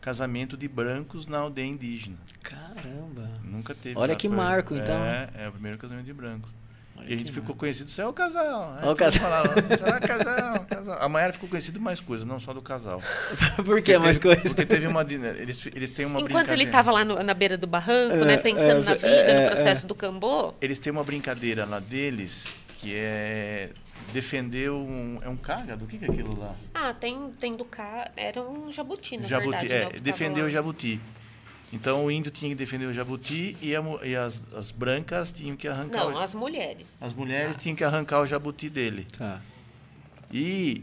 casamento de brancos na aldeia indígena. Caramba! Nunca teve. Olha que marco, então. É, é o primeiro casamento de brancos. Olha e a gente ficou mano. conhecido, você é o casal. Olha o casal. Falava, ah, casal, casal. A Mayara ficou conhecida mais coisas, não só do casal. Por que mais coisas? Porque teve uma. Eles, eles têm uma Enquanto ele estava lá no, na beira do barranco, é, né, pensando é, na vida, é, no processo do cambô. Eles têm uma brincadeira lá deles que é defender um. É um cágado? O que, que é aquilo lá? Ah, tem, tem do cá. Era um jabuti, na jabuti, verdade. É, defender o jabuti. Então o índio tinha que defender o jabuti e, a, e as, as, brancas tinham que arrancar. Não, o, as mulheres. As mulheres tinham que arrancar o jabuti dele. Tá. E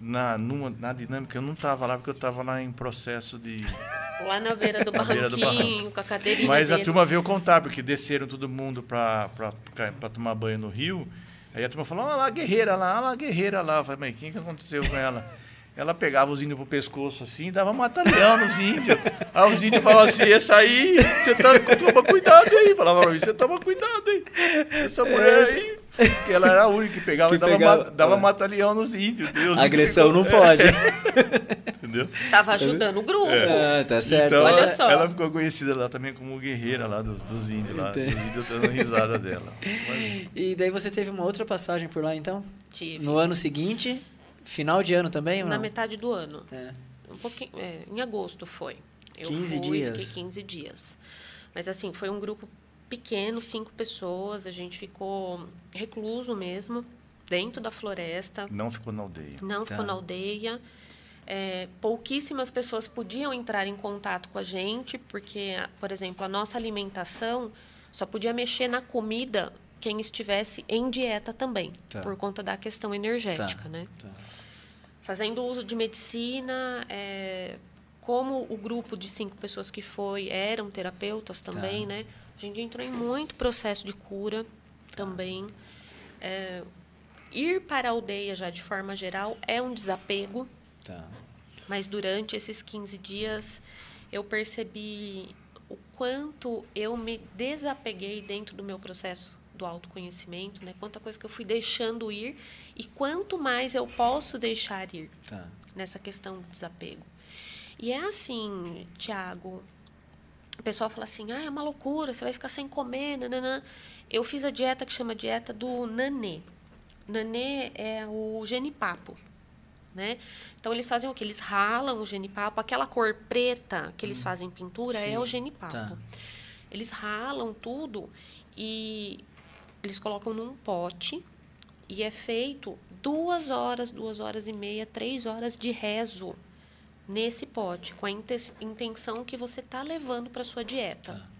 na, numa, na dinâmica, eu não estava lá porque eu estava lá em processo de. Lá na beira do barranquinho, com a cadeirinha. Mas dele. a turma veio contar, porque desceram todo mundo para tomar banho no rio. Aí a turma falou: olha lá a guerreira lá, olha lá a guerreira lá. Eu falei, mas o que, que aconteceu com ela? Ela pegava os índios pro pescoço assim, dava mata-leão nos índios. Aí os índios falavam assim, essa aí, você tá, toma cuidado aí. Falava pra mim, você toma cuidado aí. Essa mulher aí, que ela era a única que pegava que e dava, pegava, dava é. mata-leão nos índios. Deus Agressão não pode. Entendeu? Tava ajudando o grupo. É. Ah, tá certo. Então, Olha ela, só. ela ficou conhecida lá também como guerreira lá dos, dos índios, lá. Entendi. Os índios dando risada dela. Mas... E daí você teve uma outra passagem por lá, então? Tive. No ano seguinte... Final de ano também? Na metade do ano. É. Um pouquinho, é, em agosto foi. Eu 15 fui, dias. fiquei 15 dias. Mas assim, foi um grupo pequeno, cinco pessoas. A gente ficou recluso mesmo, dentro da floresta. Não ficou na aldeia. Não tá. ficou na aldeia. É, pouquíssimas pessoas podiam entrar em contato com a gente, porque, por exemplo, a nossa alimentação só podia mexer na comida quem estivesse em dieta também, tá. por conta da questão energética, tá. né? Tá fazendo uso de medicina, é, como o grupo de cinco pessoas que foi eram terapeutas também, tá. né? A gente entrou em muito processo de cura também. É, ir para a aldeia já de forma geral é um desapego. Tá. Mas durante esses 15 dias eu percebi o quanto eu me desapeguei dentro do meu processo do autoconhecimento, né? Quanta coisa que eu fui deixando ir e quanto mais eu posso deixar ir tá. nessa questão do desapego. E é assim, Tiago, o pessoal fala assim, ah, é uma loucura, você vai ficar sem comer, nananã. Eu fiz a dieta que chama dieta do nanê. Nanê é o genipapo, né? Então eles fazem o que? Eles ralam o genipapo, aquela cor preta que eles hum, fazem pintura sim, é o genipapo. Tá. Eles ralam tudo e eles colocam num pote e é feito duas horas, duas horas e meia, três horas de rezo nesse pote, com a intenção que você está levando para sua dieta. Tá.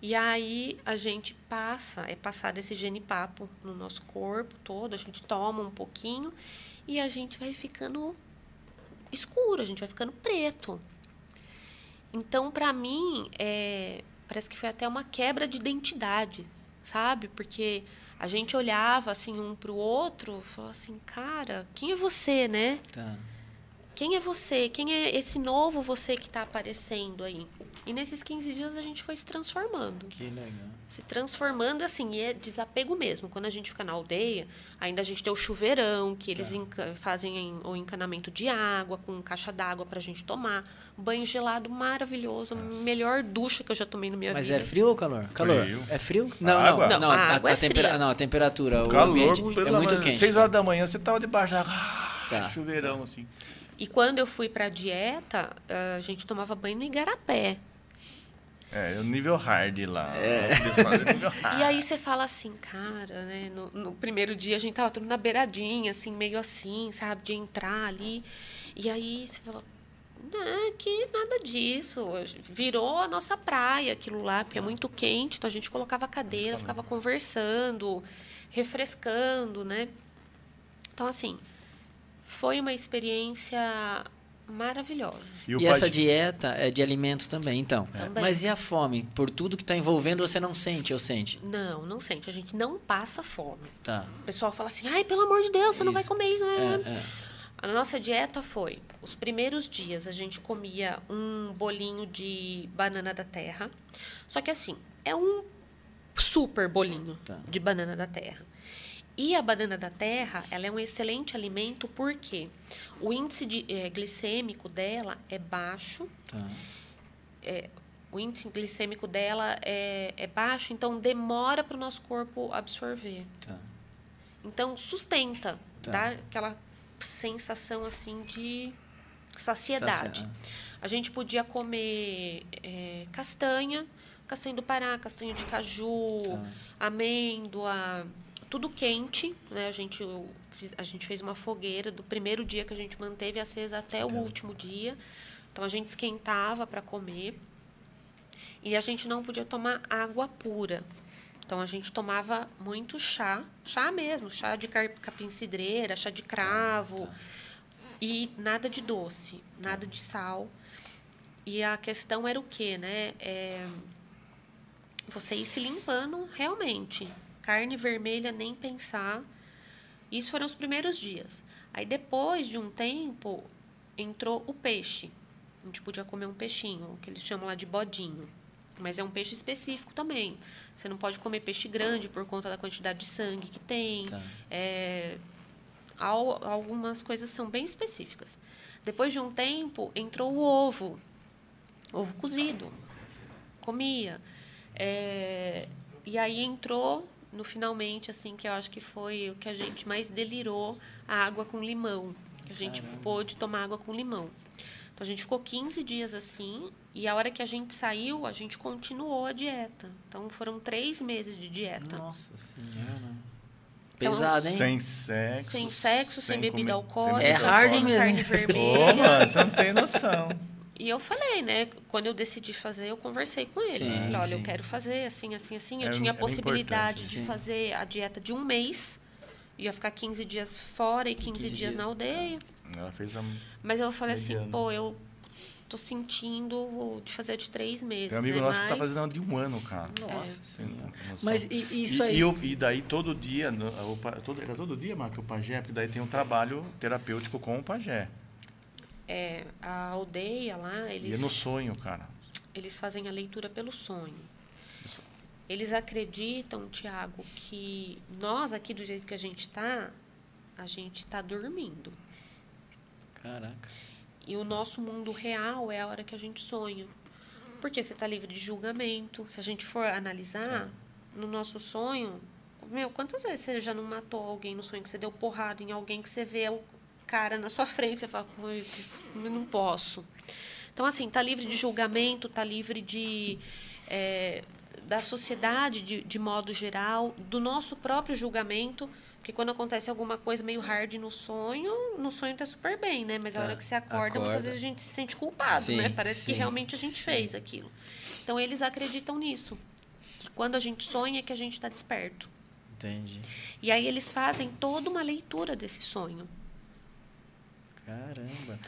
E aí a gente passa, é passado esse genipapo no nosso corpo todo, a gente toma um pouquinho e a gente vai ficando escuro, a gente vai ficando preto. Então, para mim, é, parece que foi até uma quebra de identidade, sabe? Porque a gente olhava assim um para o outro, falava assim, cara, quem é você, né? Tá. Quem é você? Quem é esse novo você que está aparecendo aí? E nesses 15 dias a gente foi se transformando. Que legal. Se transformando assim, e é desapego mesmo. Quando a gente fica na aldeia, ainda a gente tem o chuveirão, que eles tá. fazem o encanamento de água, com caixa d'água para a gente tomar. banho gelado maravilhoso, Nossa. melhor ducha que eu já tomei na minha Mas vida. Mas é frio ou calor? Calor. Frio. É frio? Não, não, não. não, a, a, é tempera não, a temperatura, o, calor, ambiente é muito quente. 6 horas da manhã você estava debaixo da tá. chuveirão, assim. E quando eu fui para a dieta, a gente tomava banho no igarapé. É, o nível hard lá. É. hard. E aí você fala assim, cara, né? No, no, primeiro dia a gente tava tudo na beiradinha, assim, meio assim, sabe? De entrar ali. E aí você fala, não, que nada disso. Virou a nossa praia aquilo lá, porque é muito quente, então a gente colocava a cadeira, ficava conversando, refrescando, né? Então, assim, foi uma experiência maravilhosa. E, e essa dieta é de alimento também, então. É. Também. Mas e a fome? Por tudo que está envolvendo, você não sente ou sente? Não, não sente. A gente não passa fome. Tá. O pessoal fala assim, ai, pelo amor de Deus, você isso. não vai comer isso. É, é. A nossa dieta foi, os primeiros dias a gente comia um bolinho de banana da terra. Só que assim, é um super bolinho tá. de banana da terra. E a banana da terra, ela é um excelente alimento porque o índice de, é, glicêmico dela é baixo. Tá. É, o índice glicêmico dela é, é baixo, então demora para o nosso corpo absorver. Tá. Então sustenta, tá. dá aquela sensação assim de saciedade. A gente podia comer é, castanha, castanha do Pará, castanha de caju, tá. amêndoa, tudo quente, né? A gente, a gente fez uma fogueira do primeiro dia que a gente manteve acesa até o tá. último dia. Então a gente esquentava para comer. E a gente não podia tomar água pura. Então a gente tomava muito chá, chá mesmo, chá de capim-cidreira, chá de cravo. Tá, tá. E nada de doce, nada de sal. E a questão era o quê, né? É, você ir se limpando realmente. Carne vermelha, nem pensar. Isso foram os primeiros dias. Aí, depois de um tempo, entrou o peixe. A gente podia comer um peixinho, que eles chamam lá de bodinho. Mas é um peixe específico também. Você não pode comer peixe grande por conta da quantidade de sangue que tem. Tá. É, algumas coisas são bem específicas. Depois de um tempo, entrou o ovo. Ovo cozido. Comia. É, e aí entrou no finalmente, assim, que eu acho que foi o que a gente mais delirou, a água com limão. A gente Caramba. pôde tomar água com limão. Então a gente ficou 15 dias assim, e a hora que a gente saiu, a gente continuou a dieta. Então foram três meses de dieta. Nossa Senhora. Então, Pesado, hein? Sem sexo. Sem sexo, sem, sem bebida alcoólica. É hard mesmo. Carne vermelha. Ô, mano, você não tem noção. E eu falei, né? Quando eu decidi fazer, eu conversei com ele. Sim, falei, olha, sim. eu quero fazer assim, assim, assim. Eu é, tinha a possibilidade de sim. fazer a dieta de um mês. Ia ficar 15 dias fora e 15, 15 dias, dias, na aldeia. Tá. Ela fez a. Mas eu falei assim, pô, eu tô sentindo de fazer de três meses. Tem um amigo né? nosso Mas... que tá fazendo de um ano, cara. Nossa é. Mas e, isso aí? E, e, e, daí todo dia, o, todo, era todo dia, Marco, o pajé, porque daí tem um trabalho terapêutico com o pajé. É, a aldeia lá, eles... E é no sonho, cara. Eles fazem a leitura pelo sonho. Eles acreditam, Tiago, que nós aqui do jeito que a gente está, a gente está dormindo. Caraca. E o nosso mundo real é a hora que a gente sonha. Porque você está livre de julgamento. Se a gente for analisar, tá. no nosso sonho, meu, quantas vezes você já não matou alguém no sonho que você deu porrada em alguém que você vê cara na sua frente, você fala, não posso. Então, assim, tá livre de julgamento, tá livre de. É, da sociedade de, de modo geral, do nosso próprio julgamento. Porque quando acontece alguma coisa meio hard no sonho, no sonho tá super bem, né? Mas tá. a hora que você acorda, acorda, muitas vezes a gente se sente culpado, sim, né? Parece sim, que realmente a gente sim. fez aquilo. Então eles acreditam nisso. Que quando a gente sonha é que a gente está desperto. Entendi. E aí eles fazem toda uma leitura desse sonho. Caramba.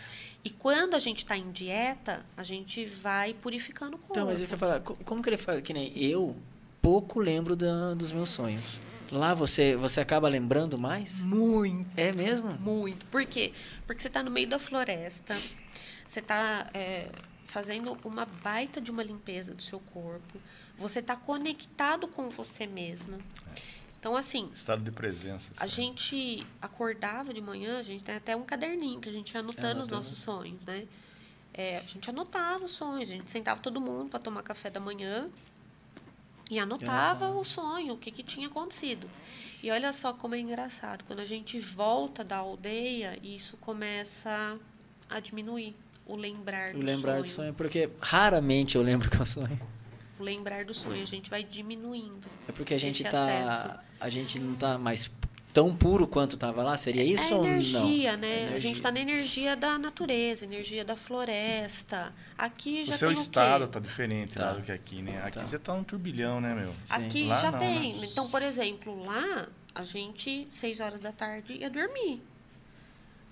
E quando a gente está em dieta, a gente vai purificando o corpo. Então, mas eu quero falar, como que ele fala? Que nem eu pouco lembro da, dos meus sonhos. Lá você, você acaba lembrando mais? Muito. É mesmo? Muito. Por quê? Porque você está no meio da floresta, você está é, fazendo uma baita de uma limpeza do seu corpo, você está conectado com você mesmo. Então, assim. Estado de presença. A gente acordava de manhã, a gente tem até um caderninho que a gente ia anotando é, os nossos sonhos, né? É, a gente anotava os sonhos, a gente sentava todo mundo para tomar café da manhã e anotava o sonho, o que, que tinha acontecido. E olha só como é engraçado. Quando a gente volta da aldeia, isso começa a diminuir. O lembrar do sonho. O lembrar sonho. do sonho, porque raramente eu lembro que eu sonho. O lembrar do sonho, a gente vai diminuindo. É porque a gente tá. A gente não tá mais tão puro quanto estava lá? Seria é isso é ou energia, não? né? Energia. A gente está na energia da natureza, energia da floresta. Aqui já o seu tem estado está diferente tá. do que aqui, né? Aqui tá. você está num turbilhão, né, meu? Sim. Aqui lá já não, tem. Né? Então, por exemplo, lá a gente, seis horas da tarde, ia dormir.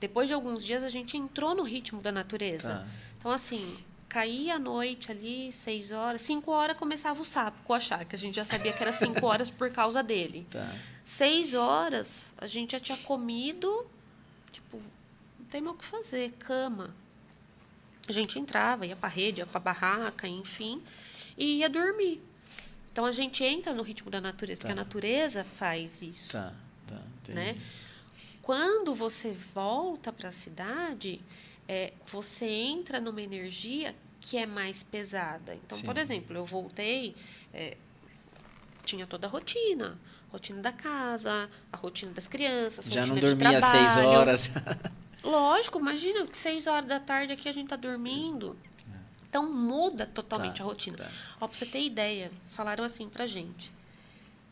Depois de alguns dias, a gente entrou no ritmo da natureza. Tá. Então, assim, caía a noite ali, seis horas, cinco horas começava o sapo coachar, que a gente já sabia que era cinco horas por causa dele. Tá. Seis horas, a gente já tinha comido, tipo, não tem mais o que fazer, cama. A gente entrava, ia para rede, ia para barraca, enfim, e ia dormir. Então a gente entra no ritmo da natureza, tá. porque a natureza faz isso. Tá, tá, entendi. Né? Quando você volta para a cidade, é, você entra numa energia que é mais pesada. Então, Sim. por exemplo, eu voltei, é, tinha toda a rotina rotina da casa, a rotina das crianças, Já rotina não dormia às seis horas. Lógico, imagina que seis horas da tarde aqui a gente está dormindo. Então muda totalmente tá, a rotina. Tá. Ó, pra você ter ideia, falaram assim pra gente.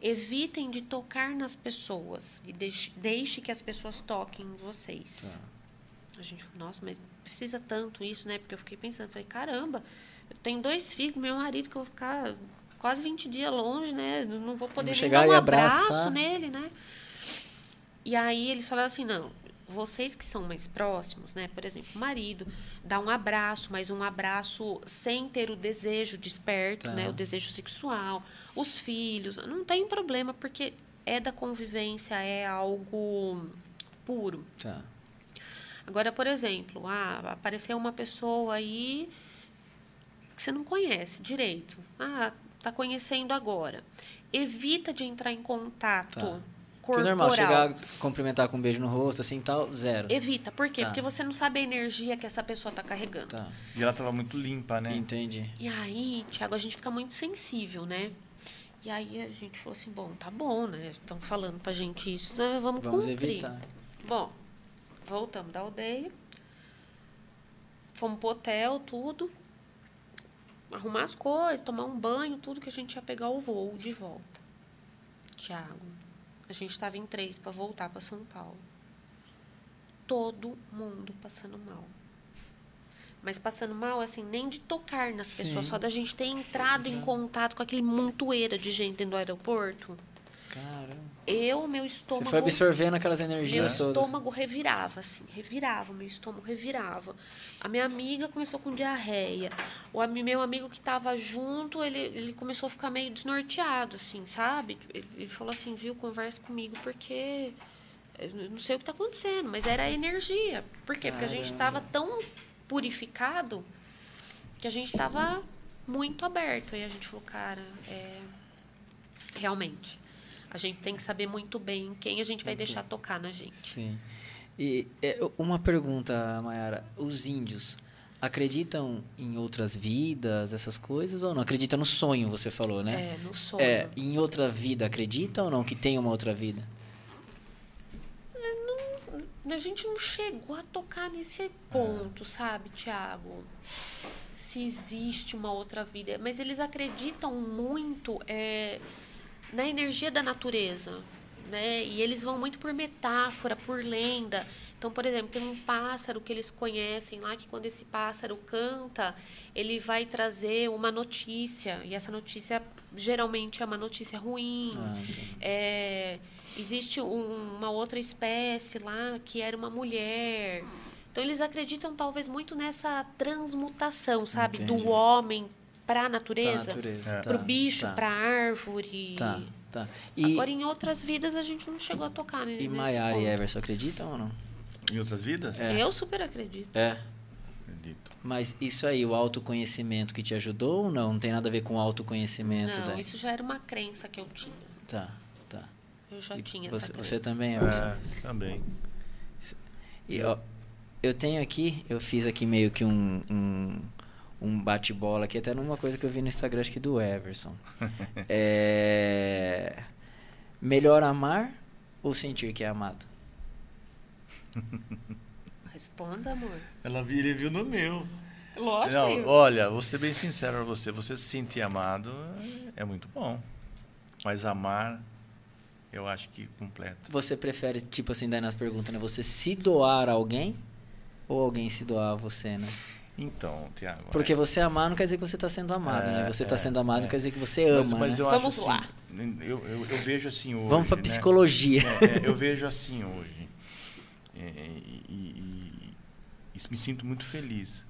Evitem de tocar nas pessoas e deixe, deixe que as pessoas toquem em vocês. Tá. A gente falou, nossa, mas precisa tanto isso, né? Porque eu fiquei pensando, falei, caramba, eu tenho dois filhos, meu marido que eu vou ficar quase 20 dias longe, né? Não vou poder nem dar um abraço nele, né? E aí eles falaram assim, não, vocês que são mais próximos, né? Por exemplo, o marido dá um abraço, mas um abraço sem ter o desejo desperto, tá. né? O desejo sexual. Os filhos, não tem problema, porque é da convivência, é algo puro. Tá. Agora, por exemplo, ah, apareceu uma pessoa aí que você não conhece direito. Ah, está conhecendo agora. Evita de entrar em contato tá. corporal. Que normal, chegar, cumprimentar com um beijo no rosto, assim, tal, zero. Evita. Por quê? Tá. Porque você não sabe a energia que essa pessoa está carregando. Tá. E ela estava muito limpa, né? Entendi. E aí, Tiago, a gente fica muito sensível, né? E aí a gente falou assim, bom, tá bom, né? Estão falando pra gente isso, né? vamos, vamos cumprir. Evitar. Bom, voltamos da aldeia. Fomos pro hotel, tudo arrumar as coisas, tomar um banho, tudo que a gente ia pegar o voo de volta. Tiago, a gente estava em três para voltar para São Paulo. Todo mundo passando mal. Mas passando mal, assim, nem de tocar nas Sim. pessoas, só da gente ter entrado em contato com aquele montoeira de gente dentro do aeroporto. Caramba. Eu, meu estômago. Você foi absorvendo aquelas energias meu todas. Meu estômago revirava, assim, revirava, meu estômago revirava. A minha amiga começou com diarreia. O meu amigo que estava junto, ele, ele começou a ficar meio desnorteado, assim, sabe? Ele, ele falou assim, viu, conversa comigo porque eu não sei o que está acontecendo, mas era a energia. Por quê? Porque a gente estava tão purificado que a gente estava muito aberto. E a gente falou, cara, é, realmente, a gente tem que saber muito bem quem a gente vai deixar tocar na gente. Sim. E é, uma pergunta, Mayara. Os índios acreditam em outras vidas, essas coisas, ou não? Acreditam no sonho, você falou, né? É, no sonho. É, em outra vida, acreditam ou não que tem uma outra vida? a gente não chegou a tocar nesse ponto, sabe, Tiago? Se existe uma outra vida. Mas eles acreditam muito é, na energia da natureza. Né? E eles vão muito por metáfora, por lenda. Então, por exemplo, tem um pássaro que eles conhecem lá, que quando esse pássaro canta, ele vai trazer uma notícia. E essa notícia geralmente é uma notícia ruim. Ah, é, existe um, uma outra espécie lá que era uma mulher. Então eles acreditam talvez muito nessa transmutação, sabe, Entendi. do homem para a natureza, para o é. bicho, tá. para a árvore. Tá, tá. E, Agora em outras vidas a gente não chegou a tocar né, E Maiara e Everson acreditam ou não? Em outras vidas? É. Eu super acredito. É. Mas isso aí, o autoconhecimento que te ajudou ou não? Não tem nada a ver com autoconhecimento? Não, daí? isso já era uma crença que eu tinha. Tá, tá. Eu já e tinha você, essa crença. Você também, é, é também. E, ó, eu tenho aqui, eu fiz aqui meio que um, um, um bate-bola aqui, até numa coisa que eu vi no Instagram, acho que do Everson. é, melhor amar ou sentir que é amado? Responda, amor. Ela ele viu no meu. Lógico. Não, olha, vou ser bem sincero pra você. Você se sentir amado é muito bom. Mas amar, eu acho que completa. Você prefere, tipo assim, daí nas perguntas, né? Você se doar a alguém ou alguém se doar a você, né? Então, Tiago. Porque é... você amar não quer dizer que você está sendo amado, né? é, né? Você está é, sendo amado é. não quer dizer que você ama. Mas, mas né? eu Vamos acho lá. Assim, eu, eu, eu, vejo assim hoje. Vamos para né? psicologia. É, eu vejo assim hoje. e, e isso me sinto muito feliz.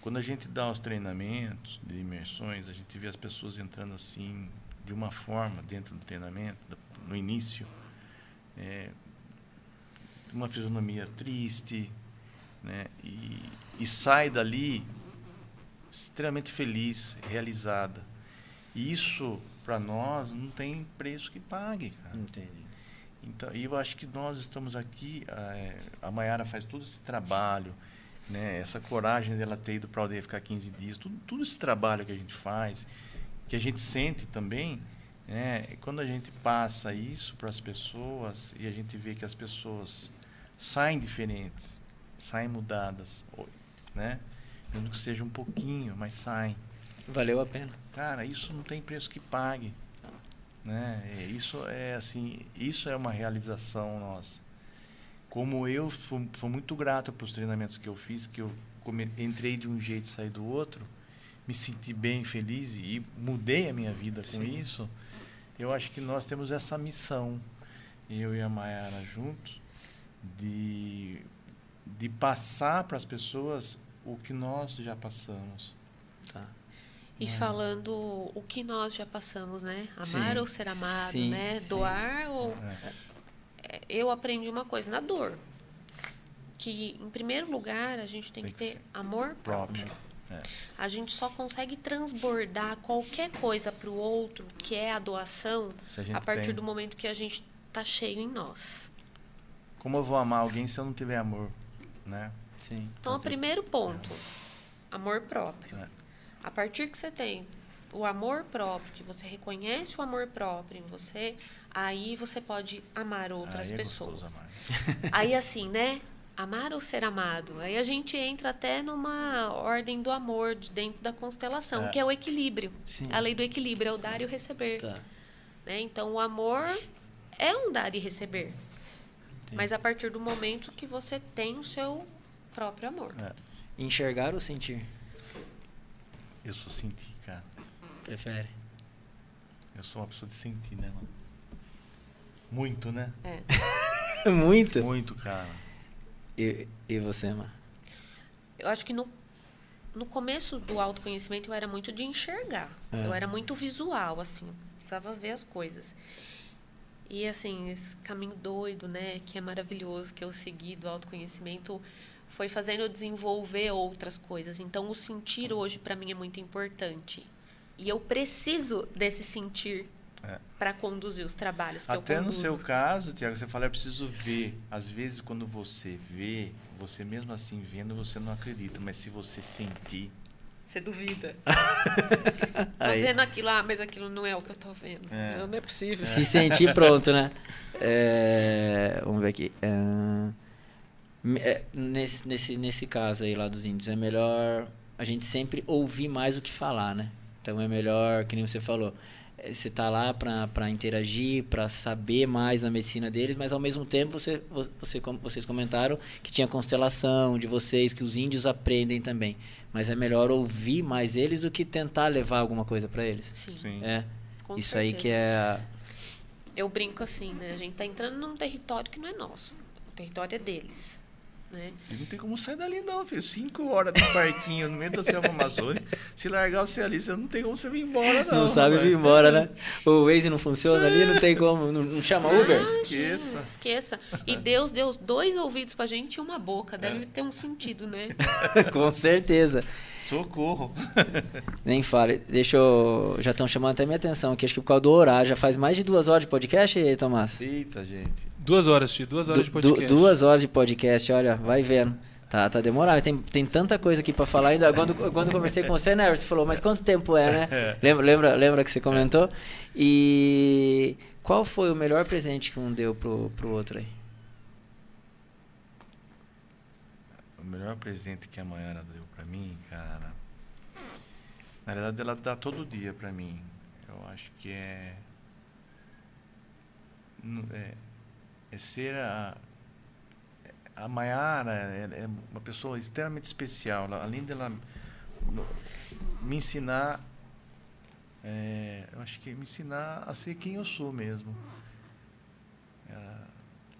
Quando a gente dá os treinamentos de imersões, a gente vê as pessoas entrando assim, de uma forma, dentro do treinamento, no início, é, uma fisionomia triste, né? E, e sai dali extremamente feliz, realizada. E isso, para nós, não tem preço que pague, cara. Entendi. Então, e eu acho que nós estamos aqui, é, a Mayara faz todo esse trabalho, né, essa coragem dela ter ido para a aldeia ficar 15 dias, tudo, tudo esse trabalho que a gente faz, que a gente sente também, né, quando a gente passa isso para as pessoas e a gente vê que as pessoas saem diferentes, saem mudadas, né, mesmo que seja um pouquinho, mas saem. Valeu a pena. Cara, isso não tem preço que pague. Né? É, isso é assim, isso é uma realização nossa. Como eu fui, fui muito grato para os treinamentos que eu fiz, que eu come, entrei de um jeito e saí do outro, me senti bem feliz e mudei a minha vida com Sim. isso. Eu acho que nós temos essa missão, eu e a Mayara juntos, de, de passar para as pessoas o que nós já passamos. Tá. E falando o que nós já passamos, né? Amar sim, ou ser amado, sim, né? Sim. Doar ou. É. é. Eu aprendi uma coisa na dor. Que, em primeiro lugar, a gente tem, tem que ter amor próprio. próprio. É. A gente só consegue transbordar qualquer coisa para o outro, que é a doação, a, a partir tem... do momento que a gente está cheio em nós. Como eu vou amar alguém se eu não tiver amor, né? Sim. Então, o primeiro ponto, amor próprio. É. A partir que você tem o amor próprio, que você reconhece o amor próprio em você, aí você pode amar outras aí é pessoas. Amar. Aí assim, né? Amar ou ser amado. Aí a gente entra até numa ordem do amor de dentro da constelação, é. que é o equilíbrio. Sim. A lei do equilíbrio é o dar e o receber. Tá. Né? Então o amor é um dar e receber. Entendi. Mas a partir do momento que você tem o seu próprio amor. É. Enxergar ou sentir? Eu sou sentir, cara. Prefere? Eu sou uma pessoa de sentir, né, mano? Muito, né? É. Muito? Muito, cara. E, e você, Mar? Eu acho que no, no começo do autoconhecimento eu era muito de enxergar. É. Eu era muito visual, assim. Precisava ver as coisas. E, assim, esse caminho doido, né? Que é maravilhoso que eu segui do autoconhecimento foi fazendo eu desenvolver outras coisas. Então, o sentir hoje, para mim, é muito importante. E eu preciso desse sentir É. para conduzir os trabalhos que Até eu no conduzo. seu caso, Tiago, você fala, eu preciso ver. Às vezes, quando você vê, você mesmo assim vendo, você não acredita. Mas se você sentir, Você duvida. tô Aí. vendo aquilo lá, mas aquilo não é o que eu tô vendo. É. Não, não é possível. Se sentir pronto, né? É, vamos ver aqui. É, é, nesse, nesse, nesse caso aí lá dos índios, é melhor a gente sempre ouvir mais do que falar, né? Então é melhor, que nem você falou, é, você tá lá para interagir, para saber mais da medicina deles, mas ao mesmo tempo você, vo- você, vocês comentaram que tinha constelação de vocês, que os índios aprendem também. Mas é melhor ouvir mais eles do que tentar levar alguma coisa para eles. Sim, sim. É, com isso aí certeza. que é. Eu brinco assim, né? A gente tá entrando num território que não é nosso. O território é deles. Né? E não tem como sair dali, não, filho. Cinco horas de barquinho no meio da selva amazônica. Se largar você ali, você não tem como você vir embora, não. Não, sabe vir embora, né? O Waze não funciona ali, não tem como. Não, não chama Uber? Imagina, Esqueça. esqueça. E Deus deu dois ouvidos pra gente e uma boca. Deve É. ter um sentido, né? Com certeza. Socorro. Nem fale. Deixa eu. Já estão chamando até minha atenção aqui, acho que por causa do horário. Já faz mais de duas horas de podcast, Tomás? Eita, gente. Duas horas, Ti, duas horas de Du- du- podcast. duas horas de podcast, olha, vai vendo. Tá, tá demorado. Tem, tem tanta coisa aqui pra falar ainda. Quando, quando eu conversei com você, né, você falou, mas quanto tempo é, né? É. Lembra, lembra, lembra que você comentou? E qual foi o melhor presente que um deu pro, pro outro aí? O melhor presente que a Mayara deu mim, cara. Na verdade, ela dá todo dia pra mim. Eu acho que é. É, é ser a. A Mayara é, é uma pessoa extremamente especial. Ela- além dela me ensinar. é, eu acho que me ensinar a ser quem eu sou mesmo.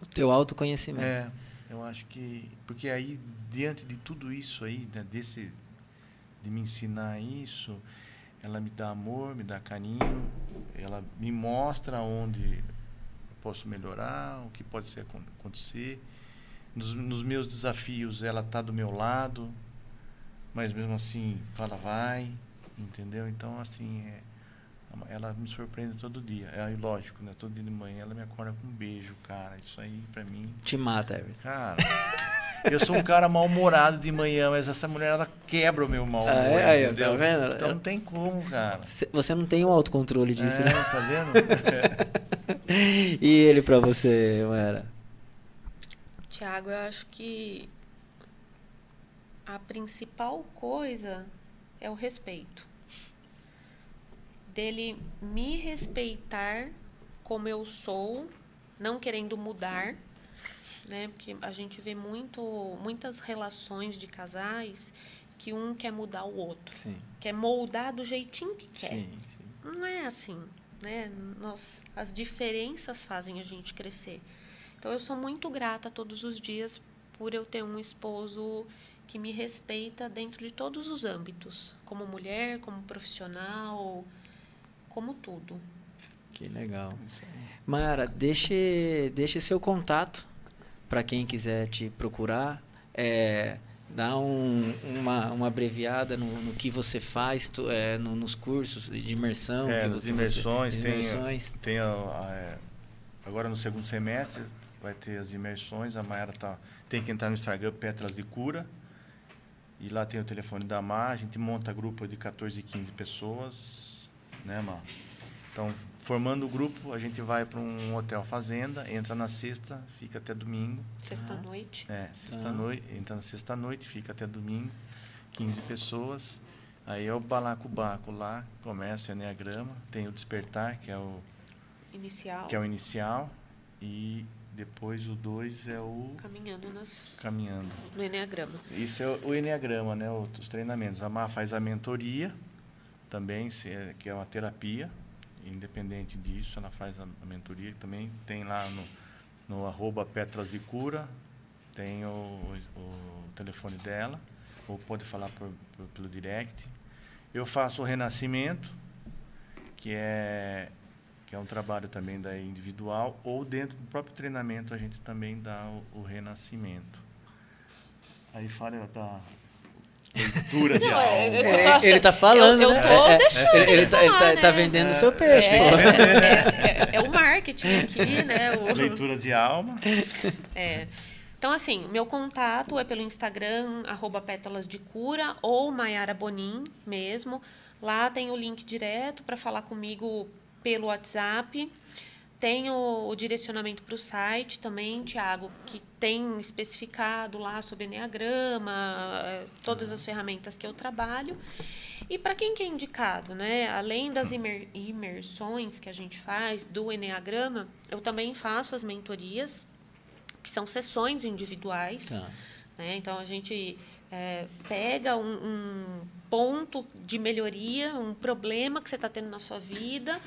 O teu autoconhecimento. é, eu acho que. Porque aí, diante de tudo isso aí, né, desse, de me ensinar isso, ela me dá amor, me dá carinho, ela me mostra onde eu posso melhorar, o que pode ser, acon- acontecer. Nos, nos meus desafios, ela está do meu lado, mas mesmo assim, fala, vai, entendeu? Então, assim, é, ela me surpreende todo dia. É lógico, né? Todo dia de manhã ela me acorda com um beijo, cara. Isso aí, pra mim, Te mata, Everton. Cara, eu sou um cara mal-humorado de manhã, mas essa mulher ela quebra o meu mal humor, Ah, é? Entendeu? tá vendo? Então não tem como, cara. Cê- Você não tem o autocontrole disso, é, né? tá vendo? E ele pra você, Mara? Tiago, eu acho que a principal coisa é o respeito. Dele me respeitar como eu sou, não querendo mudar, né? Porque a gente vê muito, muitas relações de casais que um quer mudar o outro, Sim, quer moldar do jeitinho que quer. sim, sim. Não é assim, né? Nós, as diferenças fazem a gente crescer. Então eu sou muito grata todos os dias por eu ter um esposo que me respeita dentro de todos os âmbitos, como mulher, como profissional, como tudo. Que legal. Mara, deixe, deixe seu contato para quem quiser te procurar. É, dá um, uma, uma abreviada no, no que você faz tu- é, no- nos cursos de imersão. É, nas imersões, Você, tem- imersões. Tem a- a- é, agora no segundo semestre vai ter as imersões. A Mayara tá, tem que entrar no Instagram Petras de Cura. E lá tem o telefone da Mar. A gente monta grupo de 14, 15 pessoas. Né, Mar? Então, formando o grupo, a gente vai para um hotel fazenda, entra na sexta, fica até domingo. Sexta-noite. É, sexta-noite, entra na sexta-noite, fica até domingo, 15 pessoas. Aí é o balacobaco lá, começa o Enneagrama, tem o Despertar, que é o, Inicial. que é o inicial, e depois o 2 é o Caminhando nas, Caminhando. no Enneagrama. Isso é o Enneagrama, né, os treinamentos. A Mar faz a mentoria, também, é- que é uma terapia, independente disso, ela faz a, a mentoria. Também tem lá no, no arroba Petras de Cura, tem o, o, o telefone dela, ou pode falar por, por, pelo direct. Eu faço o renascimento, que é que é um trabalho também da individual, ou dentro do próprio treinamento a gente também dá o, o renascimento. Aí fala da leitura de Não, alma. É, ele está falando, eu, eu tô né? deixando ele, ele, tá, falar, ele tá, né? tá vendendo o seu peixe, é, é, é, é o marketing aqui, né? O... Leitura de alma. É. Então, assim, meu contato é pelo Instagram, arroba pétalas de cura, ou Maiara Bonin mesmo. Lá tem o link direto para falar comigo pelo WhatsApp. Tem o, o direcionamento para o site também, Tiago, que tem especificado lá sobre Enneagrama, eh, todas as ferramentas que eu trabalho. E para quem que é indicado, né? Além das imer imersões que a gente faz do Enneagrama, eu também faço as mentorias, que são sessões individuais. Tá. Né? Então, a gente é, pega um, um, ponto de melhoria, um problema que você está tendo na sua vida,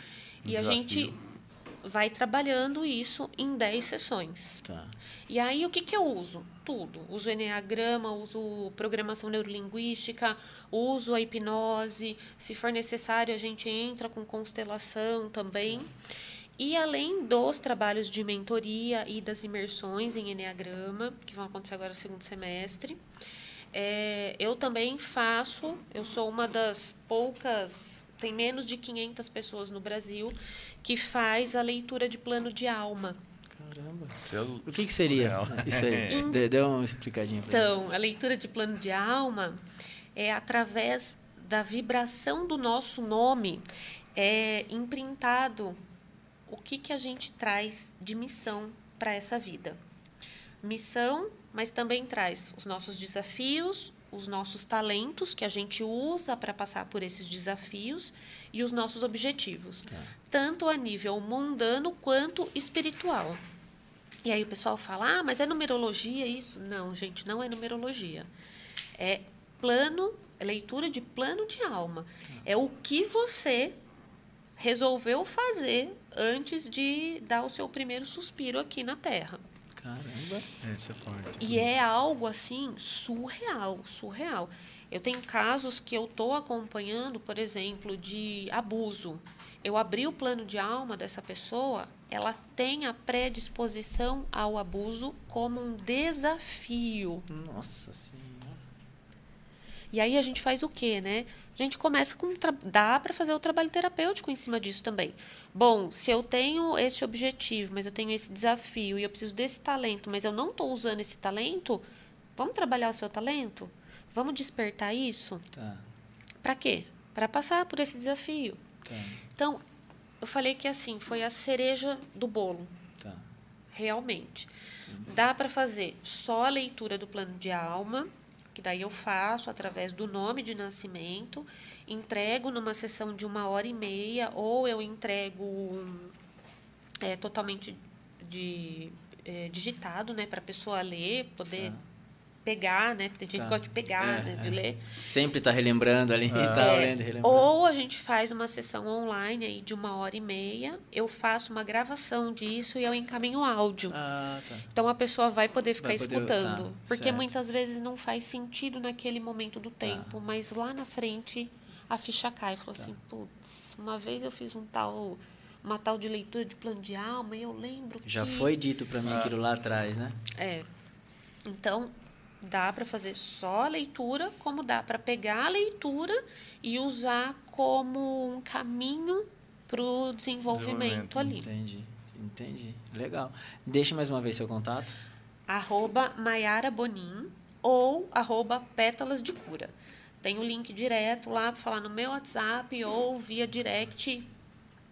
um e desafio. a gente vai trabalhando isso em 10 sessões. Tá. E aí, o que, que eu uso? Tudo. Uso Enneagrama, uso programação neurolinguística, uso a hipnose. Se for necessário, a gente entra com constelação também. E além dos trabalhos de mentoria e das imersões em Enneagrama, que vão acontecer agora no segundo semestre, é, eu também faço, eu sou uma das poucas, tem menos de 500 pessoas no Brasil, que faz a leitura de plano de alma. Caramba. O que, que seria isso aí? Dê uma explicadinha para Então, a leitura de plano de alma é através da vibração do nosso nome, é imprintado o que, que a gente traz de missão para essa vida. Missão, mas também traz os nossos desafios, os nossos talentos que a gente usa para passar por esses desafios e os nossos objetivos, tá. tanto a nível mundano quanto espiritual. E aí o pessoal fala: "Ah, mas é numerologia isso?" Não, gente, não é numerologia. É plano, é leitura de plano de alma. Tá. É o que você resolveu fazer antes de dar o seu primeiro suspiro aqui na Terra. Caramba. Esse é forte. E é algo assim surreal, surreal. Eu tenho casos que eu estou acompanhando, por exemplo, de abuso. Eu abri o plano de alma dessa pessoa, ela tem a predisposição ao abuso como um desafio. Nossa Senhora. E aí a gente faz o quê, né? A gente começa com dá para fazer o trabalho terapêutico em cima disso também. Bom, se eu tenho esse objetivo, mas eu tenho esse desafio e eu preciso desse talento, mas eu não estou usando esse talento, vamos trabalhar o seu talento? Vamos despertar isso? Tá. Para quê? Para passar por esse desafio. Tá. Então, eu falei que assim, foi a cereja do bolo. Tá. Realmente. Dá para fazer só a leitura do plano de alma, que daí eu faço através do nome de nascimento, entrego numa sessão de uma hora e meia, ou eu entrego é, totalmente de, é, digitado, né, para a pessoa ler, poder tá. Pegar, né, porque tem gente tá. que gosta de pegar, é, né, de é. ler. Sempre está relembrando ali, está É, lendo, relembrando. ou a gente faz uma sessão online aí de uma hora e meia, eu faço uma gravação disso e eu encaminho áudio. Ah, tá. Então a pessoa vai poder ficar Vai poder- escutando. tá, porque certo. muitas vezes não faz sentido naquele momento do tempo, mas lá na frente a ficha cai. Falou Tá. assim, putz, uma vez eu fiz um tal, uma tal de leitura de plano de alma e eu lembro Já que... foi dito para mim aquilo lá atrás, né? É. Então, dá para fazer só a leitura, como dá para pegar a leitura e usar como um caminho para o desenvolvimento, Desenvolvimento, ali. Entendi, entendi. Legal. Deixa mais uma vez seu contato. arroba Maiara Bonin ou arroba Pétalas de Cura. Tem o link direto lá para falar no meu WhatsApp ou via direct.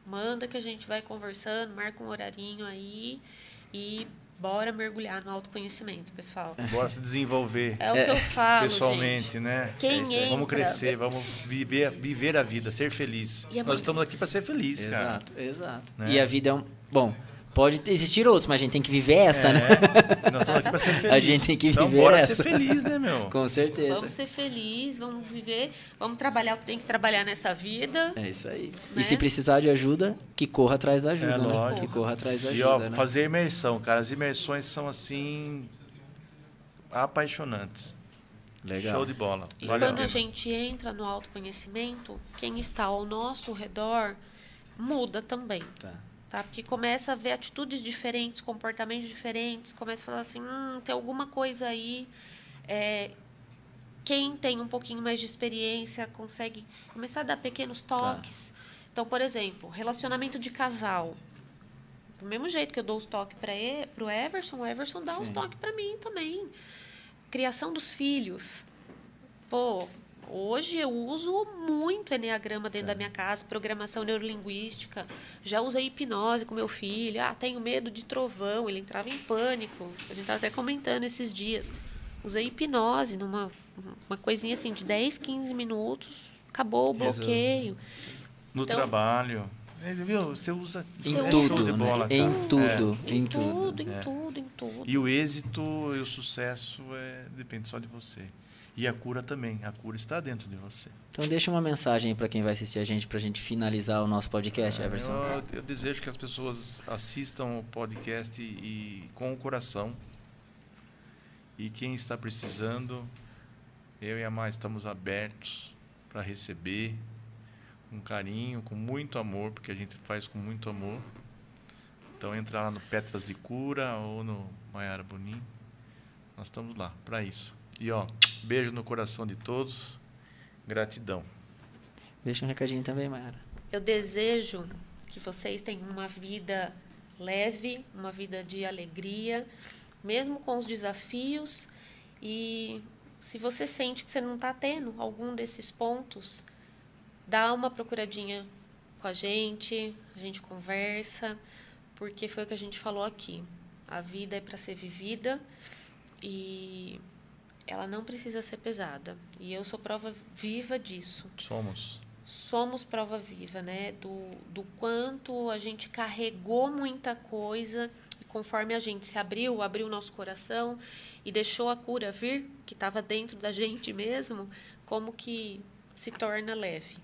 Manda que a gente vai conversando, marca um horarinho aí e bora mergulhar no autoconhecimento, pessoal. Bora se desenvolver É o que eu falo, pessoalmente, gente. né? Quem É isso aí. Vamos entra- crescer, vamos viver, viver a vida, ser feliz. É Nós muito- estamos aqui para ser felizes, cara. Exato, exato. Né? E a vida é um. Bom, Pode existir outros, mas a gente tem que viver essa, é, né? Nós estamos aqui para ser felizes. A gente tem que então, viver bora essa. ser feliz, né, meu? Com certeza. Vamos ser felizes, vamos viver, vamos trabalhar o que tem que trabalhar nessa vida. É isso aí. Né? E se precisar de ajuda, que corra atrás da ajuda, É, né? lógico. Que corra atrás da E ajuda, ó, né? fazer imersão, cara. As imersões são assim apaixonantes. Legal. Show de bola. E Vale a quando a pena. gente entra no autoconhecimento, quem está ao nosso redor muda também. Tá. Tá? Porque começa a ver atitudes diferentes, comportamentos diferentes, começa a falar assim, hum, tem alguma coisa aí. É, quem tem um pouquinho mais de experiência consegue começar a dar pequenos toques. Então, por exemplo, relacionamento de casal. Do mesmo jeito que eu dou os toques para o Everson, o Everson dá os Sim. toques para mim também. Criação dos filhos. Pô, hoje eu uso muito Enneagrama dentro da minha casa, programação neurolinguística. Já usei hipnose com meu filho. Ah, tenho medo de trovão. Ele entrava em pânico. A gente estava até comentando esses dias. Usei hipnose numa uma coisinha assim de 10, 15 minutos. Acabou o bloqueio. No Então- trabalho. É, viu? Você usa Em Você é tudo, de né? bola, Em cara. tudo, É. em Em tudo. tudo, em É. tudo, em tudo. E o êxito e o sucesso é, depende só de você. E a cura também. A cura está dentro de você. Então deixa uma mensagem pra quem vai assistir a gente, pra gente finalizar o nosso podcast, Everson. Eu, eu desejo que as pessoas assistam o podcast e, e com o coração. E quem está precisando, eu e a Mar estamos abertos para receber com carinho, com muito amor, porque a gente faz com muito amor. Então entra lá no Petras de Cura ou no Maiara Bonin. Nós estamos lá para isso. E ó, beijo no coração de todos. Gratidão. Deixa um recadinho também, Mayara. Eu desejo que vocês tenham uma vida leve, uma vida de alegria, mesmo com os desafios. E se você sente que você não está tendo algum desses pontos, dá uma procuradinha com a gente, a gente conversa, porque foi o que a gente falou aqui. A vida é para ser vivida e ela não precisa ser pesada. E eu sou prova viva disso Somos. somos prova viva, né? Do, do quanto a gente carregou muita coisa e conforme a gente se abriu, abriu o nosso coração e deixou a cura vir, que estava dentro da gente mesmo, como que se torna leve.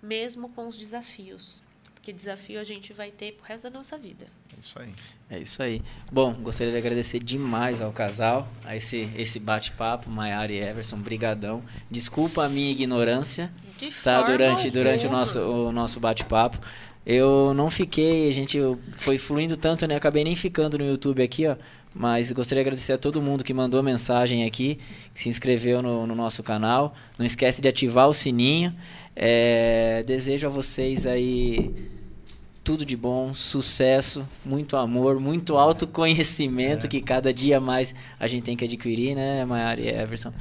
Mesmo com os desafios. Porque desafio a gente vai ter pro resto da nossa vida. É isso aí. É isso aí. Bom, gostaria de agradecer demais ao casal, a esse, esse bate-papo, Maiara e Everson, brigadão. Desculpa a minha ignorância, De tá? forma Durante, durante o nosso, o nosso bate-papo. Eu não fiquei, a gente foi fluindo tanto, né? Acabei nem ficando no YouTube aqui, ó. Mas gostaria de agradecer a todo mundo que mandou mensagem aqui, que se inscreveu no, no nosso canal. Não esquece de ativar o sininho. É, desejo a vocês aí tudo de bom, sucesso, muito amor, muito autoconhecimento É. que cada dia mais a gente tem que adquirir, né, Mayara e Everson?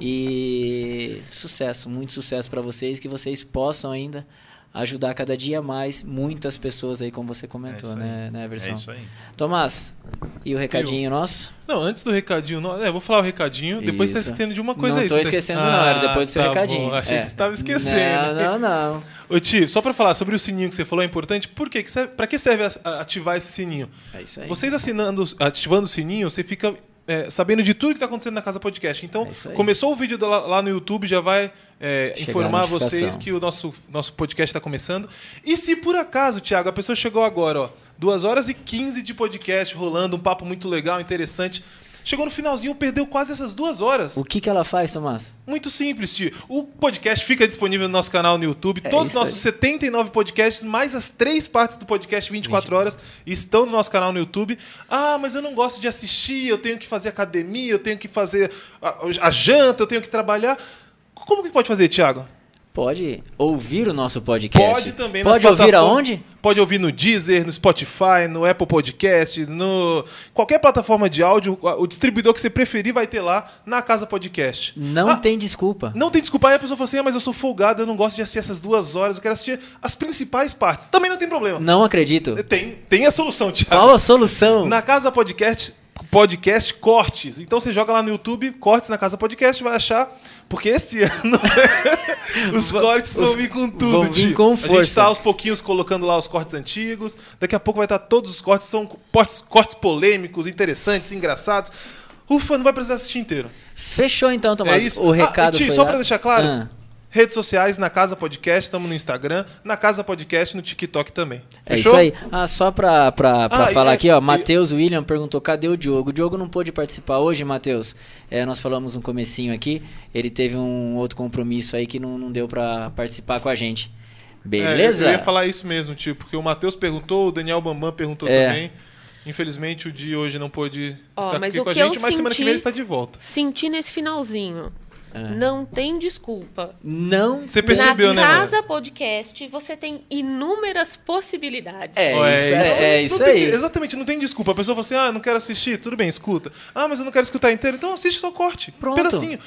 E sucesso, muito sucesso para vocês, que vocês possam ainda ajudar cada dia mais muitas pessoas aí, como você comentou, É né, né, Everson? É isso aí. Tomás, e o recadinho nosso? Não, antes do recadinho, não, é, vou falar o recadinho, depois tá Isso. esquecendo de uma coisa não aí. tô você tá- esquecendo não, era depois do seu tá recadinho. Bom, achei É. que você tava esquecendo. Não, não, não. Ô tio, só pra falar sobre o sininho que você falou é importante, por quê? Que serve, pra que serve ativar esse sininho? É isso aí. Vocês assinando, ativando o sininho, você fica é, sabendo de tudo que está acontecendo na Casa Podcast. Então, É começou o vídeo lá, lá no YouTube, já vai é, informar vocês que o nosso, nosso podcast está começando. E se por acaso, Thiago, a pessoa chegou agora, ó, 2 horas e 15 de podcast rolando, um papo muito legal, interessante. Chegou no finalzinho, perdeu quase essas duas horas. O que, que ela faz, Tomás? Muito simples, tio. O podcast fica disponível no nosso canal no YouTube. É Todos os nossos aí. 79 podcasts, mais as três partes do podcast 24 horas, estão no nosso canal no YouTube. Ah, mas eu não gosto de assistir, eu tenho que fazer academia, eu tenho que fazer a, a janta, eu tenho que trabalhar. Como que pode fazer, Thiago? Pode ouvir o nosso podcast. Pode também Pode ouvir aonde? Pode ouvir no Deezer, no Spotify, no Apple Podcast, no qualquer plataforma de áudio, o distribuidor que você preferir vai ter lá na Casa Podcast. Não Ah, tem desculpa. Não tem desculpa. Aí a pessoa fala assim: ah, mas eu sou folgado, eu não gosto de assistir essas duas horas, eu quero assistir as principais partes. Também não tem problema. Não acredito. Tem, tem a solução, Thiago. Qual a solução? Na Casa Podcast, podcast Cortes. Então você joga lá no YouTube, Cortes na Casa Podcast, vai achar. Porque esse ano os cortes os, vão vir com tudo, vão vir com força. A gente tá aos pouquinhos colocando lá os cortes antigos. Daqui a pouco vai estar todos os cortes, são cortes, cortes polêmicos, interessantes, engraçados. Ufa, não vai precisar assistir inteiro. Fechou então, Tomás. É isso. O recado ah, e, Só para deixar claro, ah. Redes sociais, na Casa Podcast, estamos no Instagram, na Casa Podcast no TikTok também. Fechou? É isso aí. Ah, só pra, pra, pra ah, falar é, aqui, ó, Matheus William perguntou, cadê o Diogo? O Diogo não pôde participar hoje, Matheus. É, nós falamos um comecinho aqui, ele teve um outro compromisso aí que não, não deu para participar com a gente. Beleza? É, eu ia falar isso mesmo, tio, porque o Matheus perguntou, o Daniel Bambam perguntou é. também. Infelizmente o de hoje não pôde oh, estar aqui com a gente, mas semana que vem ele está de volta. Senti nesse finalzinho é. Não tem desculpa. Não. Você percebeu, Na né? Na Casa Podcast você tem inúmeras possibilidades. É, é isso, é, é isso aí. Tem, exatamente, não tem desculpa. A pessoa fala assim: ah, não quero assistir. Tudo bem, escuta. Ah, mas eu não quero escutar inteiro. Então assiste só corte. Pronto. Pedacinho.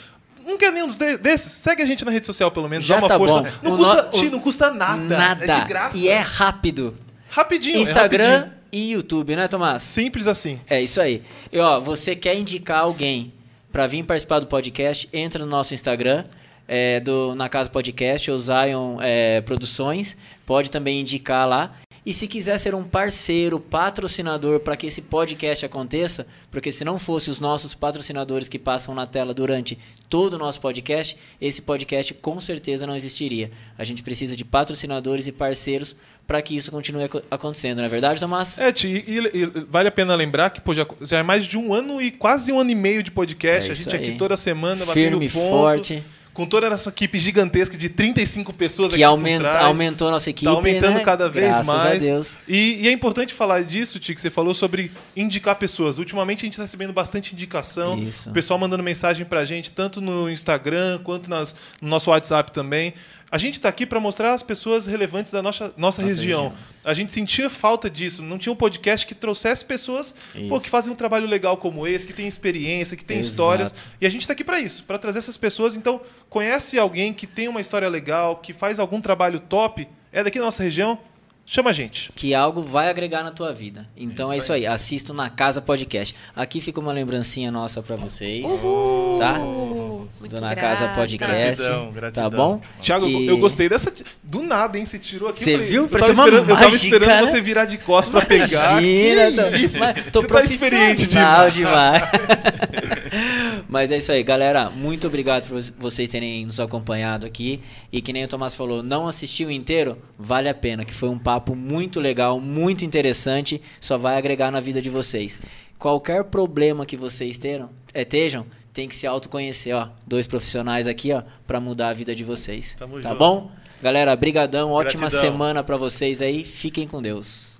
Não quer nenhum desses? Segue a gente na rede social, pelo menos. Já dá uma tá força. Bom. Não, custa, no... não custa nada. Nada. É de graça. E é rápido. Rapidinho. Instagram é rapidinho. e YouTube, né, Tomás? Simples assim. É isso aí. E ó, você quer indicar alguém para vir participar do podcast, entra no nosso Instagram, é, do Na Casa Podcast, ou Zion é, Produções, pode também indicar lá. E se quiser ser um parceiro, patrocinador para que esse podcast aconteça, porque se não fosse os nossos patrocinadores que passam na tela durante todo o nosso podcast, esse podcast com certeza não existiria. A gente precisa de patrocinadores e parceiros para que isso continue acontecendo, não é verdade, Tomás? É, e, e, e vale a pena lembrar que pô, já, já, é mais de um ano e quase um ano e meio de podcast. É a gente aqui toda semana Firme, batendo ponto. forte com toda essa equipe gigantesca de 35 pessoas que aqui aumenta, trás. aumentou a nossa equipe. Está aumentando né? cada vez Graças mais. A Deus. E, e, é importante falar disso, que você falou sobre indicar pessoas. Ultimamente a gente está recebendo bastante indicação. Isso. O pessoal mandando mensagem para a gente, tanto no Instagram quanto nas, no nosso WhatsApp também. A gente está aqui para mostrar as pessoas relevantes da nossa, nossa, nossa região. região. A gente sentia falta disso. Não tinha um podcast que trouxesse pessoas pô, que fazem um trabalho legal como esse, que tem experiência, que tem Exato. histórias. E a gente está aqui para isso, para trazer essas pessoas. Então, conhece alguém que tem uma história legal, que faz algum trabalho top, é daqui da nossa região, Chama a gente. Que algo vai agregar na tua vida. Então é isso, é isso aí. aí. Assista na Casa Podcast. Aqui fica uma lembrancinha nossa para vocês. Uhul. Tá? Muito do Na Casa Podcast. Gratidão, gratidão. Tá bom? Tiago, e... eu gostei dessa. Do nada, hein? Você tirou aqui. Você viu? Parece uma esperando, mágica, Eu tava esperando você virar de costas pra pegar. Imagina, tô, isso? Mas, tô você tá experiente demais. demais. Mas é isso aí, galera. Muito obrigado por vocês terem nos acompanhado aqui. E que nem o Tomás falou, não assistiu inteiro? Vale a pena, que foi um papo muito legal, muito interessante. Só vai agregar na vida de vocês. Qualquer problema que vocês tenham, é, estejam, tem que se autoconhecer, ó. Dois profissionais aqui, ó, para mudar a vida de vocês. Tamo tá junto. bom? Galera, brigadão, ótima Gratidão. semana para vocês aí. Fiquem com Deus.